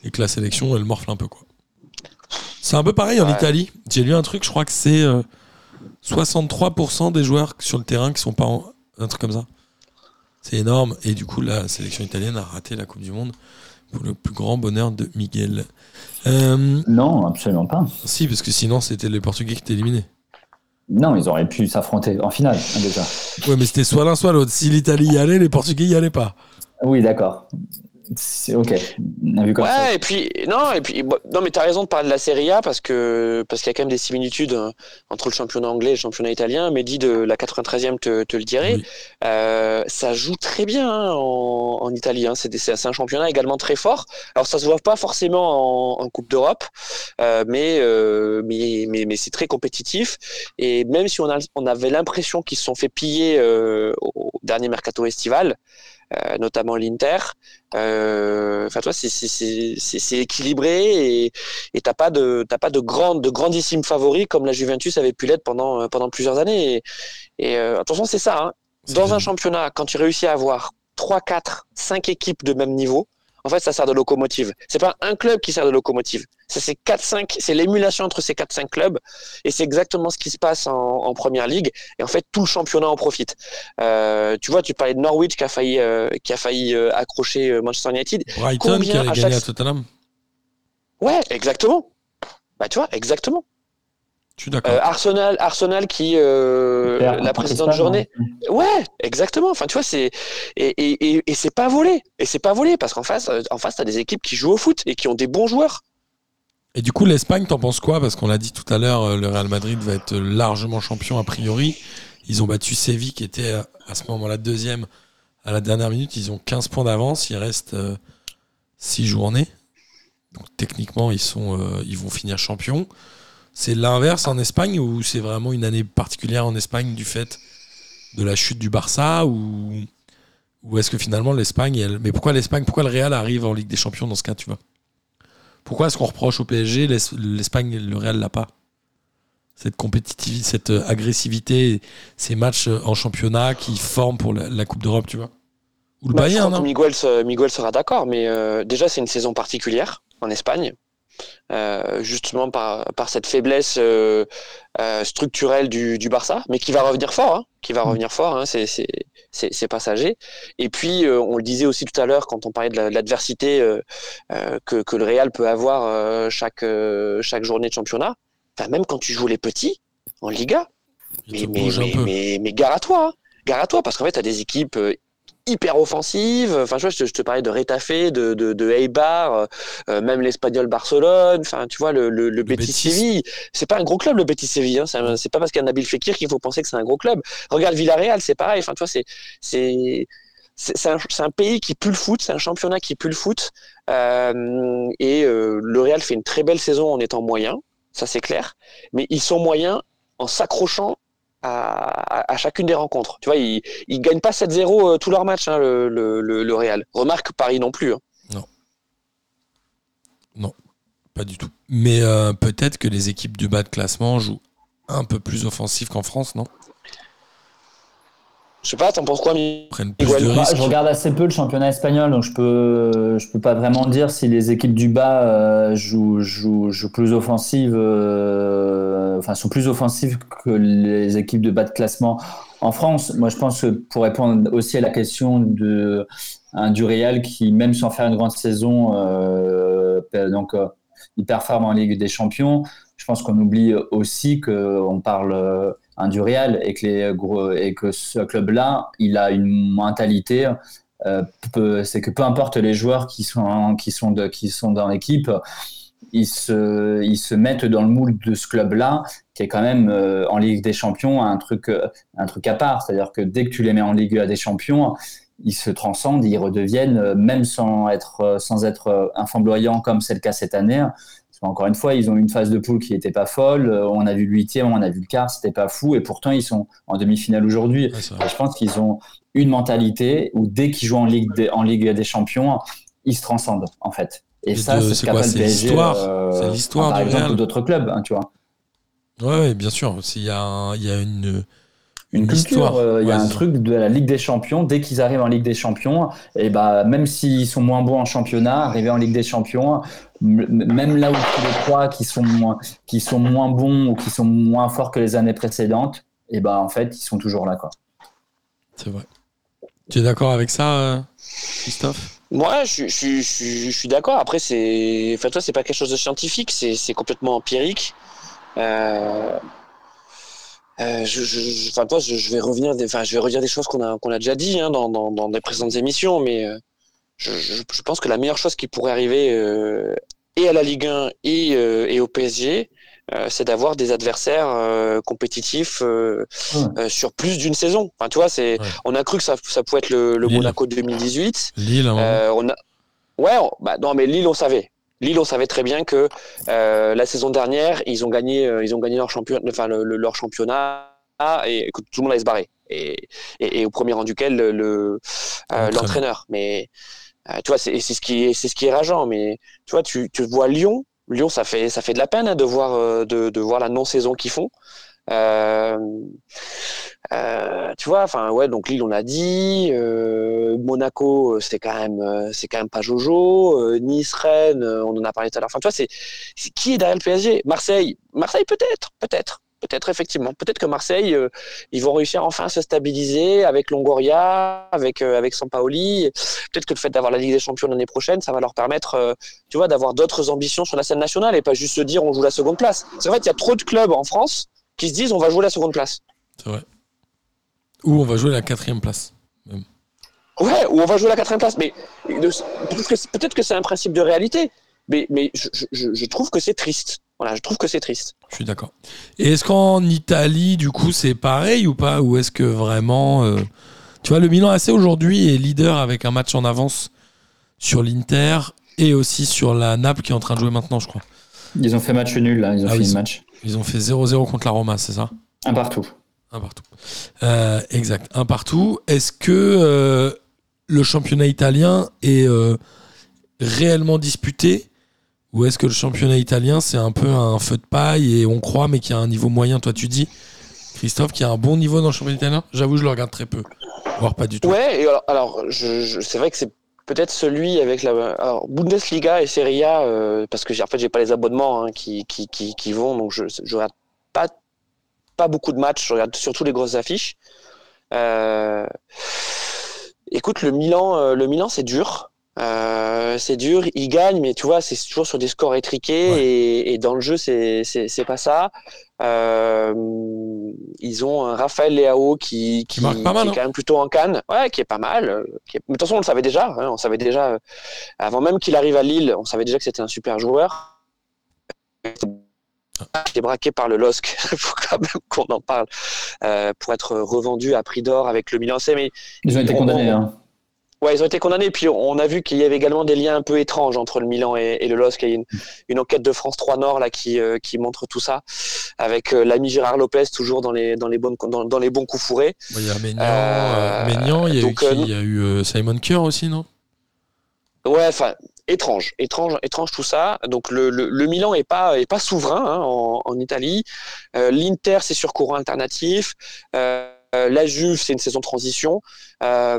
et que la sélection, elle morfle un peu, quoi. C'est un peu pareil en Ouais. Italie. J'ai lu un truc, je crois que c'est euh, 63% des joueurs sur le terrain qui sont pas en... un truc comme ça. C'est énorme. Et du coup, la sélection italienne a raté la Coupe du Monde pour le plus grand bonheur de Miguel. Euh, Non, absolument pas. si, parce que sinon, c'était les Portugais qui étaient éliminés. Non, ils auraient pu s'affronter en finale, déjà. Ouais, mais c'était soit l'un, soit l'autre. Si l'Italie y allait, les Portugais y allaient pas. Oui, d'accord. C'est ok. On a vu comme ça. Ouais, et puis, non, et puis, bon, non, mais tu as raison de parler de la Serie A parce que parce qu'il y a quand même des similitudes hein, entre le championnat anglais et le championnat italien. Mehdi de la 93e te, te le dirait. Oui. Euh, ça joue très bien hein, en, en Italie. hein. C'est un championnat également très fort. Alors, ça se voit pas forcément en, en Coupe d'Europe, euh, mais, euh, mais, mais, mais c'est très compétitif. Et même si on, a, on avait l'impression qu'ils se sont fait piller euh, au dernier mercato estival, notamment l'Inter, euh, Enfin, toi, c'est- équilibré et t'as pas de t'as pas de grandes de grandissimes favoris comme la Juventus avait pu l'être pendant euh, pendant plusieurs années. Et, et, euh, attention, c'est ça. hein. Dans un championnat, quand tu réussis à avoir 3, 4, 5 équipes de même niveau, en fait, ça sert de locomotive. C'est pas un club qui sert de locomotive. Ça, c'est 4, 5, c'est l'émulation entre ces 4, 5 clubs. Et c'est exactement ce qui se passe en, en première ligue. Et en fait, tout le championnat en profite. Euh, tu vois, tu parlais de Norwich qui a failli, euh, qui a failli euh, accrocher euh, Manchester United. Brighton Combien qui à gagner chaque- à Tottenham. Ouais, exactement. Bah, tu vois, exactement. Je suis d'accord. Euh, Arsenal, Arsenal qui, euh, la précédente journée, hein. Ouais, exactement. Enfin, tu vois, c'est et, et, et, et c'est pas volé. Et c'est pas volé parce qu'en face, euh, en face, t'as des équipes qui jouent au foot et qui ont des bons joueurs. Et du coup, l'Espagne, t'en penses quoi? Parce qu'on l'a dit tout à l'heure, le Real Madrid va être largement champion a priori. Ils ont battu Séville qui était à ce moment-là deuxième à la dernière minute. Ils ont 15 points d'avance. Il reste 6 journées. Donc techniquement, ils, sont, euh, ils vont finir champions. C'est l'inverse en Espagne ou c'est vraiment une année particulière en Espagne du fait de la chute du Barça ou, ou est-ce que finalement l'Espagne, elle... mais pourquoi l'Espagne, pourquoi le Real arrive en Ligue des Champions dans ce cas, tu vois? Pourquoi est-ce qu'on reproche au PSG l'Es- l'Espagne, le Real l'a pas? Cette compétitivité, cette agressivité, ces matchs en championnat qui forment pour la, la Coupe d'Europe, tu vois? Ou le Bah, Bayern, non Miguel, se- Miguel sera d'accord, mais euh, déjà, c'est une saison particulière en Espagne. Euh, justement par, par cette faiblesse euh, euh, structurelle du, du Barça, mais qui va revenir fort, hein, qui va Mm. revenir fort, hein, c'est- passager. Et puis, on le disait aussi tout à l'heure quand on parlait de la- de l'adversité que, que le Real peut avoir chaque, chaque journée de championnat, enfin, même quand tu joues les petits en Liga, mais, mais, mais, mais, gare à toi, hein. gare à toi, parce qu'en fait, tu as des équipes hyper offensives. Enfin, tu vois, je te, je te parlais de Retafe, de, de, de Eibar, euh, euh, même l'Espagnol Barcelone. Enfin, tu vois, le, le, le Betis Betis. Séville. C'est pas un gros club, le Betis Séville. Hein. C'est pas parce qu'il y a Nabil Fekir qu'il faut penser que c'est un gros club. Regarde Villarreal, c'est pareil. Enfin, tu vois, c'est, c'est, c'est un, un pays qui pue le foot, c'est un championnat qui pue le foot. Euh, et euh, le Real fait une très belle saison en étant moyen, ça c'est clair. Mais ils sont moyens en s'accrochant à, chacune des rencontres. Tu vois, ils, ils gagnent pas 7-0 euh, tous leurs matchs, hein, le, Real. Remarque Paris non plus. hein. Pas du tout. Mais euh, peut-être que les équipes du bas de classement jouent un peu plus offensif qu'en France, non? Je sais pas, t'en penses quoi, Mi Prennent plus Ouais, de bah, risques. je regarde assez peu le championnat espagnol, donc je peux, je peux pas vraiment dire si les équipes du bas euh, jouent, jouent, jouent plus offensive, euh, enfin sont plus offensives que les équipes de bas de classement en France. Moi, je pense que pour répondre aussi à la question de un du Real qui, même sans faire une grande saison, euh, donc euh, il performe en Ligue des Champions. Je pense qu'on oublie aussi qu'on parle euh, un du Real et que, et que ce club-là, il a une mentalité. euh, c'est que peu importe les joueurs qui sont, qui sont, dans l'équipe, ils se, mettent dans le moule de ce club-là, qui est quand même euh, en Ligue des Champions un truc, euh, un truc à part. C'est-à-dire que dès que tu les mets en Ligue des Champions, ils se transcendent, ils redeviennent, même sans être, sans être un flamboyant comme c'est le cas cette année. Qu'encore une fois, ils ont eu une phase de poule qui n'était pas folle. Euh, On a vu le huitième, on a vu le quart, c'était pas fou. Et pourtant, ils sont en demi-finale aujourd'hui. Ouais, je pense qu'ils ont une mentalité où dès qu'ils jouent en Ligue des, en Ligue des Champions, ils se transcendent, en fait. Et ça, c'est ce c'est l'histoire. euh, C'est l'histoire Par exemple, d'autres clubs, hein, tu vois. Ouais, ouais, bien sûr. Il y a, un- il y a une, Une, culture, histoire. euh, il y a Ouais, un truc de la Ligue des Champions. Dès qu'ils arrivent en Ligue des Champions, et bah, même s'ils sont moins bons en championnat, arriver en Ligue des Champions, même là où tu les crois qu'ils sont, moins- qu'ils sont moins bons ou qu'ils sont moins forts que les années précédentes, et bah, en fait, ils sont toujours là. Quoi. C'est vrai. Tu es d'accord avec ça, euh, Christophe? Moi, je, je, je, je, je suis d'accord. Après, c'est, enfin, toi, c'est pas quelque chose de scientifique, c'est, c'est complètement empirique. Euh, euh, je, je, je- enfin, toi, je, je vais revenir, des, enfin, je vais redire des choses qu'on a, qu'on a déjà dit hein, dans, dans, dans des précédentes émissions, mais euh, je, pense que la meilleure chose qui pourrait arriver euh, et à la Ligue 1 et, et au PSG, c'est d'avoir des adversaires compétitifs sur plus d'une saison. Enfin, tu vois, c'est, Ouais. on a cru que ça, ça pouvait être le. Monaco de 2018. Lille. Euh, on a... Ouais, on- bah, non, mais Lille, on savait. Lille, on savait très bien que euh, la saison dernière, ils ont gagné, euh, ils ont gagné leur, champion... enfin, le- le- leur championnat et que tout le monde allait se barrer. Et, et, et au premier rang duquel, le, euh, L'entraîneur. Mais tu vois, c'est ce qui est, c'est ce qui est rageant. Mais tu vois, tu, tu vois Lyon. Lyon, ça fait, ça fait de la peine hein, de voir, de, de voir la non-saison qu'ils font. Euh, euh, tu vois, enfin ouais, donc Lille on l'a dit, euh, Monaco euh, c'est quand même euh, c'est quand même pas Jojo, euh, Nice, Rennes, on en a parlé tout à l'heure. Enfin tu vois, c'est qui est derrière le PSG Marseille, Marseille peut-être, peut-être, peut-être effectivement, peut-être que Marseille ils vont réussir enfin à se stabiliser avec Longoria, avec avec Sampaoli. Peut-être que le fait d'avoir la Ligue des Champions l'année prochaine, ça va leur permettre, tu vois, d'avoir d'autres ambitions sur la scène nationale et pas juste se dire on joue la seconde place. C'est vrai qu'il y a trop de clubs en France qui se disent on va jouer la seconde place. C'est vrai. Ou on va jouer la quatrième place. Ouais, ou on va jouer la quatrième place. Mais peut-être que, c'est- peut-être que c'est un principe de réalité. Mais, mais je, je- je trouve que c'est triste. Voilà, je trouve que c'est triste. Je suis d'accord. Et est-ce qu'en Italie, du coup, c'est pareil ou pas? Ou est-ce que vraiment. euh, Tu vois, le Milan AC aujourd'hui est leader avec un match en avance sur l'Inter et aussi sur la Naples qui est en train de jouer maintenant, je crois. Ils ont fait match nul, là. Ils ont Ah fait oui, match. Ils ont fait 0-0 contre la Roma, c'est ça? Un partout. Un partout. Euh, exact, un partout. Est-ce que euh, le championnat italien est euh, réellement disputé? Ou est-ce que le championnat italien c'est un peu un feu de paille et on croit mais qu'il y a un niveau moyen? Toi tu dis, Christophe, qu'il y a un bon niveau dans le championnat italien? J'avoue, je le regarde très peu, voire pas du tout. Ouais, et alors, alors je, je- c'est vrai que c'est peut-être celui avec la alors, Bundesliga et Serie A, euh, parce que j'ai, en fait, j'ai pas les abonnements hein, qui, qui, qui, qui vont, donc je, je regarde pas, pas beaucoup de matchs, je regarde surtout les grosses affiches. Euh, écoute, le Milan, euh, le Milan, c'est dur. Euh, c'est dur, ils gagnent, mais tu vois, c'est toujours sur des scores étriqués Ouais. et, et dans le jeu, c'est c'est c'est pas ça. Euh, ils ont un Raphaël Leao qui qui, marque pas mal, qui est hein. quand même plutôt en canne, ouais, qui est pas mal. euh, Qui est... Mais de toute façon, on le savait déjà. hein, on savait déjà euh, avant même qu'il arrive à Lille, on savait déjà que c'était un super joueur. Il est braqué par le LOSC, il faut quand même qu'on en parle, euh, pour être revendu à prix d'or avec le Milan. Mais Ils ont été On- condamnés. on- hein. Ouais, ils ont été condamnés. Puis on a vu qu'il y avait également des liens un peu étranges entre le Milan et, et le LOSC. Il y a une, une enquête de France 3 Nord là qui, euh, qui montre tout ça, avec euh, l'ami Gérard Lopez toujours dans les, dans les, bonnes, dans, dans les bons coups fourrés. Ouais, Il y a Euh, Maignan, il y a eu, donc, qui? Il y a eu Simon Kerr aussi, non? Ouais, enfin étrange, étrange, étrange tout ça. Donc le, le, le Milan est pas est pas souverain hein, en, en Italie. Euh, L'Inter c'est sur courant alternatif. Euh, la Juve c'est une saison de transition. Euh,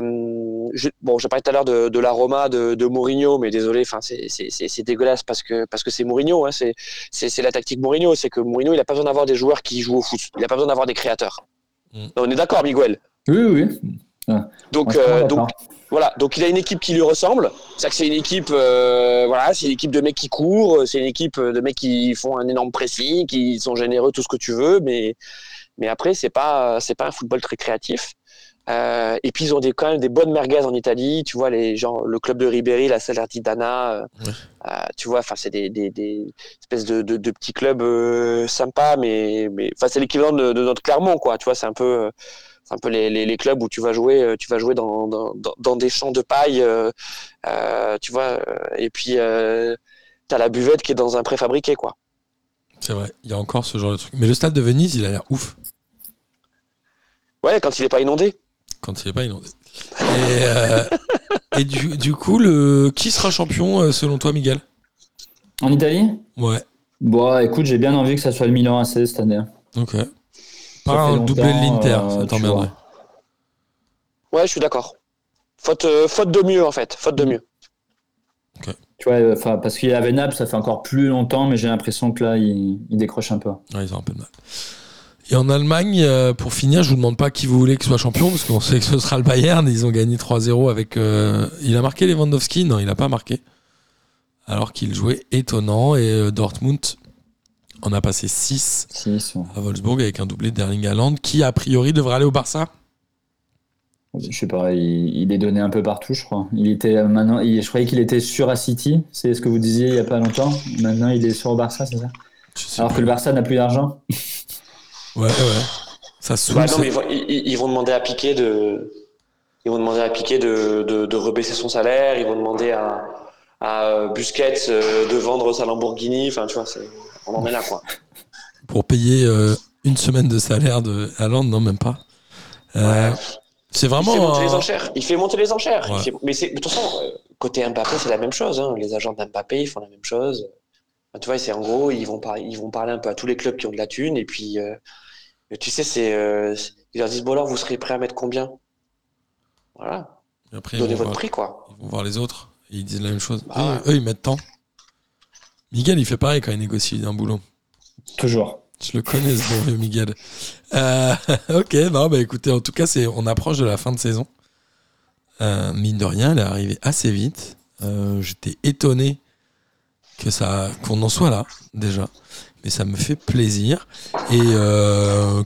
je, bon, j'ai parlé tout à l'heure de, de la Roma de, de Mourinho, mais désolé, enfin c'est dégueulasse parce que parce que c'est Mourinho. Hein, c'est la tactique Mourinho, c'est que Mourinho il a pas besoin d'avoir des joueurs qui jouent au foot. Il a pas besoin d'avoir des créateurs. Mm. On est d'accord, Miguel? Oui, oui. Donc je suis euh, donc voilà, donc il a une équipe qui lui ressemble. C'est que c'est une équipe, euh, voilà, c'est une équipe de mecs qui courent, c'est une équipe de mecs qui font un énorme pressing, qui sont généreux, tout ce que tu veux, mais mais après c'est pas c'est pas un football très créatif. Euh, et puis ils ont des, quand même des bonnes merguez en Italie, tu vois les gens, le club de Ribéry, la Salernitana, euh, Ouais. euh, tu vois, enfin c'est des, des, des espèces de, de, de petits clubs euh, sympas, mais mais enfin c'est l'équivalent de, de notre Clermont quoi, tu vois, c'est un peu un peu les, les, les clubs où tu vas jouer, euh, tu vas jouer dans, dans, dans- des champs de paille, euh, euh, tu vois, et puis euh, t'as la buvette qui est dans un préfabriqué, quoi. C'est vrai, il y a encore ce genre de truc. Mais le stade de Venise, il a l'air ouf Ouais, quand il est pas inondé. quand il n'est pas inondé. Et, euh, et du, du coup, le... qui sera champion euh, selon toi, Miguel? En Italie? Ouais, Bon, écoute, j'ai bien envie que ça soit le Milan AC cette année. ok. Ça Pas un doublé de l'Inter, euh, ça t'emmerderait. Ouais, je suis d'accord. Faute, euh, faute de mieux, en fait. Faute de mieux. Tu vois, euh, enfin, parce qu'il y avait Naples, ça fait encore plus longtemps, mais j'ai l'impression que là, il, il décroche un peu. Ouais, ils ont un peu de mal. Et en Allemagne, euh, pour finir, je vous demande pas qui vous voulez que soit champion, parce qu'on sait que ce sera le Bayern. Ils ont gagné 3-0 avec. euh, Il a marqué Lewandowski Non, il n'a pas marqué. Alors qu'il jouait étonnant. Et euh, Dortmund en a passé 6 Si, si. à Wolfsburg avec un doublé d'Erling Haaland, qui a priori devrait aller au Barça. Je sais pas, il, il est donné un peu partout, je crois. Il était euh, maintenant, il- je croyais qu'il était sur à City, c'est ce que vous disiez il y a pas longtemps. Maintenant, il est sur au Barça, c'est ça? Alors pas. que le Barça n'a plus d'argent. Ouais, ouais. Ça se. Bah, non, mais ils vont, ils, ils vont demander à Piqué de. Ils vont demander à Piqué de, de, de rebaisser son salaire. Ils vont demander à, à Busquets euh, de vendre sa Lamborghini. Enfin, tu vois, on en est là, quoi. Pour payer euh, une semaine de salaire de Haaland, non, même pas. Euh, Ouais. C'est Il fait vraiment. monter les enchères. Il fait monter les enchères. Il Ouais. fait- Mais c'est, de toute façon, euh, côté Mbappé, c'est la même chose. hein. Les agents d'Mbappé, ils font la même chose. Enfin, tu vois, c'est en gros, ils vont, par- ils vont parler un peu à tous les clubs qui ont de la thune. Et puis, euh, tu sais, c'est, euh, ils leur disent Bon, alors, vous serez prêt à mettre combien? Voilà. Et Après, ils Donnez votre voir, prix, quoi. ils vont voir les autres et ils disent la même chose. Bah eux, ouais. eux, ils mettent tant. Miguel, il fait pareil quand il négocie un boulot. Toujours. Je le connais, ce bon vieux Miguel. Euh, ok, non, bah écoutez, en tout cas, c'est, on approche de la fin de saison. Euh, mine de rien, elle est arrivée assez vite. Euh, j'étais étonné que ça, qu'on en soit là, déjà. Mais ça me fait plaisir. Et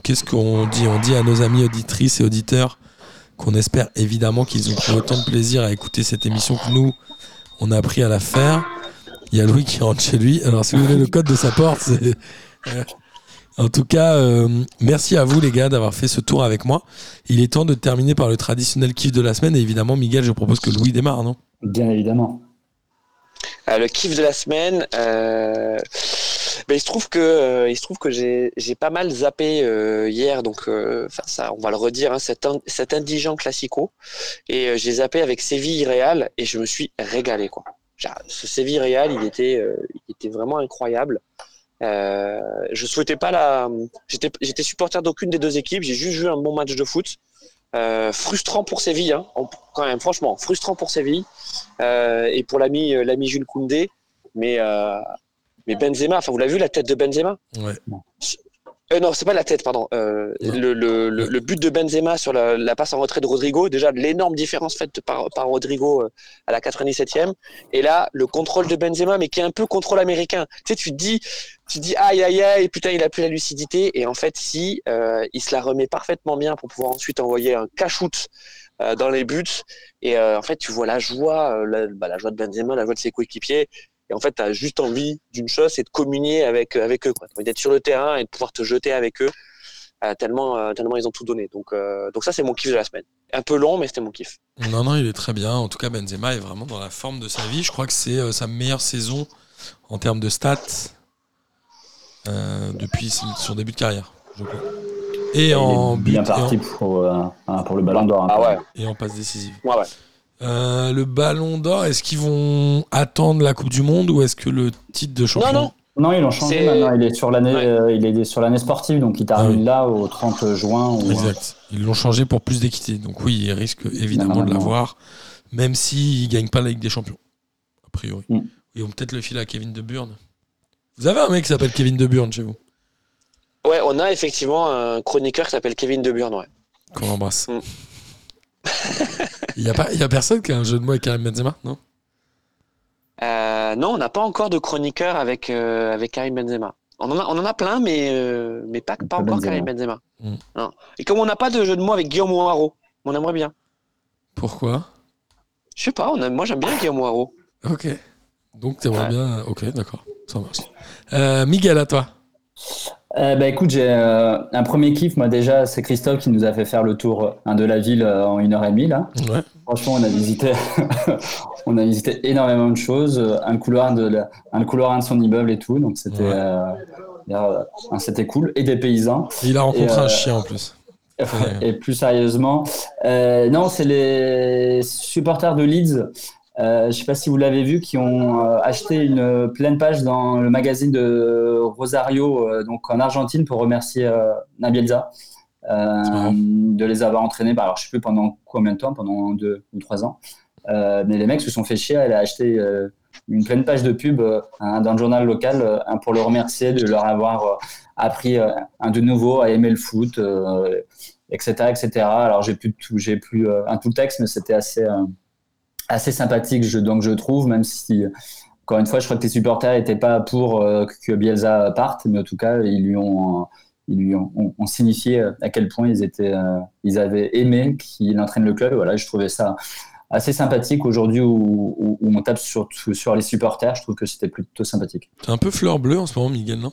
qu'est-ce qu'on dit? On dit à nos amis auditrices et auditeurs qu'on espère évidemment qu'ils ont pris autant de plaisir à écouter cette émission que nous, on a appris à la faire. Il y a Louis qui rentre chez lui. Alors, si vous voulez le code de sa porte, c'est. En tout cas, euh, merci à vous les gars d'avoir fait ce tour avec moi. Il est temps de terminer par le traditionnel kiff de la semaine. Et évidemment, Miguel, je propose que Louis démarre, non? Bien évidemment. Euh, le kiff de la semaine, euh, ben, il se trouve que euh, il se trouve que j'ai j'ai pas mal zappé euh, hier, donc euh, ça, on va le redire, hein, cet, in- cet indigent classico, et euh, j'ai zappé avec Séville Real et je me suis régalé quoi. Genre, Ce Séville Real, il était euh, il était vraiment incroyable. Euh, je souhaitais pas la, j'étais j'étais supporter d'aucune des deux équipes, j'ai juste vu un bon match de foot. Euh, frustrant pour Séville, hein, quand même, franchement, frustrant pour Séville euh, et pour l'ami l'ami Jules Koundé. Mais, euh, mais Benzema, enfin vous l'avez vu la tête de Benzema? Ouais. Euh, Non, c'est pas la tête, pardon. Euh, le, le, le, le but de Benzema sur la, la passe en retrait de Rodrigo, déjà l'énorme différence faite par, par Rodrigo euh, à la 97e. Et là, le contrôle de Benzema, mais qui est un peu contrôle américain. Tu sais, tu te dis, tu te dis aïe aïe aïe, putain, il a plus la lucidité. Et en fait, si, euh, il se la remet parfaitement bien pour pouvoir ensuite envoyer un cash-out euh, dans les buts. Et en fait, tu vois la joie, la, bah, la joie de Benzema, la joie de ses coéquipiers. Et en fait, tu as juste envie d'une chose, c'est de communier avec, avec eux, envie d'être sur le terrain et de pouvoir te jeter avec eux, euh, tellement, euh, tellement ils ont tout donné. Donc, euh, donc ça, c'est mon kiff de la semaine. Un peu long, mais c'était mon kiff. Non, non, il est très bien. En tout cas, Benzema est vraiment dans la forme de sa vie. Je crois que c'est euh, sa meilleure saison en termes de stats euh, depuis son début de carrière, je crois. Et Il en est but bien et parti en, pour, euh, hein, pour le ballon d'or. hein. Ah ouais, et en passe décisive. ouais, ouais. Euh, le ballon d'or, est-ce qu'ils vont attendre la Coupe du Monde ou est-ce que le titre de champion Non, non. Non, ils l'ont changé maintenant. Il est sur l'année, Ouais. euh, il est sur l'année sportive, donc il termine Ah oui. là au 30 juin. ou- euh, Exact. Ils l'ont changé pour plus d'équité. Donc oui, ils risquent évidemment de l'avoir, même s'ils ne gagnent pas la Ligue des Champions. A priori. Mm. Ils vont peut-être le filer à Kevin De Burne. Vous avez un mec qui s'appelle Kevin De Burne chez vous? Ouais, on a effectivement un chroniqueur qui s'appelle Kevin De Burn, ouais. Qu'on embrasse. Mm. Il n'y a, pas- il y a personne qui a un jeu de mots avec Karim Benzema Non? Euh, non, on n'a pas encore de chroniqueur avec, euh, avec Karim Benzema. On en a, on en a plein, mais, euh, mais pas, pas Pas encore Benzema. Karim Benzema. Mm. Non. Et comme on n'a pas de jeu de mots avec Guillaume Haro, on aimerait bien. Pourquoi? Je sais pas, on a- moi j'aime bien Guillaume Haro. Ok. Donc t'aimerais Ouais. bien. Ok, d'accord. Ça marche. Euh, Miguel, à toi. Euh, bah écoute, j'ai euh, un premier kiff. Moi déjà, c'est Christophe qui nous a fait faire le tour euh, hein, de la ville euh, en une heure et demie là. Ouais. Franchement, on a visité, on a visité énormément de choses. Un couloir de, la- un couloir de son immeuble et tout. Donc c'était, Ouais. cool. Et des paysans. Il a rencontré Et, un chien en plus. Et plus sérieusement, non, c'est les supporters de Leeds. Euh, je ne sais pas si vous l'avez vu, qui ont euh, acheté une pleine page dans le magazine de Rosario, euh, donc en Argentine, pour remercier euh, Nabielza euh, de les avoir entraînés. Bah, alors, je ne sais plus pendant combien de temps, pendant deux ou trois ans. Euh, mais les mecs se sont fait chier. Elle a acheté euh, une pleine page de pub euh, hein, dans le journal local euh, hein, pour le remercier de leur avoir euh, appris euh, un de nouveau à aimer le foot, euh, etc., etc. Alors j'ai plus tout, j'ai plus euh, un tout texte, mais c'était assez euh, assez sympathique. Je, donc je trouve, même si encore une fois, je crois que les supporters n'étaient pas pour euh, que Bielsa parte, mais en tout cas, ils lui ont ils lui ont, signifié euh, à quel point ils étaient euh, ils avaient aimé qu'il entraîne le club. Voilà, je trouvais ça assez sympathique aujourd'hui où on tape sur, sur les supporters. Je trouve que c'était plutôt sympathique. T'es un peu fleur bleue en ce moment, Miguel, non?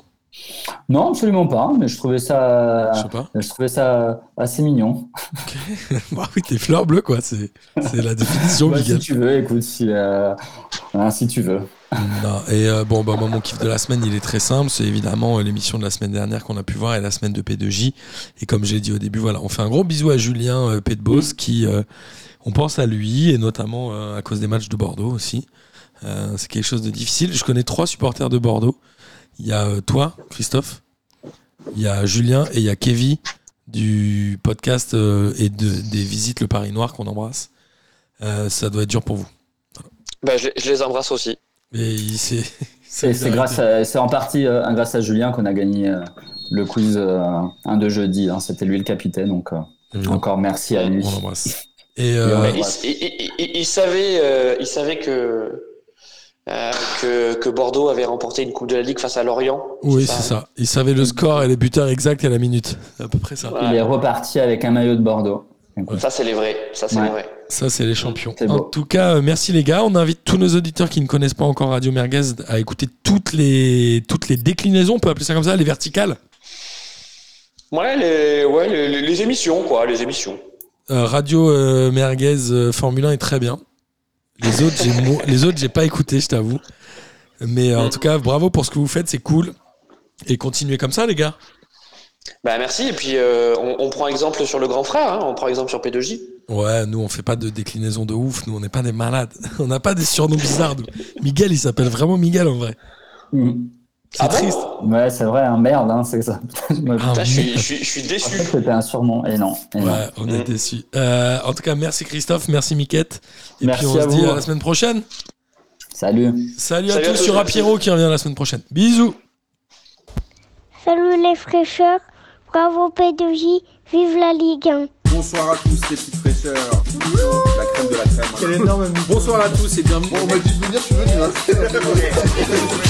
Non, absolument pas, mais je trouvais ça, Je sais pas. je trouvais ça assez mignon. bah oui, t'es fleur bleue, quoi. C'est la définition, Bah, si tu veux, écoute, si, euh, hein, si tu veux. Non, et euh, bon, bah, moi, mon kiff de la semaine, il est très simple. C'est évidemment euh, l'émission de la semaine dernière qu'on a pu voir et la semaine de P2J. Et comme j'ai dit au début, voilà, on fait un gros bisou à Julien euh, Pédebos qui, on pense à lui et notamment à cause des matchs de Bordeaux aussi. C'est quelque chose de difficile. Je connais trois supporters de Bordeaux. Il y a euh, toi, Christophe. Il y a Julien et il y a Kevin du podcast euh, et de, des visites Le Paris Noir qu'on embrasse. Euh, ça doit être dur pour vous. Bah, je, je les embrasse aussi. C'est grâce, en partie euh, grâce à Julien qu'on a gagné euh, le quiz euh, un de jeudi. hein. C'était lui le capitaine, donc euh, encore merci à lui. On l'embrasse. Et euh, il, il- il- il savait, euh, il savait que, euh, que, que Bordeaux avait remporté une Coupe de la Ligue face à Lorient. oui, c'est ça. Il savait le score et les buteurs exacts à la minute. C'est à peu près ça. Voilà. Il est reparti avec un maillot de Bordeaux. Ça, c'est les vrais. Ça, c'est Ouais. les vrais. Ça, c'est les champions. En tout cas, euh, merci les gars. On invite tous nos auditeurs qui ne connaissent pas encore Radio Merguez à écouter toutes les, toutes les déclinaisons, on peut appeler ça comme ça, les verticales. Ouais, les, ouais les, les- les émissions, quoi, les émissions. Euh, Radio euh, Merguez euh, Formule 1 est très bien. Les autres, j'ai mo- les autres, j'ai pas écouté, je t'avoue. Mais euh, en Mm. tout cas, bravo pour ce que vous faites, c'est cool. Et continuez comme ça, les gars. Bah, merci. Et puis, euh, on, on prend exemple sur le grand frère, hein, on prend exemple sur P2J. Ouais, nous, on fait pas de déclinaison de ouf. Nous, on n'est pas des malades. On n'a pas des surnoms bizarres. Miguel, il s'appelle vraiment Miguel en vrai. Mhm. C'est Ah bon triste. Ouais, c'est vrai, hein, merde, hein, c'est ça. Me- Ah, Putain, je, suis, merde. je, suis, je suis Je déçu. c'était un surnom. Et non. Et non. Ouais, on est Mm. déçus. Euh, en tout cas, merci Christophe, merci Miquette. Et Merci puis on à se dit vous. à la semaine prochaine. Salut. Salut, à Salut à tous sur. Apiro qui revient la semaine prochaine. Bisous. Salut les fraîcheurs, bravo P2J, vive la Ligue 1. Bonsoir à tous les petites fraîcheurs. La crème de la crème. Quel énorme Bonsoir à tous et bienvenue. Bon, on m'a dit de venir, je suis venu. Hein.